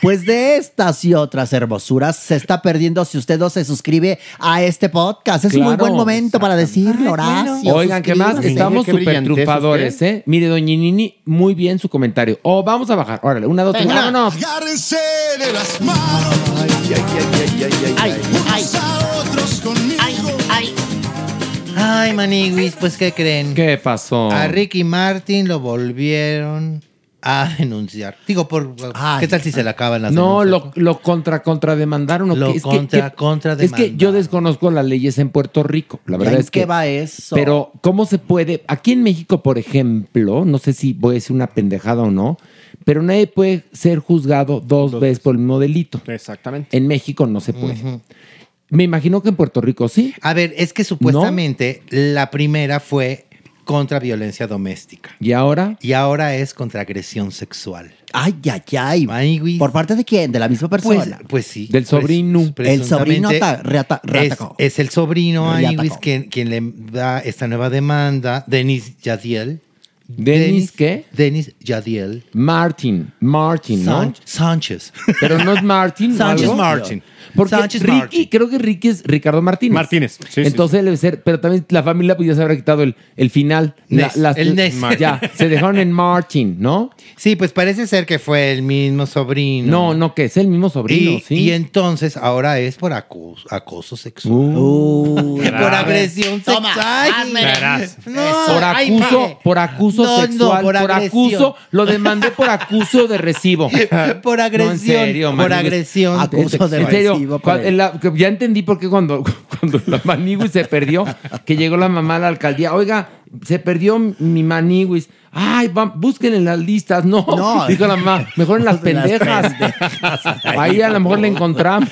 Pues de estas y otras hermosuras se está perdiendo si usted no se suscribe a este podcast. Es un muy buen momento para decirlo, Horacio. Oigan, ¿qué más? suscríbase. Estamos súper triunfadores, ¿eh? Mire, doña Nini, muy bien su comentario. Oh, vamos a bajar. Órale, una, dos, tres, Venga. vámonos. Agárrense de las manos. Unos a otros conmigo. Ay, Maniguis, pues ¿qué creen? ¿Qué pasó? A Ricky Martin lo volvieron a denunciar. Digo, por ¿qué tal si se le acaban las No, denuncias? lo, lo contra contrademandaron. ¿o Lo qué? Es que- contra- que- contrademandaron. Es que yo desconozco las leyes en Puerto Rico. La verdad ¿En es que. qué va eso? Pero, ¿cómo se puede? Aquí en México, por ejemplo, no sé si voy a decir una pendejada o no, pero nadie puede ser juzgado dos, veces por el mismo delito. Exactamente. En México no se puede. Me imagino que en Puerto Rico sí. A ver, es que supuestamente la primera fue contra violencia doméstica. ¿Y ahora? Y ahora es contra agresión sexual. Ay, ay, ay. ¿Por parte de quién? ¿De la misma Pues, persona? pues sí. Del sobrino. El sobrino ta- reata- es, reatacó. es el sobrino a Reatacó. Iwis quien, quien le da esta nueva demanda, Denis Yadiel. ¿Denis qué? Denis Yadiel. Martin. Martin, ¿no? San- Sánchez. Pero no es Martin. Sánchez algo? Martin. Porque Sánchez Ricky, Martin. creo que Ricky es Ricardo Martínez. Martínez, sí, sí, Entonces debe ser, pero también la familia pues ya se habrá quitado el, el final. La- las- el Nes. Ya, se dejaron en Martin, ¿no? Sí, pues parece ser que fue el mismo sobrino. No, no, que es el mismo sobrino, y, sí. y entonces ahora es por acos- acoso sexual. Uh. Por agresión Toma, sexual. hazme. No, por acuso, por acuso No, no, sexual, por por, acuso, lo demandé por acuso de recibo. por agresión. No, en serio, por agresión. Acuso de En serio, recibo la- que ya entendí por qué cuando, cuando la maniguis se perdió, que llegó la mamá a la alcaldía, oiga, se perdió mi maniguis. Ay, va- busquen en las listas. No, No. dijo la mamá, mejor en las En las pendejas. Ahí a lo mejor le encontramos.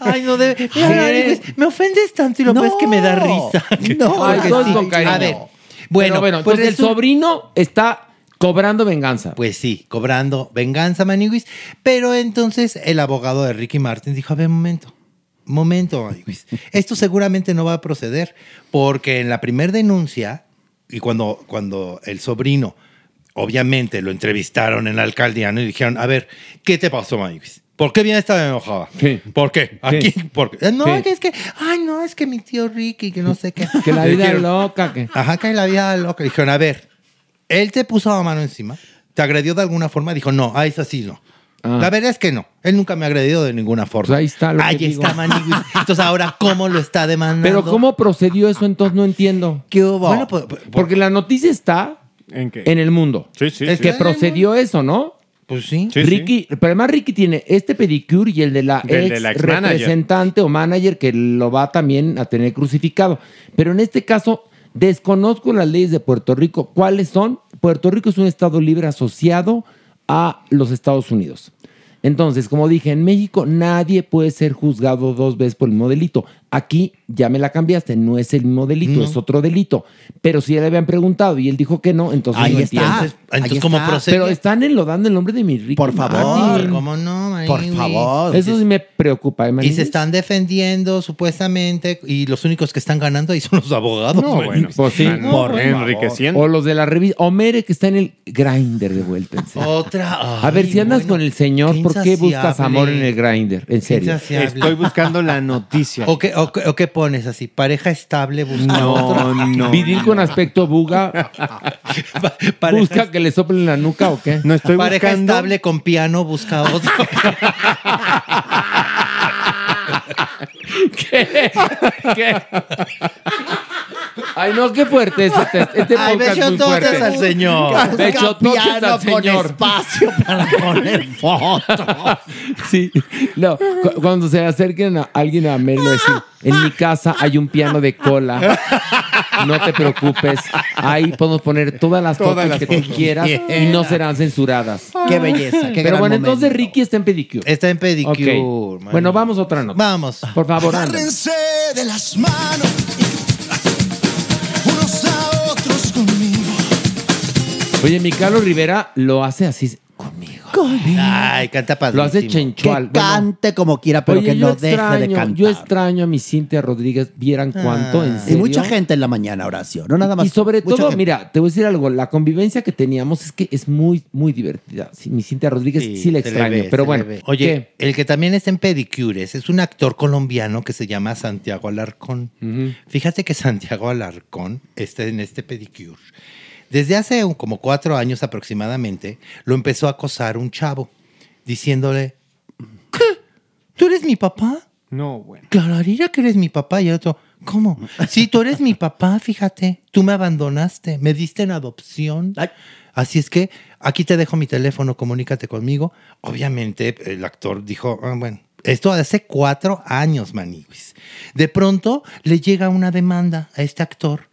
Ay, no ¿Qué? Maniguis, me ofendes tanto y lo No. peor es que me da risa. No, Ay, sí. A ver, Bueno, bueno, bueno, pues entonces el sobrino está cobrando venganza. Pues sí, cobrando venganza, Maniguis. Pero entonces el abogado de Ricky Martin dijo: A ver, un momento. Momento, Maniguis. Esto seguramente no va a proceder. Porque en la primera denuncia, y cuando, cuando el sobrino, obviamente lo entrevistaron en la alcaldía, ¿no? y dijeron: A ver, ¿qué te pasó, Maniguis? ¿Por qué vienes tan enojada? ¿Qué? ¿Por qué? Aquí, ¿por qué? No, que es que, ay, no, es que mi tío Ricky, que no sé qué. Que la vida es loca. Que... Ajá, que la vida es loca. Dijeron, a ver, él te puso la mano encima, te agredió de alguna forma. Dijo, no, a esa sí no. Ah. La verdad es que no. Él nunca me ha agredido de ninguna forma. Pues ahí está lo que Ahí digo. está, Maniguis. Entonces, ahora, ¿cómo lo está demandando? Pero ¿cómo procedió eso? Entonces no entiendo. ¿Qué hubo? Bueno, pues, pues, Porque la noticia está ¿En qué? en el mundo. Sí, sí, Es sí. que procedió eso, ¿no? Pues sí. Sí, sí. Ricky, pero además Ricky tiene este pedicure y el de la Del ex, de la ex-manager. representante o manager que lo va también a tener crucificado. Pero en este caso, desconozco las leyes de Puerto Rico. ¿Cuáles son? Puerto Rico es un estado libre asociado a los Estados Unidos. Entonces, como dije, en México nadie puede ser juzgado dos veces por el mismo delito. Aquí ya me la cambiaste, no es el mismo delito, No. es otro delito. Pero si ya le habían preguntado y él dijo que no, entonces Ahí no está. Entonces, entonces, ¿cómo procede? Pero están enlodando el nombre de mi Ricky Por favor, Martin. ¿cómo no, Por Maniwis? favor. Eso sí me preocupa, ¿eh, Y se están defendiendo supuestamente y los únicos que están ganando ahí son los abogados. No, bueno, pues sí. No, Por por enriqueciendo. O los de la revista. O Mere que está en el grinder de vuelta. en serio. Otra. A ver, si andas con el señor, qué ¿por qué buscas amor en el grinder? En serio. Estoy buscando la noticia. ¿O qué, o qué- o qué pones así? ¿Pareja estable busca No, otro? no. Vidil con aspecto buga. ¿Busca que le soplen la nuca o qué? No estoy Pareja buscando. estable con piano busca otro. ¿Qué? ¿Qué? Ay, no, qué fuerte es este, este Ay, podcast muy bechototes fuerte. al señor. Bechototes Piano al con señor. espacio para poner fotos. Sí, no, cu- cuando se acerquen a alguien a Mel, le va a decir, en mi casa hay un piano de cola, no te preocupes, ahí podemos poner todas las Todas fotos las que tú fotos. quieras y no serán censuradas. Qué belleza, qué Pero gran bueno, momento. entonces Ricky está en pedicure. Está en pedicure. Ok. Bueno, vamos a otra nota. Vamos. Por favor, anda. Agárrense de las manos Oye, mi Carlos Rivera lo hace así. Ay, canta padrísimo. Lo hace chenchual. Que cante como quiera, pero Oye, que no deje de extraño, cantar. Yo extraño a mi Cintia Rodríguez. ¿Vieran cuánto? ¿En Y serio? mucha gente en la mañana, Horacio. No nada más. Y sobre todo, gente. mira, te voy a decir algo. La convivencia que teníamos es que es muy, muy divertida. Sí, mi Cintia Rodríguez sí, la le extraño. ve, pero bueno. Oye, ¿qué? el que también está en pedicures es un actor colombiano que se llama Santiago Alarcón. Fíjate que Santiago Alarcón está en este pedicure. Desde hace un- como cuatro años aproximadamente, lo empezó a acosar un chavo, diciéndole, ¿qué? ¿Tú eres mi papá? No, bueno. Clararira que eres mi papá. Y el otro, ¿cómo? Sí, tú eres mi papá, fíjate. Tú me abandonaste, me diste en adopción. Así es que aquí te dejo mi teléfono, comunícate conmigo. Obviamente el actor dijo, "Ah, bueno, esto hace cuatro años, Maniguis. De pronto le llega una demanda a este actor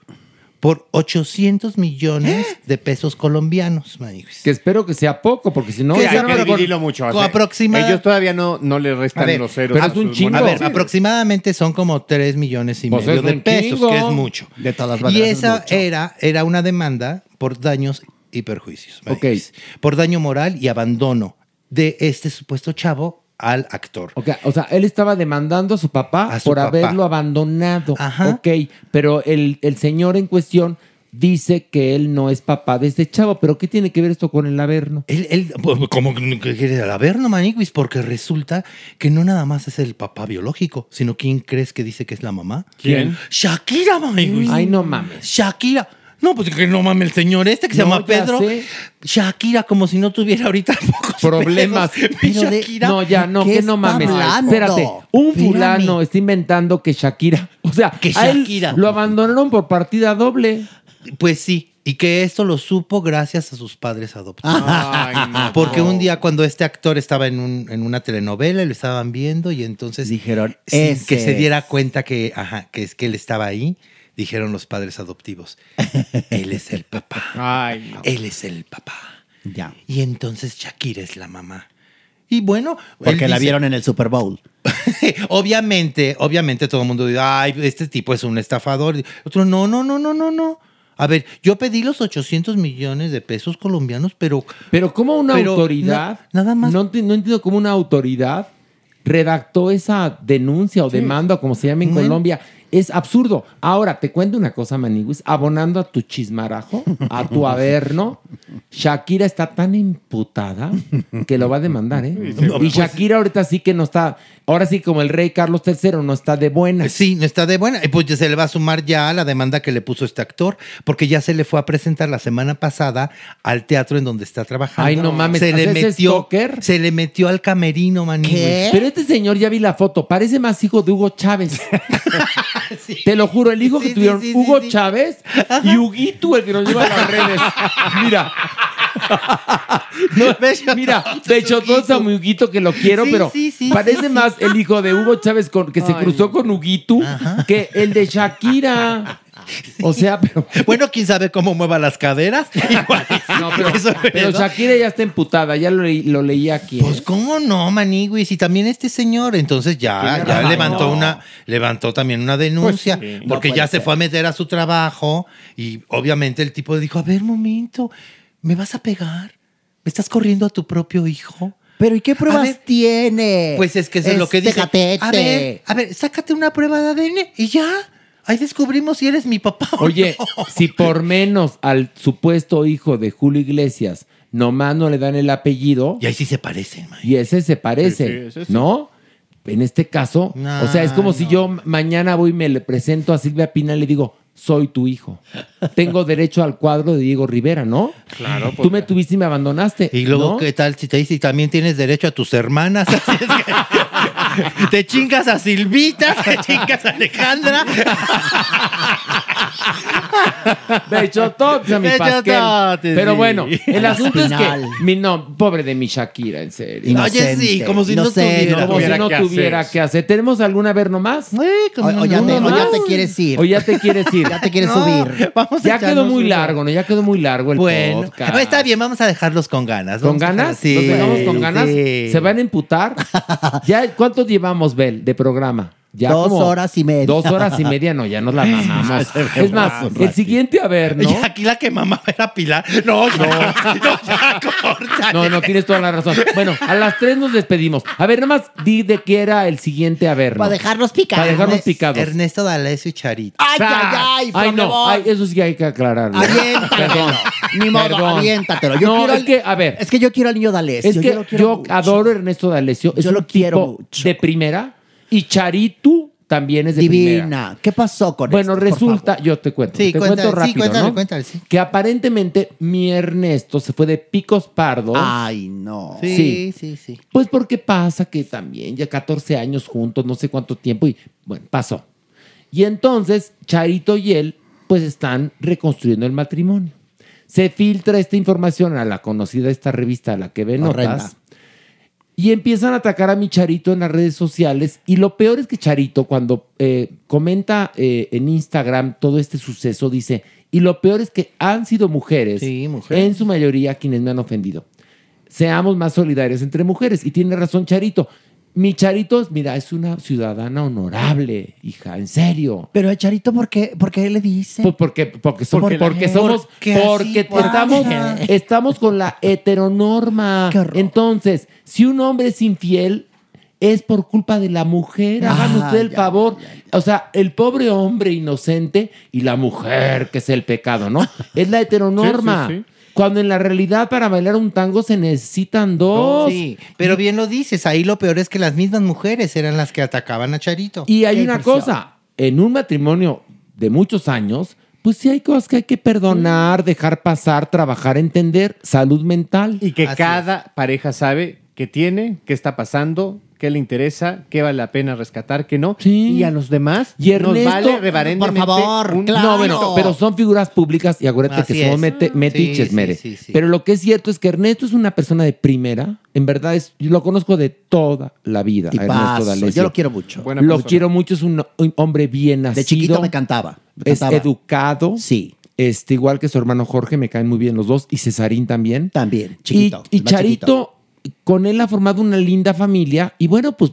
por 800 millones de pesos colombianos, Maniguis. Que espero que sea poco, porque si no... Que hay que dividirlo mucho. o sea, aproximada- Ellos todavía no, no le A restan ver, los ceros. pero a es un chingo. A ver, aproximadamente son como 3 millones y Pues medio de pesos, chingo. que es mucho. De todas Y maneras, es esa era, era una demanda por daños y perjuicios. Ok. Maniguis. Por daño moral y abandono de este supuesto chavo al actor. Ok, o sea, él estaba demandando a su papá A su por papá. haberlo abandonado. Ajá. Ok, pero el, el señor en cuestión dice que él no es papá de este chavo. ¿Pero qué tiene que ver esto con el Averno? Él, él, pues, ¿Cómo que quiere al Averno, Maniguis? Porque resulta que no nada más es el papá biológico, sino ¿quién crees que dice que es la mamá? ¿Quién? Shakira, Maniguis. Ay, no mames. Shakira. No, pues que no mames el señor este que se No, llama Pedro. sé. Shakira, como si no tuviera ahorita pocos Problemas. Pero de- Shakira. No, ya, no, ¿Qué que no mames. hablando? Espérate, un fulano está inventando que Shakira, o sea, Que Shakira. lo abandonaron por partida doble. Pues sí, y que esto lo supo gracias a sus padres adoptivos. Ay, no. Porque un día cuando este actor estaba en, un- en una telenovela, lo estaban viendo y entonces Dijeron, sin "Ese que se es". diera cuenta que, ajá, que es que él estaba ahí, dijeron los padres adoptivos, él es el papá, Ay, no. él es el papá. Ya. Y entonces Shakira es la mamá. Y bueno, Porque la vieron en el Super Bowl. obviamente, obviamente todo el mundo dice, ay, este tipo es un estafador. Otro, no, no, no, no, no, no. A ver, yo pedí los 800 millones de pesos colombianos, pero Pero como una Pero autoridad, no- nada más. No, enti- no entiendo cómo una autoridad redactó esa denuncia o demanda, como se llama en. Colombia. Es absurdo. Ahora, te cuento una cosa, Maniguis. Abonando a tu chismarajo, a tu averno, Shakira está tan imputada que lo va a demandar, ¿eh? Y Shakira ahorita sí que no está, ahora sí como el rey Carlos III no está de buena. sí, no está de buena. Y pues ya se le va a sumar ya a la demanda que le puso este actor, porque ya se le fue a presentar la semana pasada al teatro en donde está trabajando. Ay, no mames, Se le ¿haces metió, se le metió al camerino, maniguis. Pero este señor, ya vi la foto, parece más hijo de Hugo Chávez. Te lo juro, el hijo que tuvieron sí, Hugo. Chávez y Huguito, el que nos lleva a las redes. Mira. No, mira, de hecho, todos a mi Huguito que lo quiero, pero parece más el hijo de Hugo Chávez con, que se cruzó con Huguito que el de Shakira. O sea, pero. Bueno, quién sabe cómo mueva las caderas. Igual. No, pero, Eso, pero. Shakira ya está emputada, ya lo, leí- lo leí aquí. ¿eh? Pues cómo no, Maniguis, y también este señor, entonces ya, ya levantó No. una, levantó también una denuncia, Pues sí. porque No ya puede se fue a meter a su trabajo y obviamente el tipo le dijo, a ver, momento, ¿me vas a pegar? ¿Me estás corriendo a tu propio hijo? Pero ¿y qué pruebas ver, tiene? Pues es que eso es lo que Este dice. gatete. A ver, a ver, sácate una prueba de ADN y ya. Ahí descubrimos si eres mi papá. o Oye, no. si por menos al supuesto hijo de Julio Iglesias nomás no le dan el apellido. Y ahí sí se parecen, Y ese se parece, Sí, sí, ese sí. ¿no? En este caso, o sea, es como no. si yo ma- mañana voy y me le presento a Silvia Pinal y le digo, soy tu hijo. Tengo derecho al cuadro de Diego Rivera, ¿no? Claro, Tú me tuviste y me abandonaste. Y luego, ¿no? ¿qué tal si te dice y también tienes derecho a tus hermanas? Así es que te chingas a Silvita, te chingas a Alejandra. Bechototes a mi pasquel. Pero bueno, el asunto es que, mi, no, pobre de mi Shakira, en serio. Oye, sí, como si no tuviera, Como si no tuviera que hacer. ¿Tenemos alguna ver nomás? O, o ya te, o ya te quieres ir. O ya te quieres ir. Ya te quieres No, subir. vamos ya quedó muy largo, ¿no? Ya quedó muy largo el Bueno, podcast. Está bien, vamos a dejarlos con ganas. ¿Con ganas? dejar- ¿Los dejamos con sí, ganas? sí. ¿Se van a emputar? ¿Ya cuánto llevamos, Bel, de programa? Ya Dos como horas y media. Dos horas y media, no, ya nos la mamamos. es más, el siguiente a ver, ¿no? Y aquí la que mamá era Pilar. No, no, no, ya, corta. No, no, tienes toda la razón. Bueno, a las tres nos despedimos. A ver, nada más di de qué era el siguiente a ver. ¿no? Para dejarnos picados. Para dejarnos picados. Ernesto D'Alessio y Charito. Ay, ay, ay, Ay, no, ay, eso sí hay que aclararlo. Aviéntatelo. Perdón. Ni modo, Perdón. aviéntatelo. Yo no, quiero es al- que, a ver, Y Charito también es de primera. Divina. ¿Qué pasó con Bueno, esto, por resulta, yo te cuento, Sí, te cuéntale, cuento sí, rápido, cuéntale, ¿no? cuéntale, sí. Que aparentemente mi Ernesto se fue de picos pardos. Ay, no. Sí, sí, sí. Pues porque pasa que también ya 14 años juntos, no sé cuánto tiempo, y bueno, pasó. Y entonces Charito y él, pues están reconstruyendo el matrimonio. Se filtra esta información a la conocida esta revista a la que ve Horrenda. notas. Y empiezan a atacar a mi Charito en las redes sociales. Y lo peor es que Charito, cuando eh, comenta eh, en Instagram todo este suceso, dice, y lo peor es que han sido mujeres, Sí, mujeres. en su mayoría quienes me han ofendido. Seamos más solidarios entre mujeres. Y tiene razón Charito. Mi Charito, mira, es una ciudadana honorable, hija, en serio. Pero a Charito, ¿por qué, por qué le dice? Pues porque, porque, somos, Porque porque, somos, porque así porque pasa. estamos, estamos con la heteronorma. Qué horror. Entonces, si un hombre es infiel, es por culpa de la mujer. Hagan Ah, usted el ya, favor. O sea, el pobre hombre inocente y la mujer, que es el pecado, ¿no? Es la heteronorma. Sí, sí, sí. Cuando en la realidad para bailar un tango se necesitan dos. Sí, pero bien lo dices, ahí lo peor es que las mismas mujeres eran las que atacaban a Charito. Y hay Qué una impresión. cosa, en un matrimonio de muchos años, pues sí hay cosas que hay que perdonar, dejar pasar, trabajar, entender, salud mental. Y que Así cada pareja sabe qué tiene, qué está pasando, qué le interesa, qué vale la pena rescatar, qué no. Sí. Y a los demás Y nos Ernesto, vale reverentemente por favor, un- claro. No, bueno, pero son figuras públicas y acuérdate Así que somos es. mete- metiches, Sí, sí, Mere. sí, sí. Pero lo que es cierto es que Ernesto es una persona de primera. En verdad, es, yo lo conozco de toda la vida. Y a Ernesto yo lo quiero mucho. Buena Lo persona. quiero mucho, es un, un hombre bien nacido. De chiquito me cantaba. Me Es cantaba. educado. Sí. Este, igual que su hermano Jorge, me caen muy bien los dos. Y Cesarín también. También, chiquito. Y, Charito, con él ha formado una linda familia. Y bueno, pues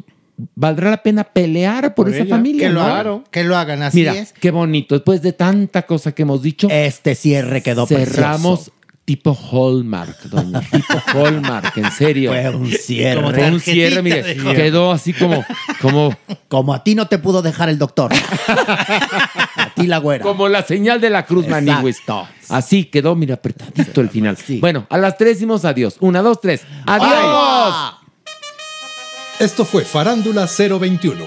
valdrá la pena pelear por, Por esa ella, familia. que lo ¿no? hagan, que lo hagan, así Mira, es. qué bonito. Después de tanta cosa que hemos dicho, Este cierre quedó cerramos precioso. Tipo Hallmark, doña. tipo Hallmark, en serio. Fue un cierre. Como Fue un cierre, mire, de quedó así como, como, Como a ti no te pudo dejar el doctor. a ti la güera. como la señal de la cruz. Maniguis. Así quedó, mira, apretadito el final. Sí. Bueno, a las tres decimos adiós. Una, dos, tres. ¡Adiós! Esto fue Farándula 021.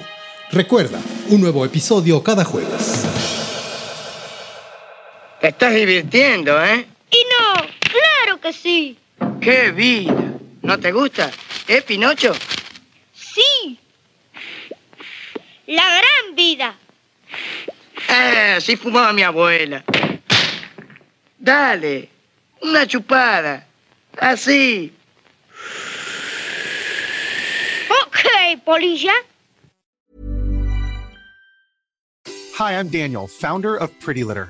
Recuerda, un nuevo episodio cada jueves. Te estás divirtiendo, ¿eh? Y no, claro que sí. ¡Qué vida! ¿No te gusta? ¿Eh, Pinocho? Sí. La gran vida. Eh, así fumaba mi abuela. Dale, una chupada. Así. Ok, polilla. Hi, I'm Daniel, founder of Pretty Litter.